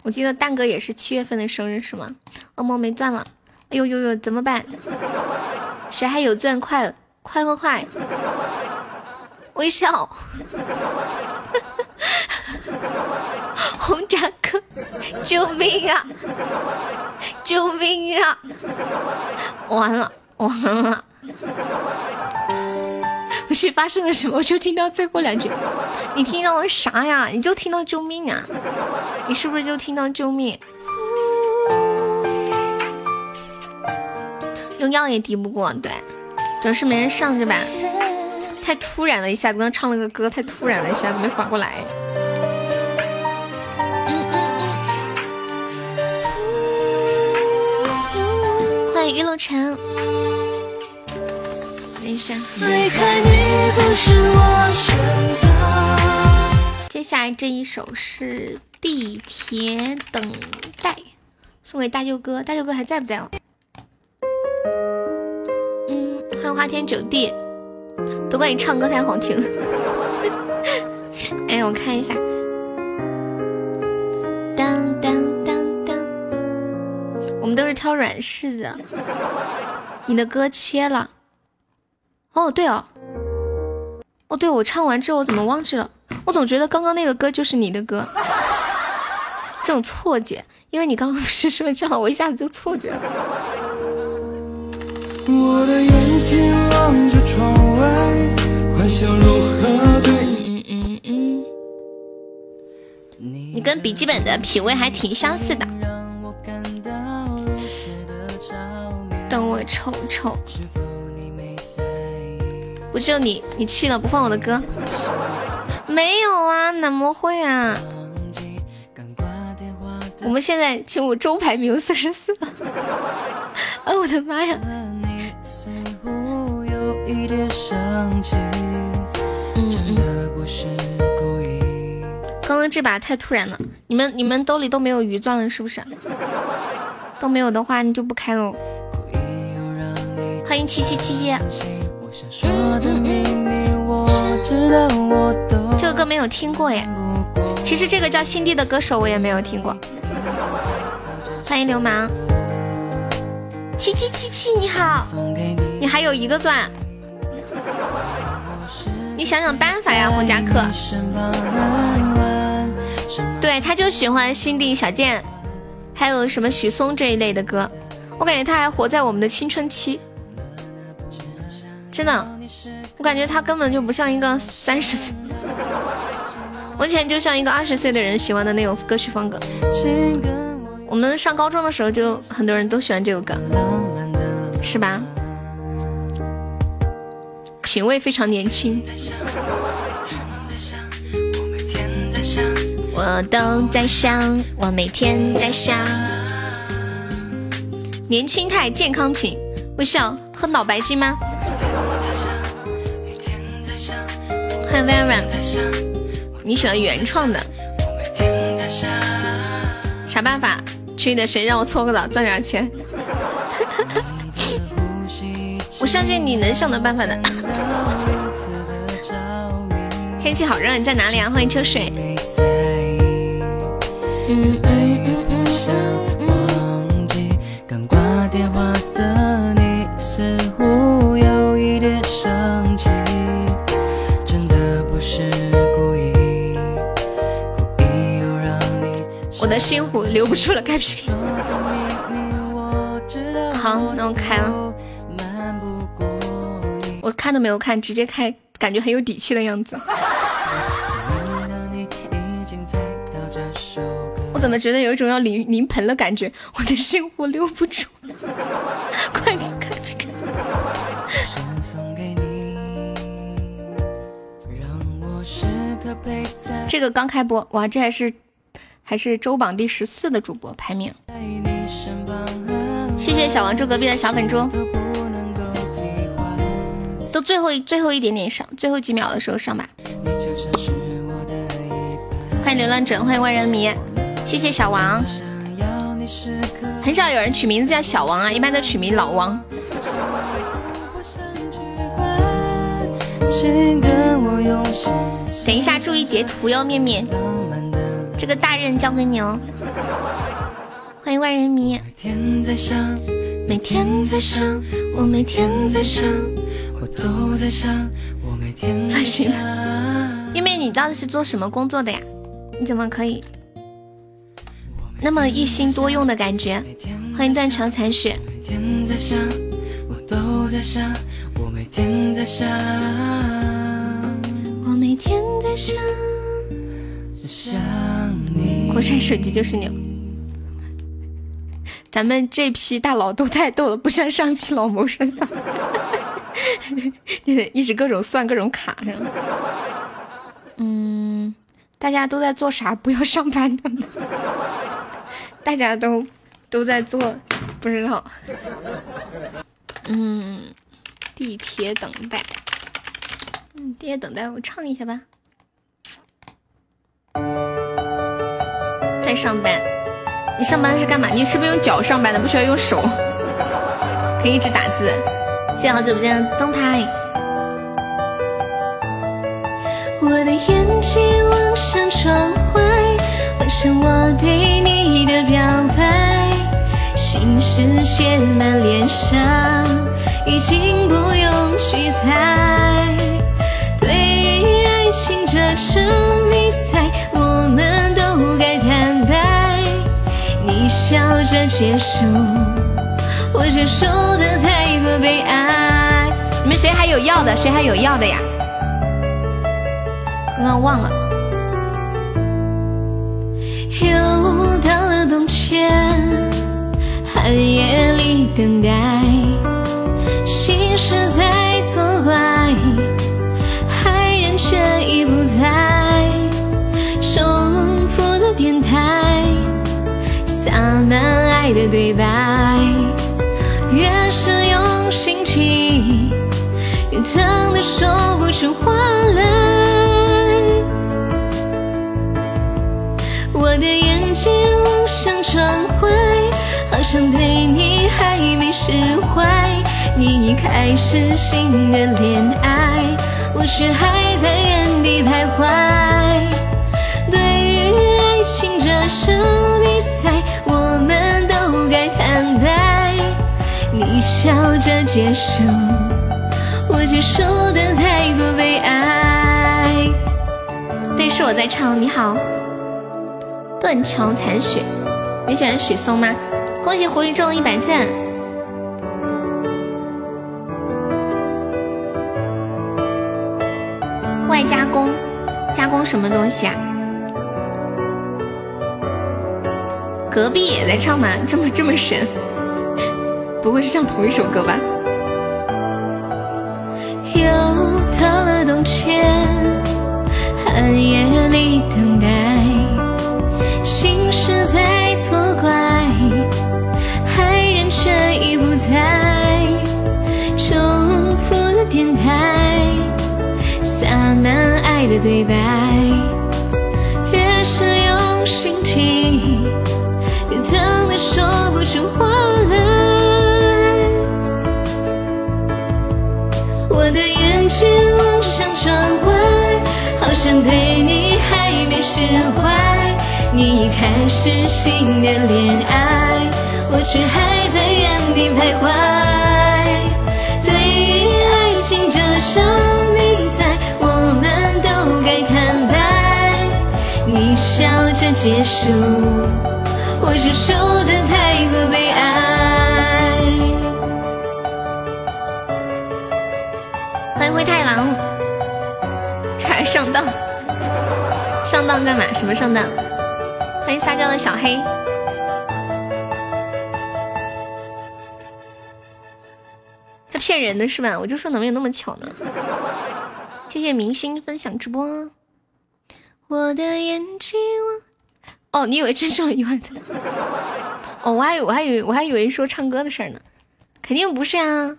我记得蛋哥也是七月份的生日是吗？恶魔没钻了，哎呦呦呦，怎么办？谁还有钻？快快快快！微笑，红掌哥，救命啊！救命啊！完了完了！不是发生了什么？我就听到最后两句，你听到了啥呀？你就听到救命啊！你是不是就听到救命？用药也敌不过，对，主要是没人上是吧？太突然了，一下子刚唱了个歌，太突然了，一下子没缓过来。欢迎玉露晨，等一下。接下来这一首是《地铁等待》，送给大舅哥，大舅哥还在不在哦？花天酒地，都怪你唱歌太好听。哎，我看一下，当当当当，我们都是挑软柿子。你的歌切了。哦，对哦，哦对，我唱完之后我怎么忘记了？我总觉得刚刚那个歌就是你的歌，这种错觉，因为你刚刚不是说这样，我一下子就错觉了。我的眼睛望着窗外，幻想如何对嗯嗯嗯你跟笔记本的品味还挺相似的。等我瞅瞅，不就你，你去了不放我的歌？没有啊，怎么会啊？我们现在请我周排名有四十四了，啊，我的妈呀！刚刚这把太突然了，你们你们兜里都没有鱼钻了是不是？都没有的话，你就不开喽。欢迎七七七七。这个歌没有听过耶，其实这个叫新地的歌手我也没有听过。欢迎流氓。七七七七，你好，你还有一个钻，你想想办法呀，冯夹克。对，他就喜欢新地小贱，还有什么许嵩这一类的歌，我感觉他还活在我们的青春期，真的，我感觉他根本就不像一个三十岁，完全就像一个二十岁的人喜欢的那种歌曲风格。我们上高中的时候就很多人都喜欢这首歌，是吧？品味非常年轻。我都在想，我每天在想。年轻态，健康品，微笑，喝脑白金吗？欢迎 Vera，你喜欢原创的？啥办法？去的谁让我搓个澡赚点钱？我相信你能想到办法的。天气好热，你在哪里啊？欢迎秋水。我的心湖留不住了，开屏。好，那我开了。我看都没有看，直接开。感觉很有底气的样子，怎么觉得有一种要临临盆的感觉？我的心我留不住，快点开开！这个刚开播，哇，这还是还是周榜第十四的主播排名。谢谢小王住隔壁的小粉猪。都最后一最后一点点上，最后几秒的时候上吧。欢迎流浪者，欢迎万人迷，谢谢小王。很少有人取名字叫小王啊，一般都取名老王。等一下，注意截图哟，面面。这个大任交给你哦。欢迎万人迷。每天在想，每天在想，我每天在想。放心，妹妹，你到底是做什么工作的呀？你怎么可以那么一心多用的感觉？欢迎断肠残雪。我每天在想，我每天在想，想你。国产手机就是牛，咱们这批大佬都太逗了，不像上一批老谋深算。就是一直各种算各种卡着。嗯，大家都在做啥？不要上班的吗？大家都都在做，不知道。嗯，地铁等待。嗯，地铁等待，我唱一下吧。在上班？你上班是干嘛？你是不是用脚上班的？不需要用手，可以一直打字。谢谢好久不见灯牌。我的眼睛望向窗外，幻想我对你的表白，心事写满脸上，已经不用去猜。对于爱情这场比赛，我们都该坦白。你笑着接受。我接受的太过悲哀。你们谁还有要的？谁还有要的呀？刚刚忘了。天，寒夜里等待，心事在作怪，爱人却已不在。重复的电台，洒满爱的对白。好像对你还没释怀。你已开始新的恋爱，我却还在原地徘徊。对于爱情这场比赛，我们都该坦白。你笑着接受，我接受的太过悲哀。对，是我在唱。你好，断桥残雪，你喜欢许嵩吗？恭喜狐狸中一百赞。外加工，加工什么东西啊？隔壁也在唱吗？这么这么神？不会是唱同一首歌吧？又到了冬天，寒夜里等待，对白，越是用心听，越疼得说不出话来。我的眼睛望向窗外，好像对你还没释怀。你已开始新的恋爱，我却还在原地徘徊。结束，我是输的太过悲哀。欢迎灰太狼，还上当？上当干嘛？什么上当？欢迎撒娇的小黑。他骗人的是吧？我就说怎么有那么巧呢？谢谢明星分享直播。我的眼睛哦，你以为真是我一万的？哦，我还以我还以为我还以为说唱歌的事儿呢，肯定不是啊，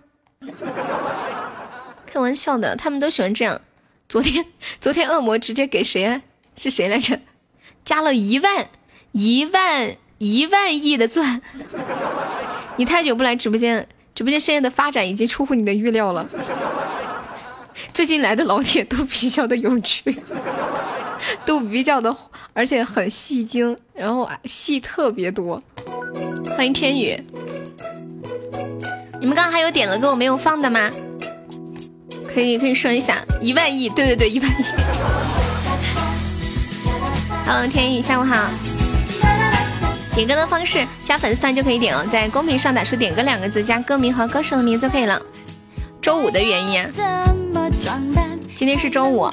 开玩笑的，他们都喜欢这样。昨天昨天恶魔直接给谁啊？是谁来着？加了一万一万一万亿的钻。你太久不来直播间，直播间现在的发展已经出乎你的预料了。最近来的老铁都比较的有趣，都比较的，而且很戏精，然后戏特别多。欢迎天宇，你们刚刚还有点了歌我没有放的吗？可以可以说一下，一万亿，对对对，一万亿。Hello，天宇，下午好。点歌的方式，加粉丝团就可以点哦，在公屏上打出“点歌”两个字，加歌名和歌手的名字就可以了。周五的原因啊，今天是周五，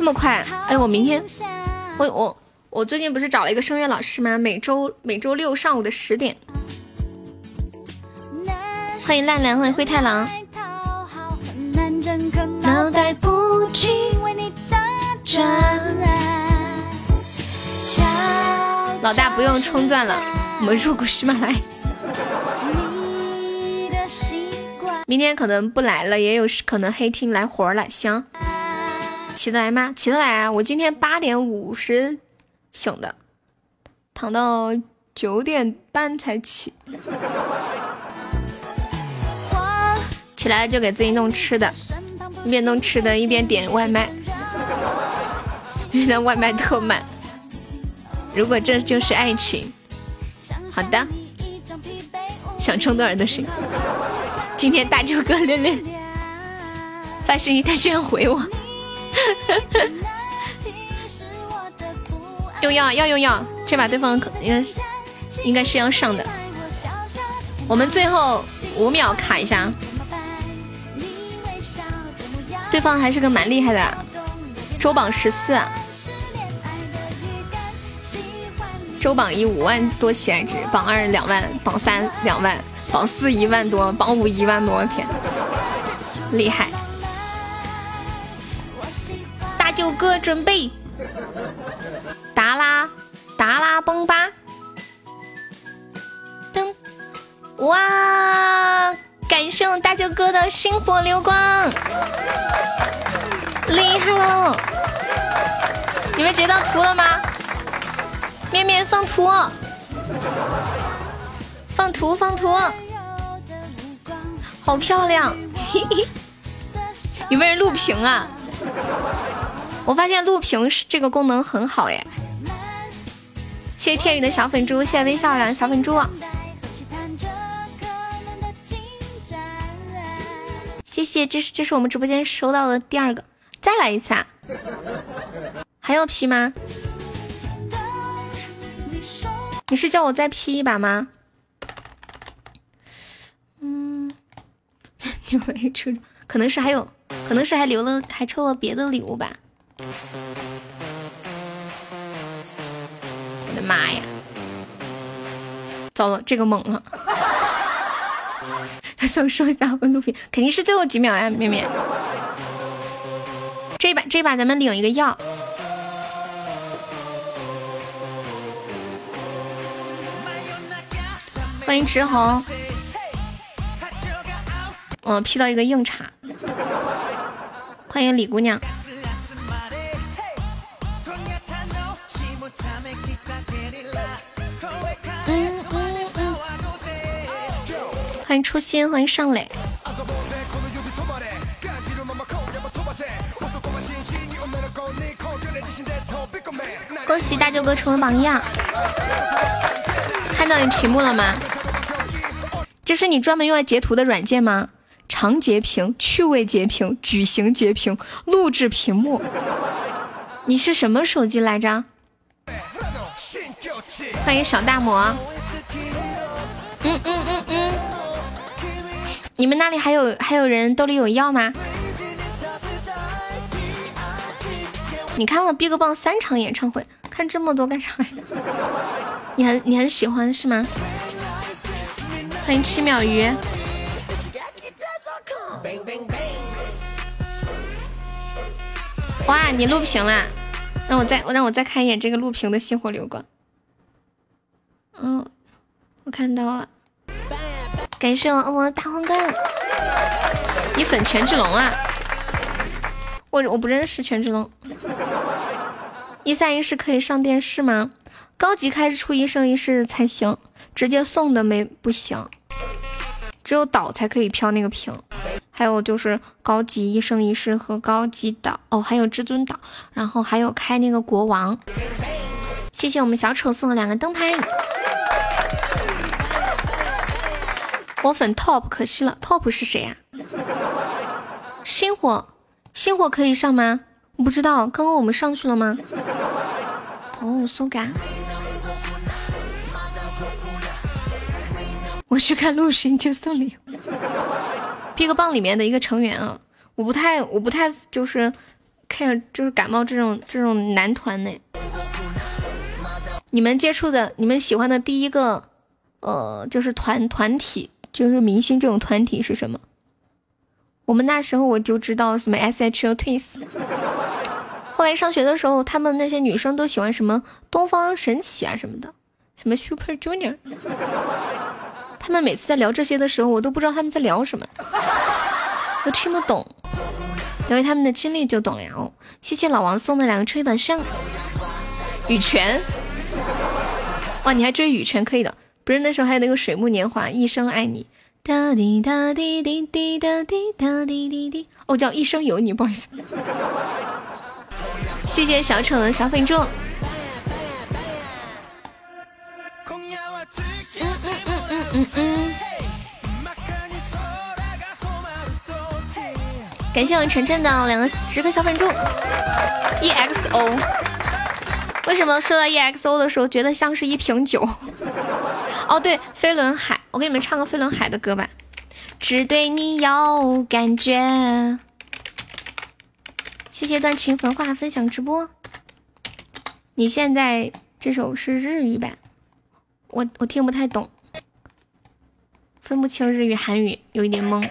这么快？哎，我明天，我我我最近不是找了一个声乐老师吗？每周每周六上午的十点。欢迎烂烂，欢迎灰太狼。脑袋不禁为你打转。老大不用冲钻了，我们入股喜马拉雅。明天可能不来了，也有可能黑厅来活了。行，起得来吗？起得来啊！我今天八点五十醒的，躺到九点半才起。起来就给自己弄吃的，一边弄吃的，一边点外卖。原来外卖特慢。如果这就是爱情，好的，想充多少都行。今天大舅哥练练发信息，他居然回我，用药要用药，这把对方可应该应该是要上的。我们最后五秒卡一下，对方还是个蛮厉害的，周榜十四。周榜一五万多喜爱值，榜二两万，榜三两万，榜四一万多，榜五一万多，天，厉害！九哥准备，达拉达拉崩吧！噔，哇！感谢我大舅哥的星火流光，厉害喽！你们截到图了吗？面面放图，放图放图，好漂亮！有没有人录屏啊？我发现录屏是这个功能很好耶！谢谢天宇的小粉猪，谢谢微笑的小粉猪，谢谢，这是这是我们直播间收到的第二个，再来一次啊！还要 P 吗？你是叫我再 P 一把吗？嗯，留了一抽，可能是还有，可能是还留了，还抽了别的礼物吧。我的妈呀！糟了，这个猛了！他想说一下温度评，肯定是最后几秒呀，面面。这把这把咱们领一个药。欢迎直红，嗯，P 到一个硬茬。欢迎李姑娘，欢迎初心，欢迎上磊。恭喜大舅哥成为榜一啊！看到你屏幕了吗？这是你专门用来截图的软件吗？长截屏、趣味截屏、矩形截屏、录制屏幕。你是什么手机来着？欢迎小大魔。嗯嗯嗯嗯。你们那里还有还有人兜里有药吗？你看了 BigBang 三场演唱会，看这么多干啥呀？你很你很喜欢是吗？欢迎七秒鱼。哇，你录屏了？让我再让我再看一眼这个录屏的星火流光。嗯，我看到了。感谢我恶魔大皇冠。你粉权志龙啊？我我不认识权志龙。一三一四可以上电视吗？高级开出一生一世才行，直接送的没不行。只有岛才可以飘那个屏，还有就是高级一生一世和高级岛哦，还有至尊岛，然后还有开那个国王。谢谢我们小丑送的两个灯牌。我粉 top 可惜了，top 是谁呀？星火，星火可以上吗？我不知道，刚刚我们上去了吗？哦，苏感。我去看陆巡就送礼物。BigBang 里面的一个成员啊，我不太我不太就是 care 就是感冒这种这种男团呢。你们接触的你们喜欢的第一个呃就是团团体就是明星这种团体是什么？我们那时候我就知道什么 S.H.O Twins。后来上学的时候，他们那些女生都喜欢什么东方神起啊什么的，什么 Super Junior。他们每次在聊这些的时候，我都不知道他们在聊什么，我听不懂。因为他们的经历就懂了哦。谢谢老王送的两个吹板扇。羽泉，哇，你还追羽泉可以的。不是那时候还有那个水木年华，一生爱你。哒滴哒滴滴滴哒滴哒滴滴滴。哦，叫一生有你，不好意思。谢谢小丑的小粉猪。嗯嗯嗯嗯嗯，感谢我晨晨的两个十个小粉猪。EXO，为什么说到 EXO 的时候觉得像是一瓶酒？哦，对，飞轮海，我给你们唱个飞轮海的歌吧。只对你有感觉。谢谢段情焚化分享直播。你现在这首是日语版，我我听不太懂。分不清日语、韩语，有一点懵。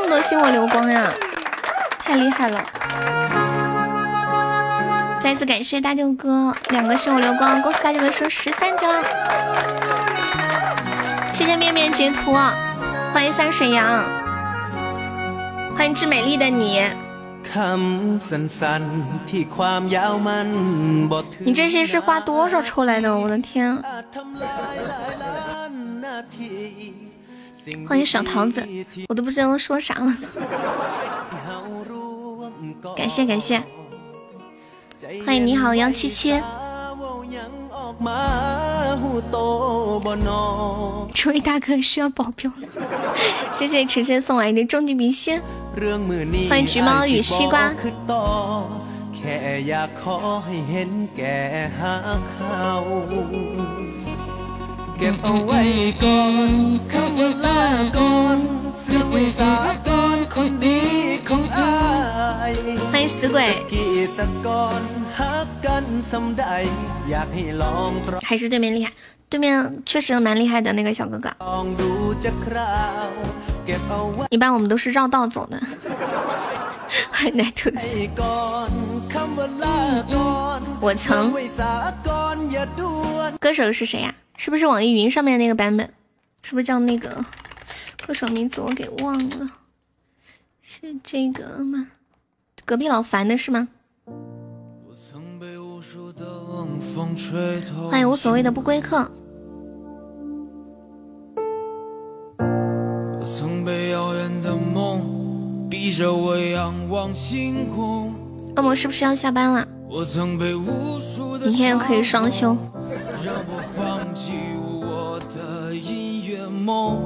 这么多星火流光呀？太厉害了！再次感谢大舅哥两个星火流光，恭喜大舅哥升十三级了！谢谢面面截图，欢迎三水羊，欢迎致美丽的你。你这些是花多少抽来的？我的天！欢小桃子，我都不知道说啥了。感谢感谢，欢迎你好杨七七。这位大哥需要保镖，谢谢晨晨送来的终极明星。欢迎橘猫与西瓜。欢迎死鬼。还是对面厉害，对面确实蛮厉害的那个小哥哥。一般我们都是绕道走的。奶兔子，我曾。歌手是谁呀？是不是网易云上面那个版本？是不是叫那个歌手名字我给忘了？是这个吗？隔壁老樊的是吗？欢迎无所谓的不归客。我曾被遥远的梦逼着我仰望星空。恶魔是不是要下班了？我曾被无数的明天可以双休。让我放弃我的音乐梦。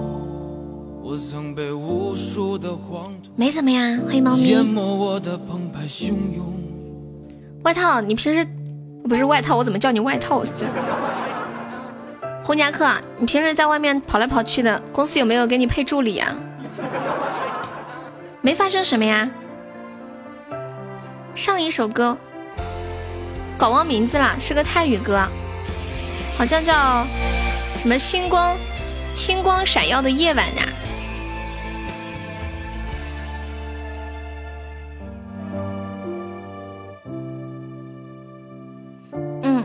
我曾被无数的荒没怎么呀，欢迎猫咪。淹没我的澎湃汹涌。外套，你平时不是外套，我怎么叫你外套？红夹克，你平时在外面跑来跑去的，公司有没有给你配助理啊？没发生什么呀。上一首歌搞忘名字了，是个泰语歌，好像叫什么“星光星光闪耀的夜晚”呀。嗯，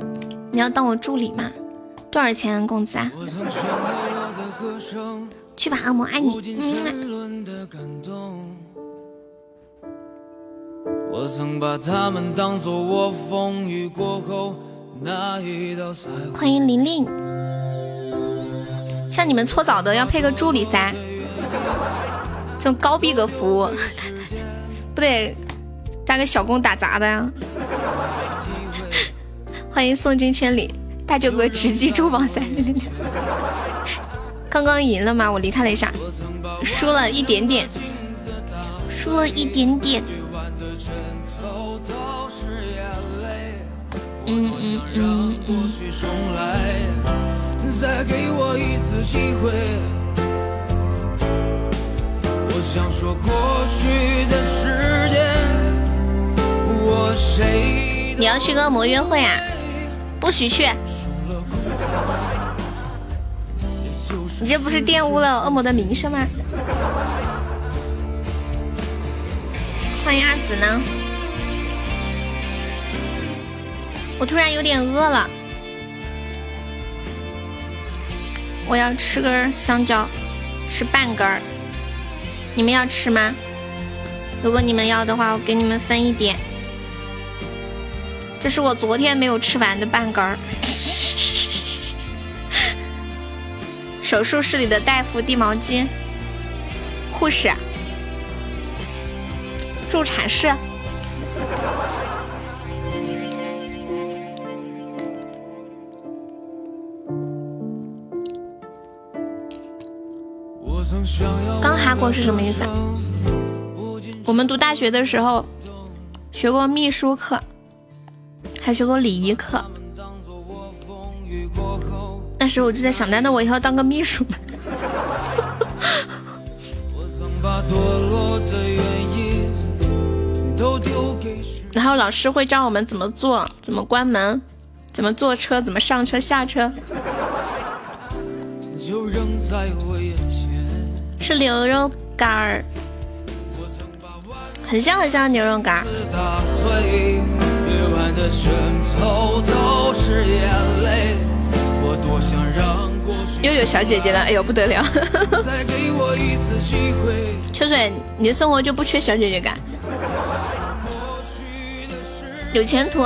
你要当我助理吗？多少钱工资啊？去吧，恶魔爱你。嗯。我曾把他们当作我风雨过后那一道彩虹欢迎玲玲。像你们搓澡的要配个助理噻，这种高逼格服务，不得加个小工打杂的呀？欢迎送君千里，大舅哥直击周榜三，刚刚赢了吗？我离开了一下，输了一点点，输了一点点。我想让我去重来，再给我一次机会。我想说过去的时间，我谁？你要去跟魔约会啊？不许去，你这不是玷污了恶魔的名声吗？欢迎阿紫呢。我突然有点饿了，我要吃根香蕉，是半根儿。你们要吃吗？如果你们要的话，我给你们分一点。这是我昨天没有吃完的半根儿。手术室里的大夫递毛巾，护士，助产士。刚哈过是什么意思？我们读大学的时候学过秘书课。还学过礼仪课，那时候我就在想，难道我以后当个秘书吗？然后老师会教我们怎么做，怎么关门，怎么坐车，怎么上车下车。是牛肉干儿，很像很像牛肉干儿。又有小姐姐了，哎呦不得了！秋水，你的生活就不缺小姐姐感，有前途。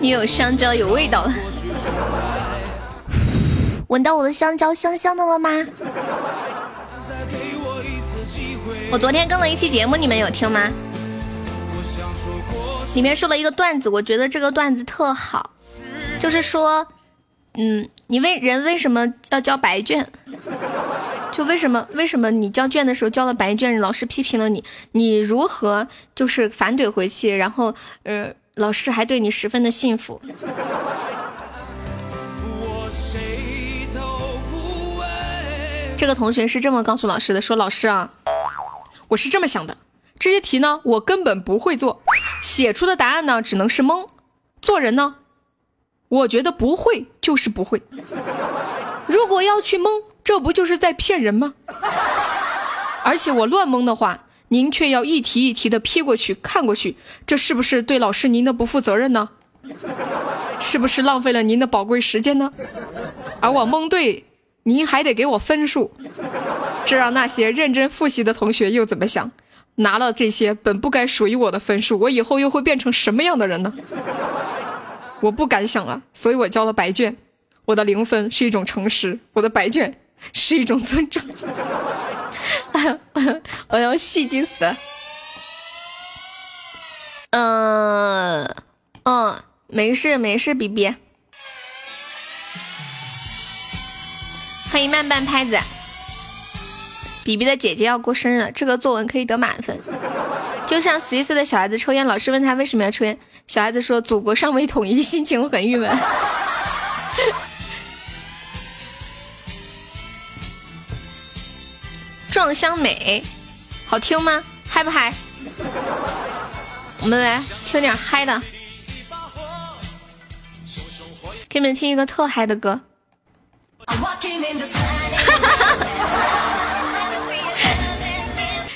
你有香蕉有味道了，闻到我的香蕉香香的了吗？我昨天更了一期节目，你们有听吗？里面说了一个段子，我觉得这个段子特好，就是说，嗯，你为人为什么要交白卷？就为什么为什么你交卷的时候交了白卷，老师批评了你，你如何就是反怼回去，然后呃老师还对你十分的幸福。这个同学是这么告诉老师的，说老师啊，我是这么想的，这些题呢我根本不会做，写出的答案呢只能是蒙，做人呢，我觉得不会就是不会，如果要去蒙。这不就是在骗人吗？而且我乱蒙的话，您却要一题一题的批过去看过去，这是不是对老师您的不负责任呢？是不是浪费了您的宝贵时间呢？而我蒙对，您还得给我分数，这让那些认真复习的同学又怎么想？拿了这些本不该属于我的分数，我以后又会变成什么样的人呢？我不敢想啊，所以我交了白卷。我的零分是一种诚实，我的白卷。是一种尊重，我要戏精死。嗯嗯，没事没事，B B。欢迎慢半拍子。比比的姐姐要过生日了，这个作文可以得满分。就像十一岁的小孩子抽烟，老师问他为什么要抽烟，小孩子说：“祖国尚未统一，心情很郁闷。”壮乡美，好听吗？嗨不嗨？我们来听点嗨的，给你们听一个特嗨的歌。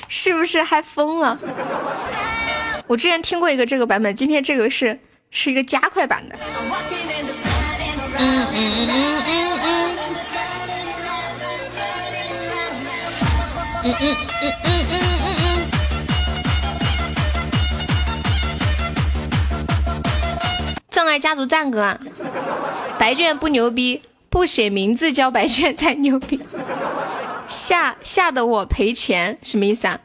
是不是嗨疯了？我之前听过一个这个版本，今天这个是是一个加快版的。嗯嗯嗯嗯嗯嗯。嗯嗯嗯嗯嗯嗯葬爱家族赞歌，白卷不牛逼，不写名字叫白卷才牛逼。吓吓得我赔钱，什么意思啊？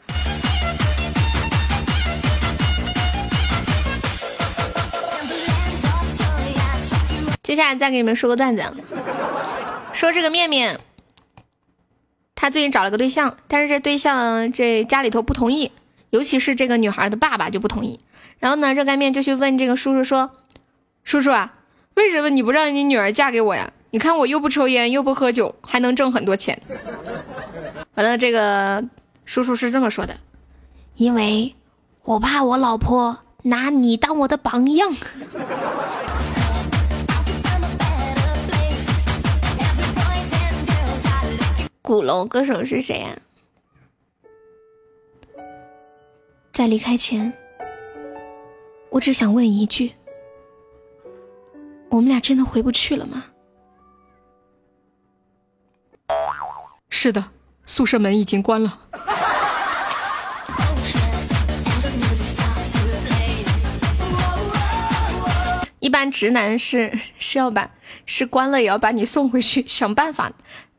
接下来再给你们说个段子，说这个面面，他最近找了个对象，但是这对象这家里头不同意，尤其是这个女孩的爸爸就不同意。然后呢，热干面就去问这个叔叔说：“叔叔啊，为什么你不让你女儿嫁给我呀？你看我又不抽烟又不喝酒，还能挣很多钱。”完了，这个叔叔是这么说的：“因为我怕我老婆拿你当我的榜样。”鼓楼歌手是谁呀？在离开前，我只想问一句：我们俩真的回不去了吗？是的，宿舍门已经关了。一般直男是是要把是关了也要把你送回去，想办法。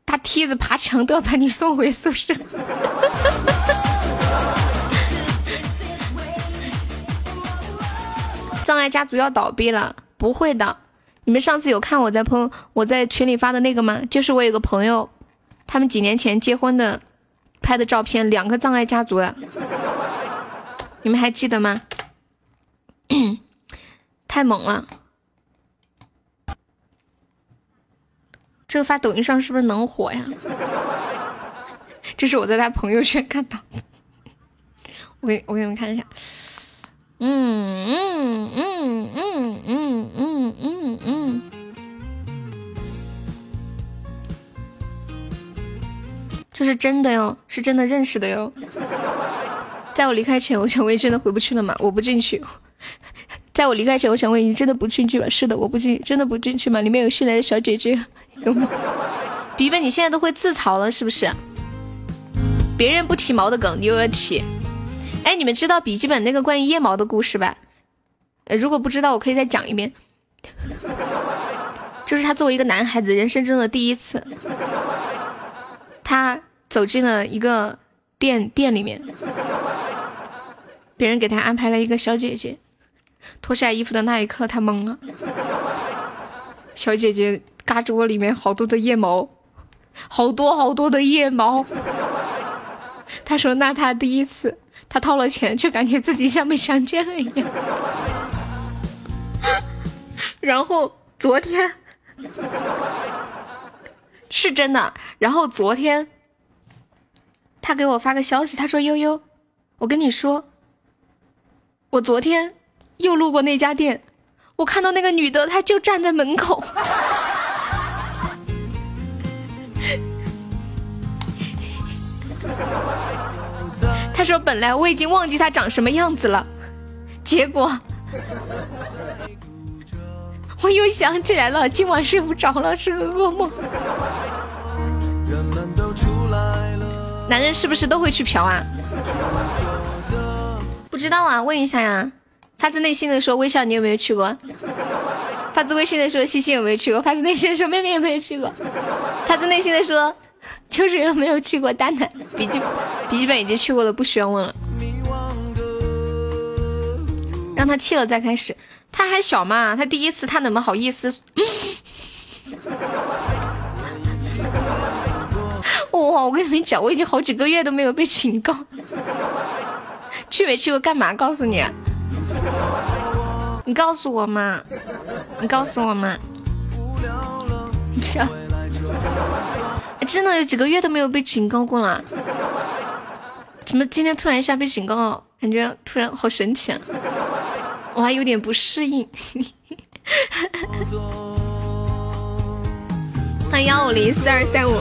搭梯子爬墙都要把你送回宿舍。障碍家族要倒闭了？不会的，你们上次有看我在朋我在群里发的那个吗？就是我有个朋友，他们几年前结婚的拍的照片，两个障碍家族的，你们还记得吗？太猛了！这个发抖音上是不是能火呀？这是我在他朋友圈看到的，我给我给你们看一下。嗯嗯嗯嗯嗯嗯嗯嗯，这是真的哟，是真的认识的哟。在我离开前，我想问真的回不去了吗？我不进去。在我离开前，我想问你真的不进去吗？是的，我不进，真的不进去吗？里面有新来的小姐姐。有吗？笔记本，你现在都会自嘲了是不是？别人不提毛的梗，你又要提。哎，你们知道笔记本那个关于腋毛的故事吧？如果不知道，我可以再讲一遍。就是他作为一个男孩子，人生中的第一次，他走进了一个店店里面，别人给他安排了一个小姐姐，脱下衣服的那一刻，他懵了。小姐姐。嘎吱窝里面好多的腋毛，好多好多的腋毛。他说：“那他第一次，他掏了钱，就感觉自己像被强奸了一样。”然后昨天是真的，然后昨天他给我发个消息，他说：“悠悠，我跟你说，我昨天又路过那家店，我看到那个女的，她就站在门口。”他说：“本来我已经忘记她长什么样子了，结果我又想起来了，今晚睡不着了，是个噩梦。”男人是不是都会去嫖啊？不知道啊，问一下呀。发自内心的说，微笑，你有没有去过？发自微信的说，西西有没有去过？发自内心的说，妹妹有没有去过？发自内心的说。就是有没有去过丹丹笔记笔记本已经去过了，不需要问了。让他气了再开始，他还小嘛，他第一次他怎么好意思？哇，我跟你们讲，我已经好几个月都没有被警告。去没去过干嘛？告诉你，你告诉我嘛，你告诉我嘛，不要。真的有几个月都没有被警告过了，怎么今天突然一下被警告？感觉突然好神奇啊！我还有点不适应。欢迎幺五零四二三五，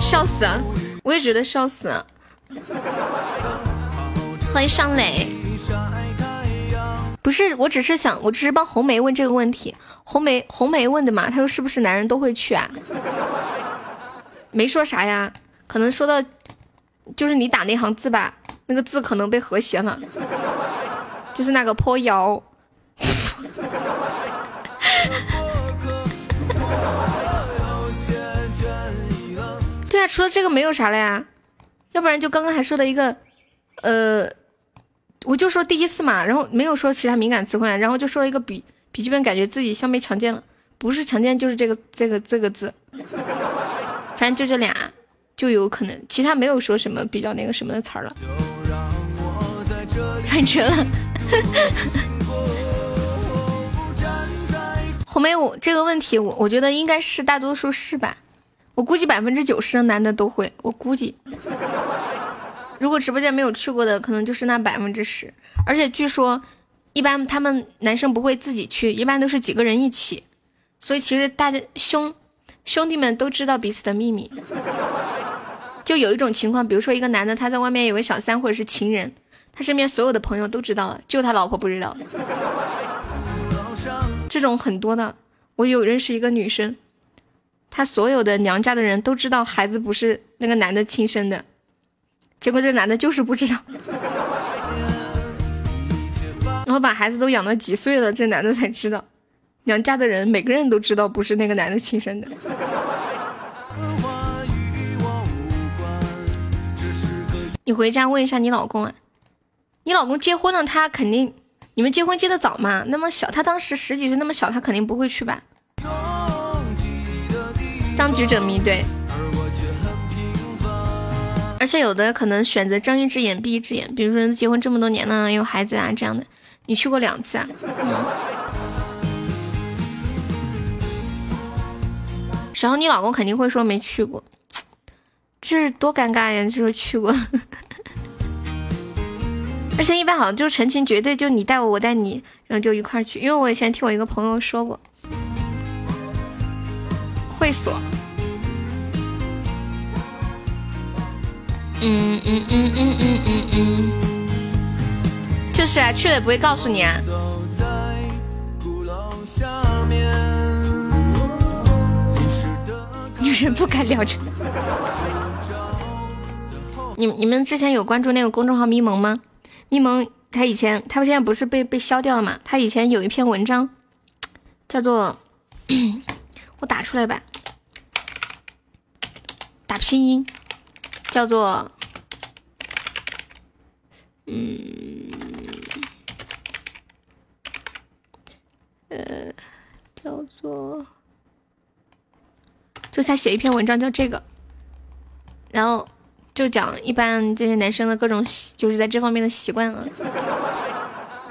笑死啊，我也觉得笑死。欢迎尚磊，不是，我只是想，我只是帮红梅问这个问题。红梅，红梅问的嘛，她说是不是男人都会去啊？没说啥呀，可能说到就是你打那行字吧，那个字可能被和谐了，就是那个坡腰。对啊，除了这个没有啥了呀，要不然就刚刚还说的一个，呃。我就说第一次嘛，然后没有说其他敏感词汇，然后就说了一个笔笔记本，感觉自己像被强奸了，不是强奸就是这个这个这个字，反正就这俩就有可能，其他没有说什么比较那个什么的词儿了。翻车了，红梅，我这个问题我我觉得应该是大多数是吧？我估计百分之九十的男的都会，我估计。如果直播间没有去过的，可能就是那百分之十。而且据说，一般他们男生不会自己去，一般都是几个人一起。所以其实大家兄兄弟们都知道彼此的秘密。就有一种情况，比如说一个男的他在外面有个小三或者是情人，他身边所有的朋友都知道了，就他老婆不知道。这种很多的，我有认识一个女生，她所有的娘家的人都知道孩子不是那个男的亲生的。结果这男的就是不知道，然后把孩子都养到几岁了，这男的才知道，娘家的人每个人都知道不是那个男的亲生的。你回家问一下你老公啊，你老公结婚了，他肯定，你们结婚结的早嘛，那么小，他当时十几岁那么小，他肯定不会去吧？当局者迷，对。而且有的可能选择睁一只眼闭一只眼，比如说结婚这么多年了，有孩子啊这样的，你去过两次啊？然后你老公肯定会说没去过，这是多尴尬呀！就说去过，而且一般好像就是成亲，绝对就你带我，我带你，然后就一块去。因为我以前听我一个朋友说过，会所。嗯嗯嗯嗯嗯嗯嗯，就是啊，去了也不会告诉你啊。女人不敢聊这个。你你们之前有关注那个公众号咪蒙吗？咪蒙他以前他现在不是被被消掉了吗？他以前有一篇文章叫做 我打出来吧，打拼音。叫做，嗯，呃，叫做，就他写一篇文章叫这个，然后就讲一般这些男生的各种就是在这方面的习惯啊，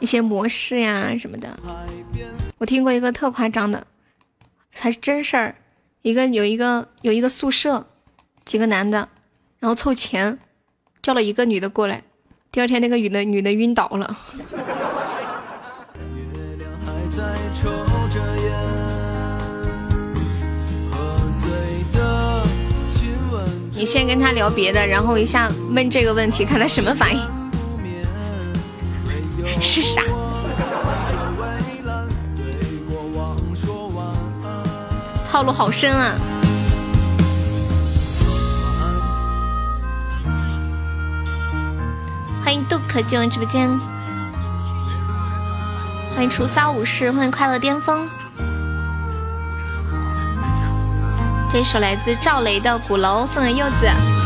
一些模式呀什么的。我听过一个特夸张的，还是真事儿，一个有一个有一个宿舍，几个男的。然后凑钱，叫了一个女的过来。第二天，那个女的女的晕倒了。你先跟他聊别的，然后一下问这个问题，看他什么反应。是傻。套路好深啊！欢迎杜可进入直播间，欢迎除骚武士，欢迎快乐巅峰。这首来自赵雷的《鼓楼》，送给柚子。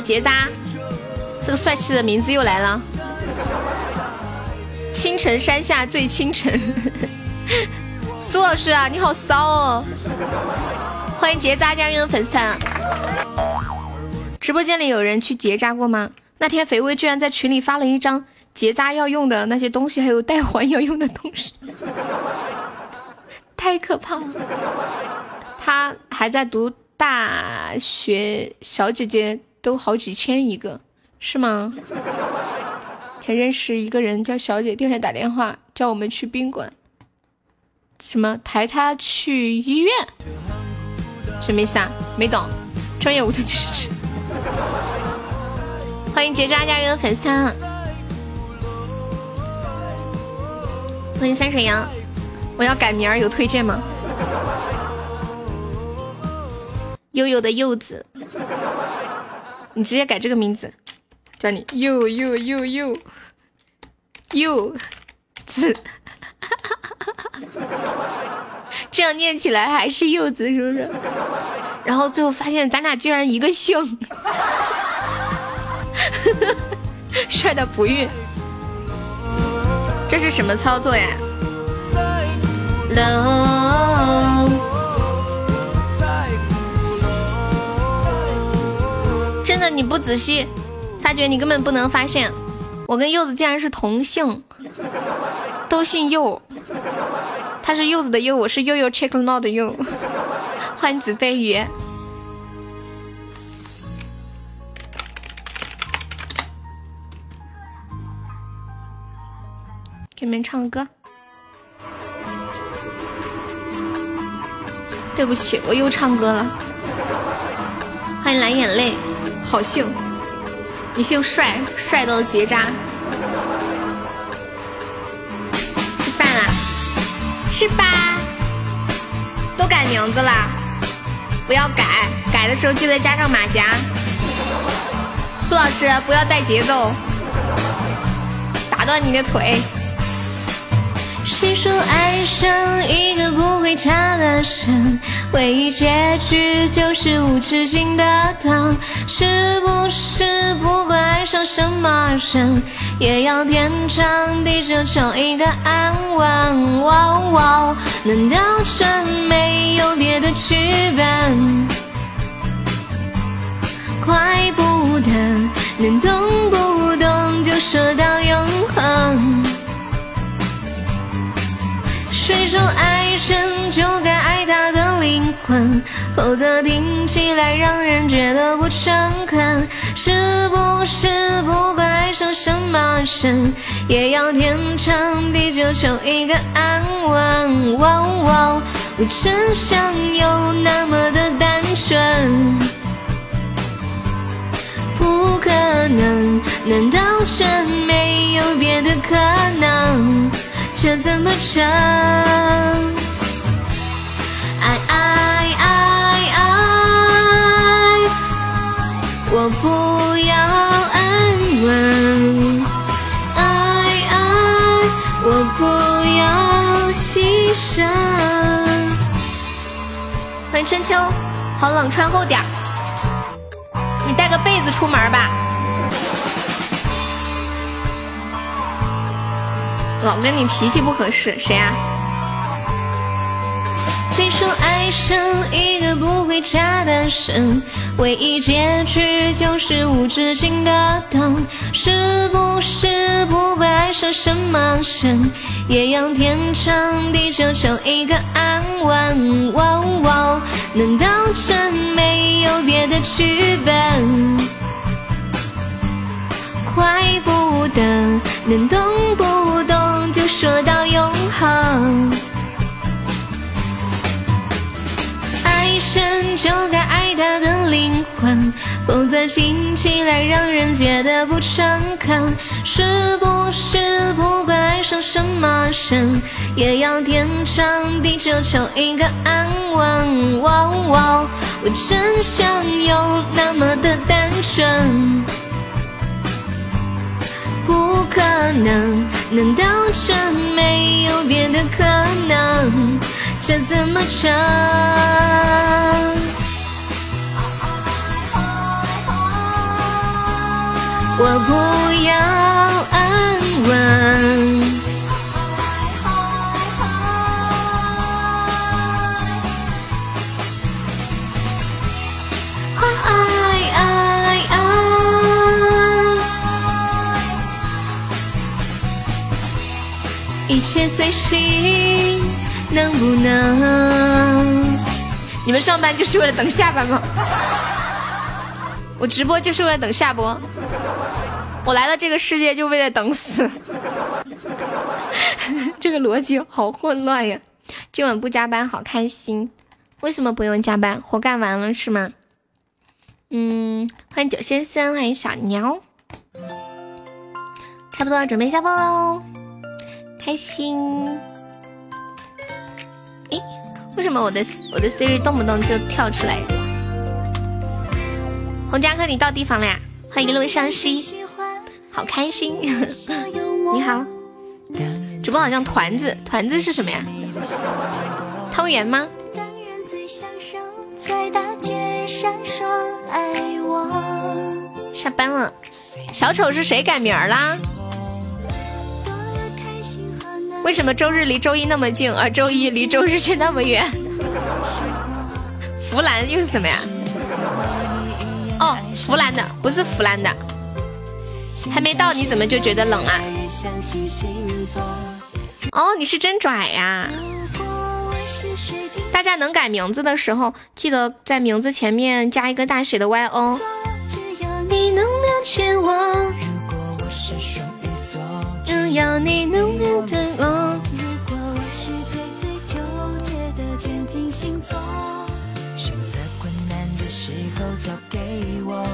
结扎，这个帅气的名字又来了。青城山下最倾城。苏老师啊，你好骚哦！欢迎结扎加入粉丝团。直播间里有人去结扎过吗？那天肥威居然在群里发了一张结扎要用的那些东西，还有带环要用的东西，太可怕了。他还在读大学，小姐姐都好几千一个，是吗？前认识一个人叫小姐，第二天打电话叫我们去宾馆，什么抬她去医院，什么意思啊？没懂，专业无的知识。欢迎结扎家园粉丝团，欢迎三水羊，我要改名儿，有推荐吗？悠悠的柚子，你直接改这个名字，叫你。柚柚柚柚柚子，这样念起来还是柚子，是不是？然后最后发现咱俩居然一个姓，帅的不孕，这是什么操作呀？真你不仔细发觉，你根本不能发现，我跟柚子竟然是同姓，都姓柚，他是柚子的柚，我是悠悠 check not 的柚。欢迎子飞鱼，给你们唱歌。对不起，我又唱歌了。欢迎蓝眼泪，好姓，你姓帅，帅到结扎。吃饭啦，吃吧，都改名字了。不要改，改的时候记得加上马甲。苏老师，不要带节奏，打断你的腿。谁说爱上一个不会唱的神，唯一结局就是无止境的等？是不是不管爱上什么人，也要天长地久求一个安稳？难道真没有别的剧本？怪不得能动不动就说到永恒。谁说爱人就该爱他的灵魂？否则听起来让人觉得不诚恳。是不是不管爱上什么人，也要天长地久求一个安稳？我真想有那么的单纯，不可能，难道真没有别的可能？这怎么成？爱爱爱爱，我不要安稳。爱爱，我不要牺牲。欢迎春秋，好冷，穿厚点你带个被子出门吧。老跟你脾气不合适，谁呀？谁说爱上一个不会假的人，唯一结局就是无止境的等？是不是不管爱上什么人，也要天长地久求一个安稳？难道真没有别的剧本？怪不得能动不动就说到永恒。爱深就该爱他的灵魂，否则听起来让人觉得不诚恳。是不是不管爱上什么人，也要天长地久求一个安稳？我真想有那么的单纯。可能，难道这没有别的可能？这怎么成？我不要安稳。一切随心，能不能？你们上班就是为了等下班吗？我直播就是为了等下播，我来了这个世界就为了等死。这个逻辑好混乱呀！今晚不加班好开心，为什么不用加班？活干完了是吗？嗯，欢迎九先生，欢迎小鸟，差不多准备下播喽，开心。诶，为什么我的我的 Siri 动不动就跳出来？洪家哥，你到地方了呀？欢迎一路向西，好开心。你好。主播好像团子，团子是什么呀？汤圆吗？下班了，小丑是谁改名啦？为什么周日离周一那么近，而周一离周日却那么远？弗兰又是什么呀？哦，弗兰的，不是弗兰的。还没到，你怎么就觉得冷啊？哦，你是真拽呀！大家能改名字的时候，记得在名字前面加一个大写的 Y 哦。你能不要前要你能面对我。选择困难的时候交给我。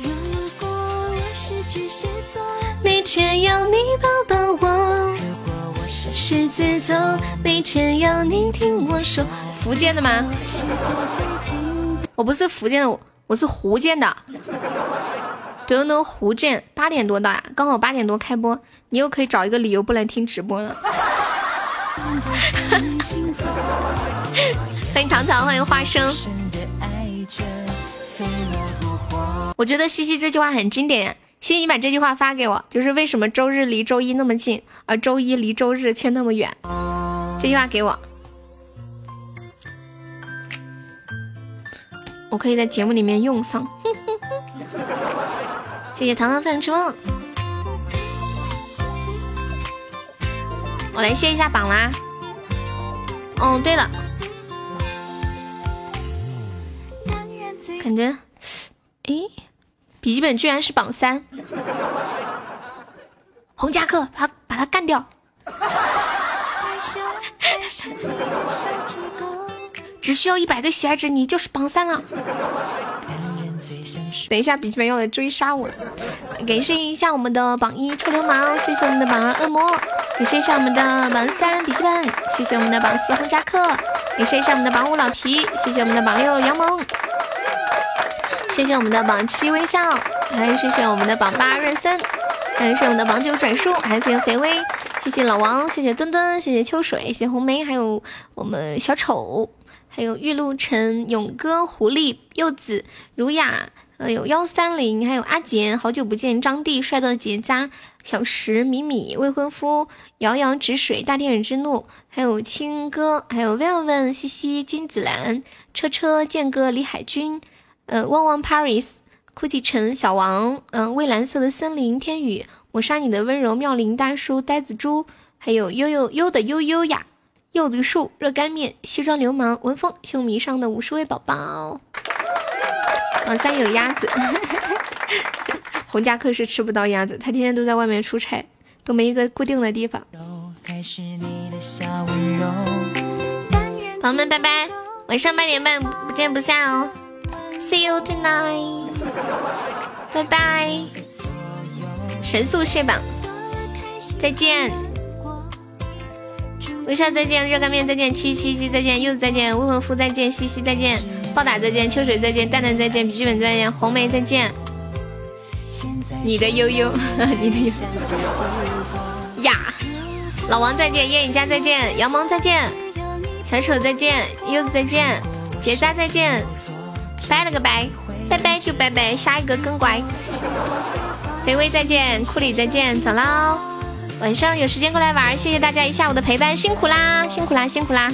如果我是巨蟹座，每天要你抱抱我。狮子座，每天要你听我说。福建的吗？我不是福建的，我是福建的。Do you know 福建？八点多到呀，刚好八点多开播，你又可以找一个理由不来听直播了。欢迎糖糖，欢迎花生。我觉得西西这句话很经典。西西你把这句话发给我，就是为什么周日离周一那么近，而周一离周日却那么远？这句话给我，我可以在节目里面用上。谢谢糖糖饭吃梦，我来卸一下榜啦。哦，对了，感觉，诶。笔记本居然是榜三，红夹克，把把他干掉！只需要一百个喜爱值，你就是榜三了。等一下，笔记本要来追杀我了！感谢一下我们的榜一臭流氓，谢谢我们的榜二恶魔，感谢一下我们的榜三笔记本，谢谢我们的榜四轰炸客，感谢一下我们的榜五老皮，谢谢我们的榜六杨萌。谢谢我们的榜七微笑，还有谢谢我们的榜八润森，还有谢我们的榜九转述，还有谢谢肥微，谢谢老王，谢谢墩墩，谢谢秋水，谢谢红梅，还有我们小丑，还有玉露晨、勇哥、狐狸、柚子、儒雅，还有幺三零，还有阿杰，好久不见，张帝，帅到结扎，小石、米米、未婚夫、遥遥止水、大天使之怒，还有青哥，还有 Velven、西西、君子兰、车车、剑哥、李海军。呃，旺旺 Paris，酷奇城小王，嗯，蔚蓝色的森林，天宇，抹杀你的温柔，妙龄大叔，呆子猪，还有悠悠悠的悠悠呀，柚子树，热干面，西装流氓，文风，秀迷上的五十位宝宝，榜三有鸭子，洪家客是吃不到鸭子，他天天都在外面出差，都没一个固定的地方。朋友们，拜拜，晚上八点半不见不散哦。See you tonight，拜拜！神速卸榜，再见！微笑再见，热干面再见，七七七再见，柚子再见，未婚夫再见，西西再见，暴打再见，秋水再见，蛋蛋再见，笔记本再见，红梅再见。你的悠悠，你的悠悠呀！老王再见，叶影佳再见，杨萌再见，小丑再见，柚子再见，结扎再见。拜了个拜，拜拜就拜拜，下一个更乖。肥微再见，库里再见，走喽。晚上有时间过来玩，谢谢大家一下午的陪伴，辛苦啦，辛苦啦，辛苦啦。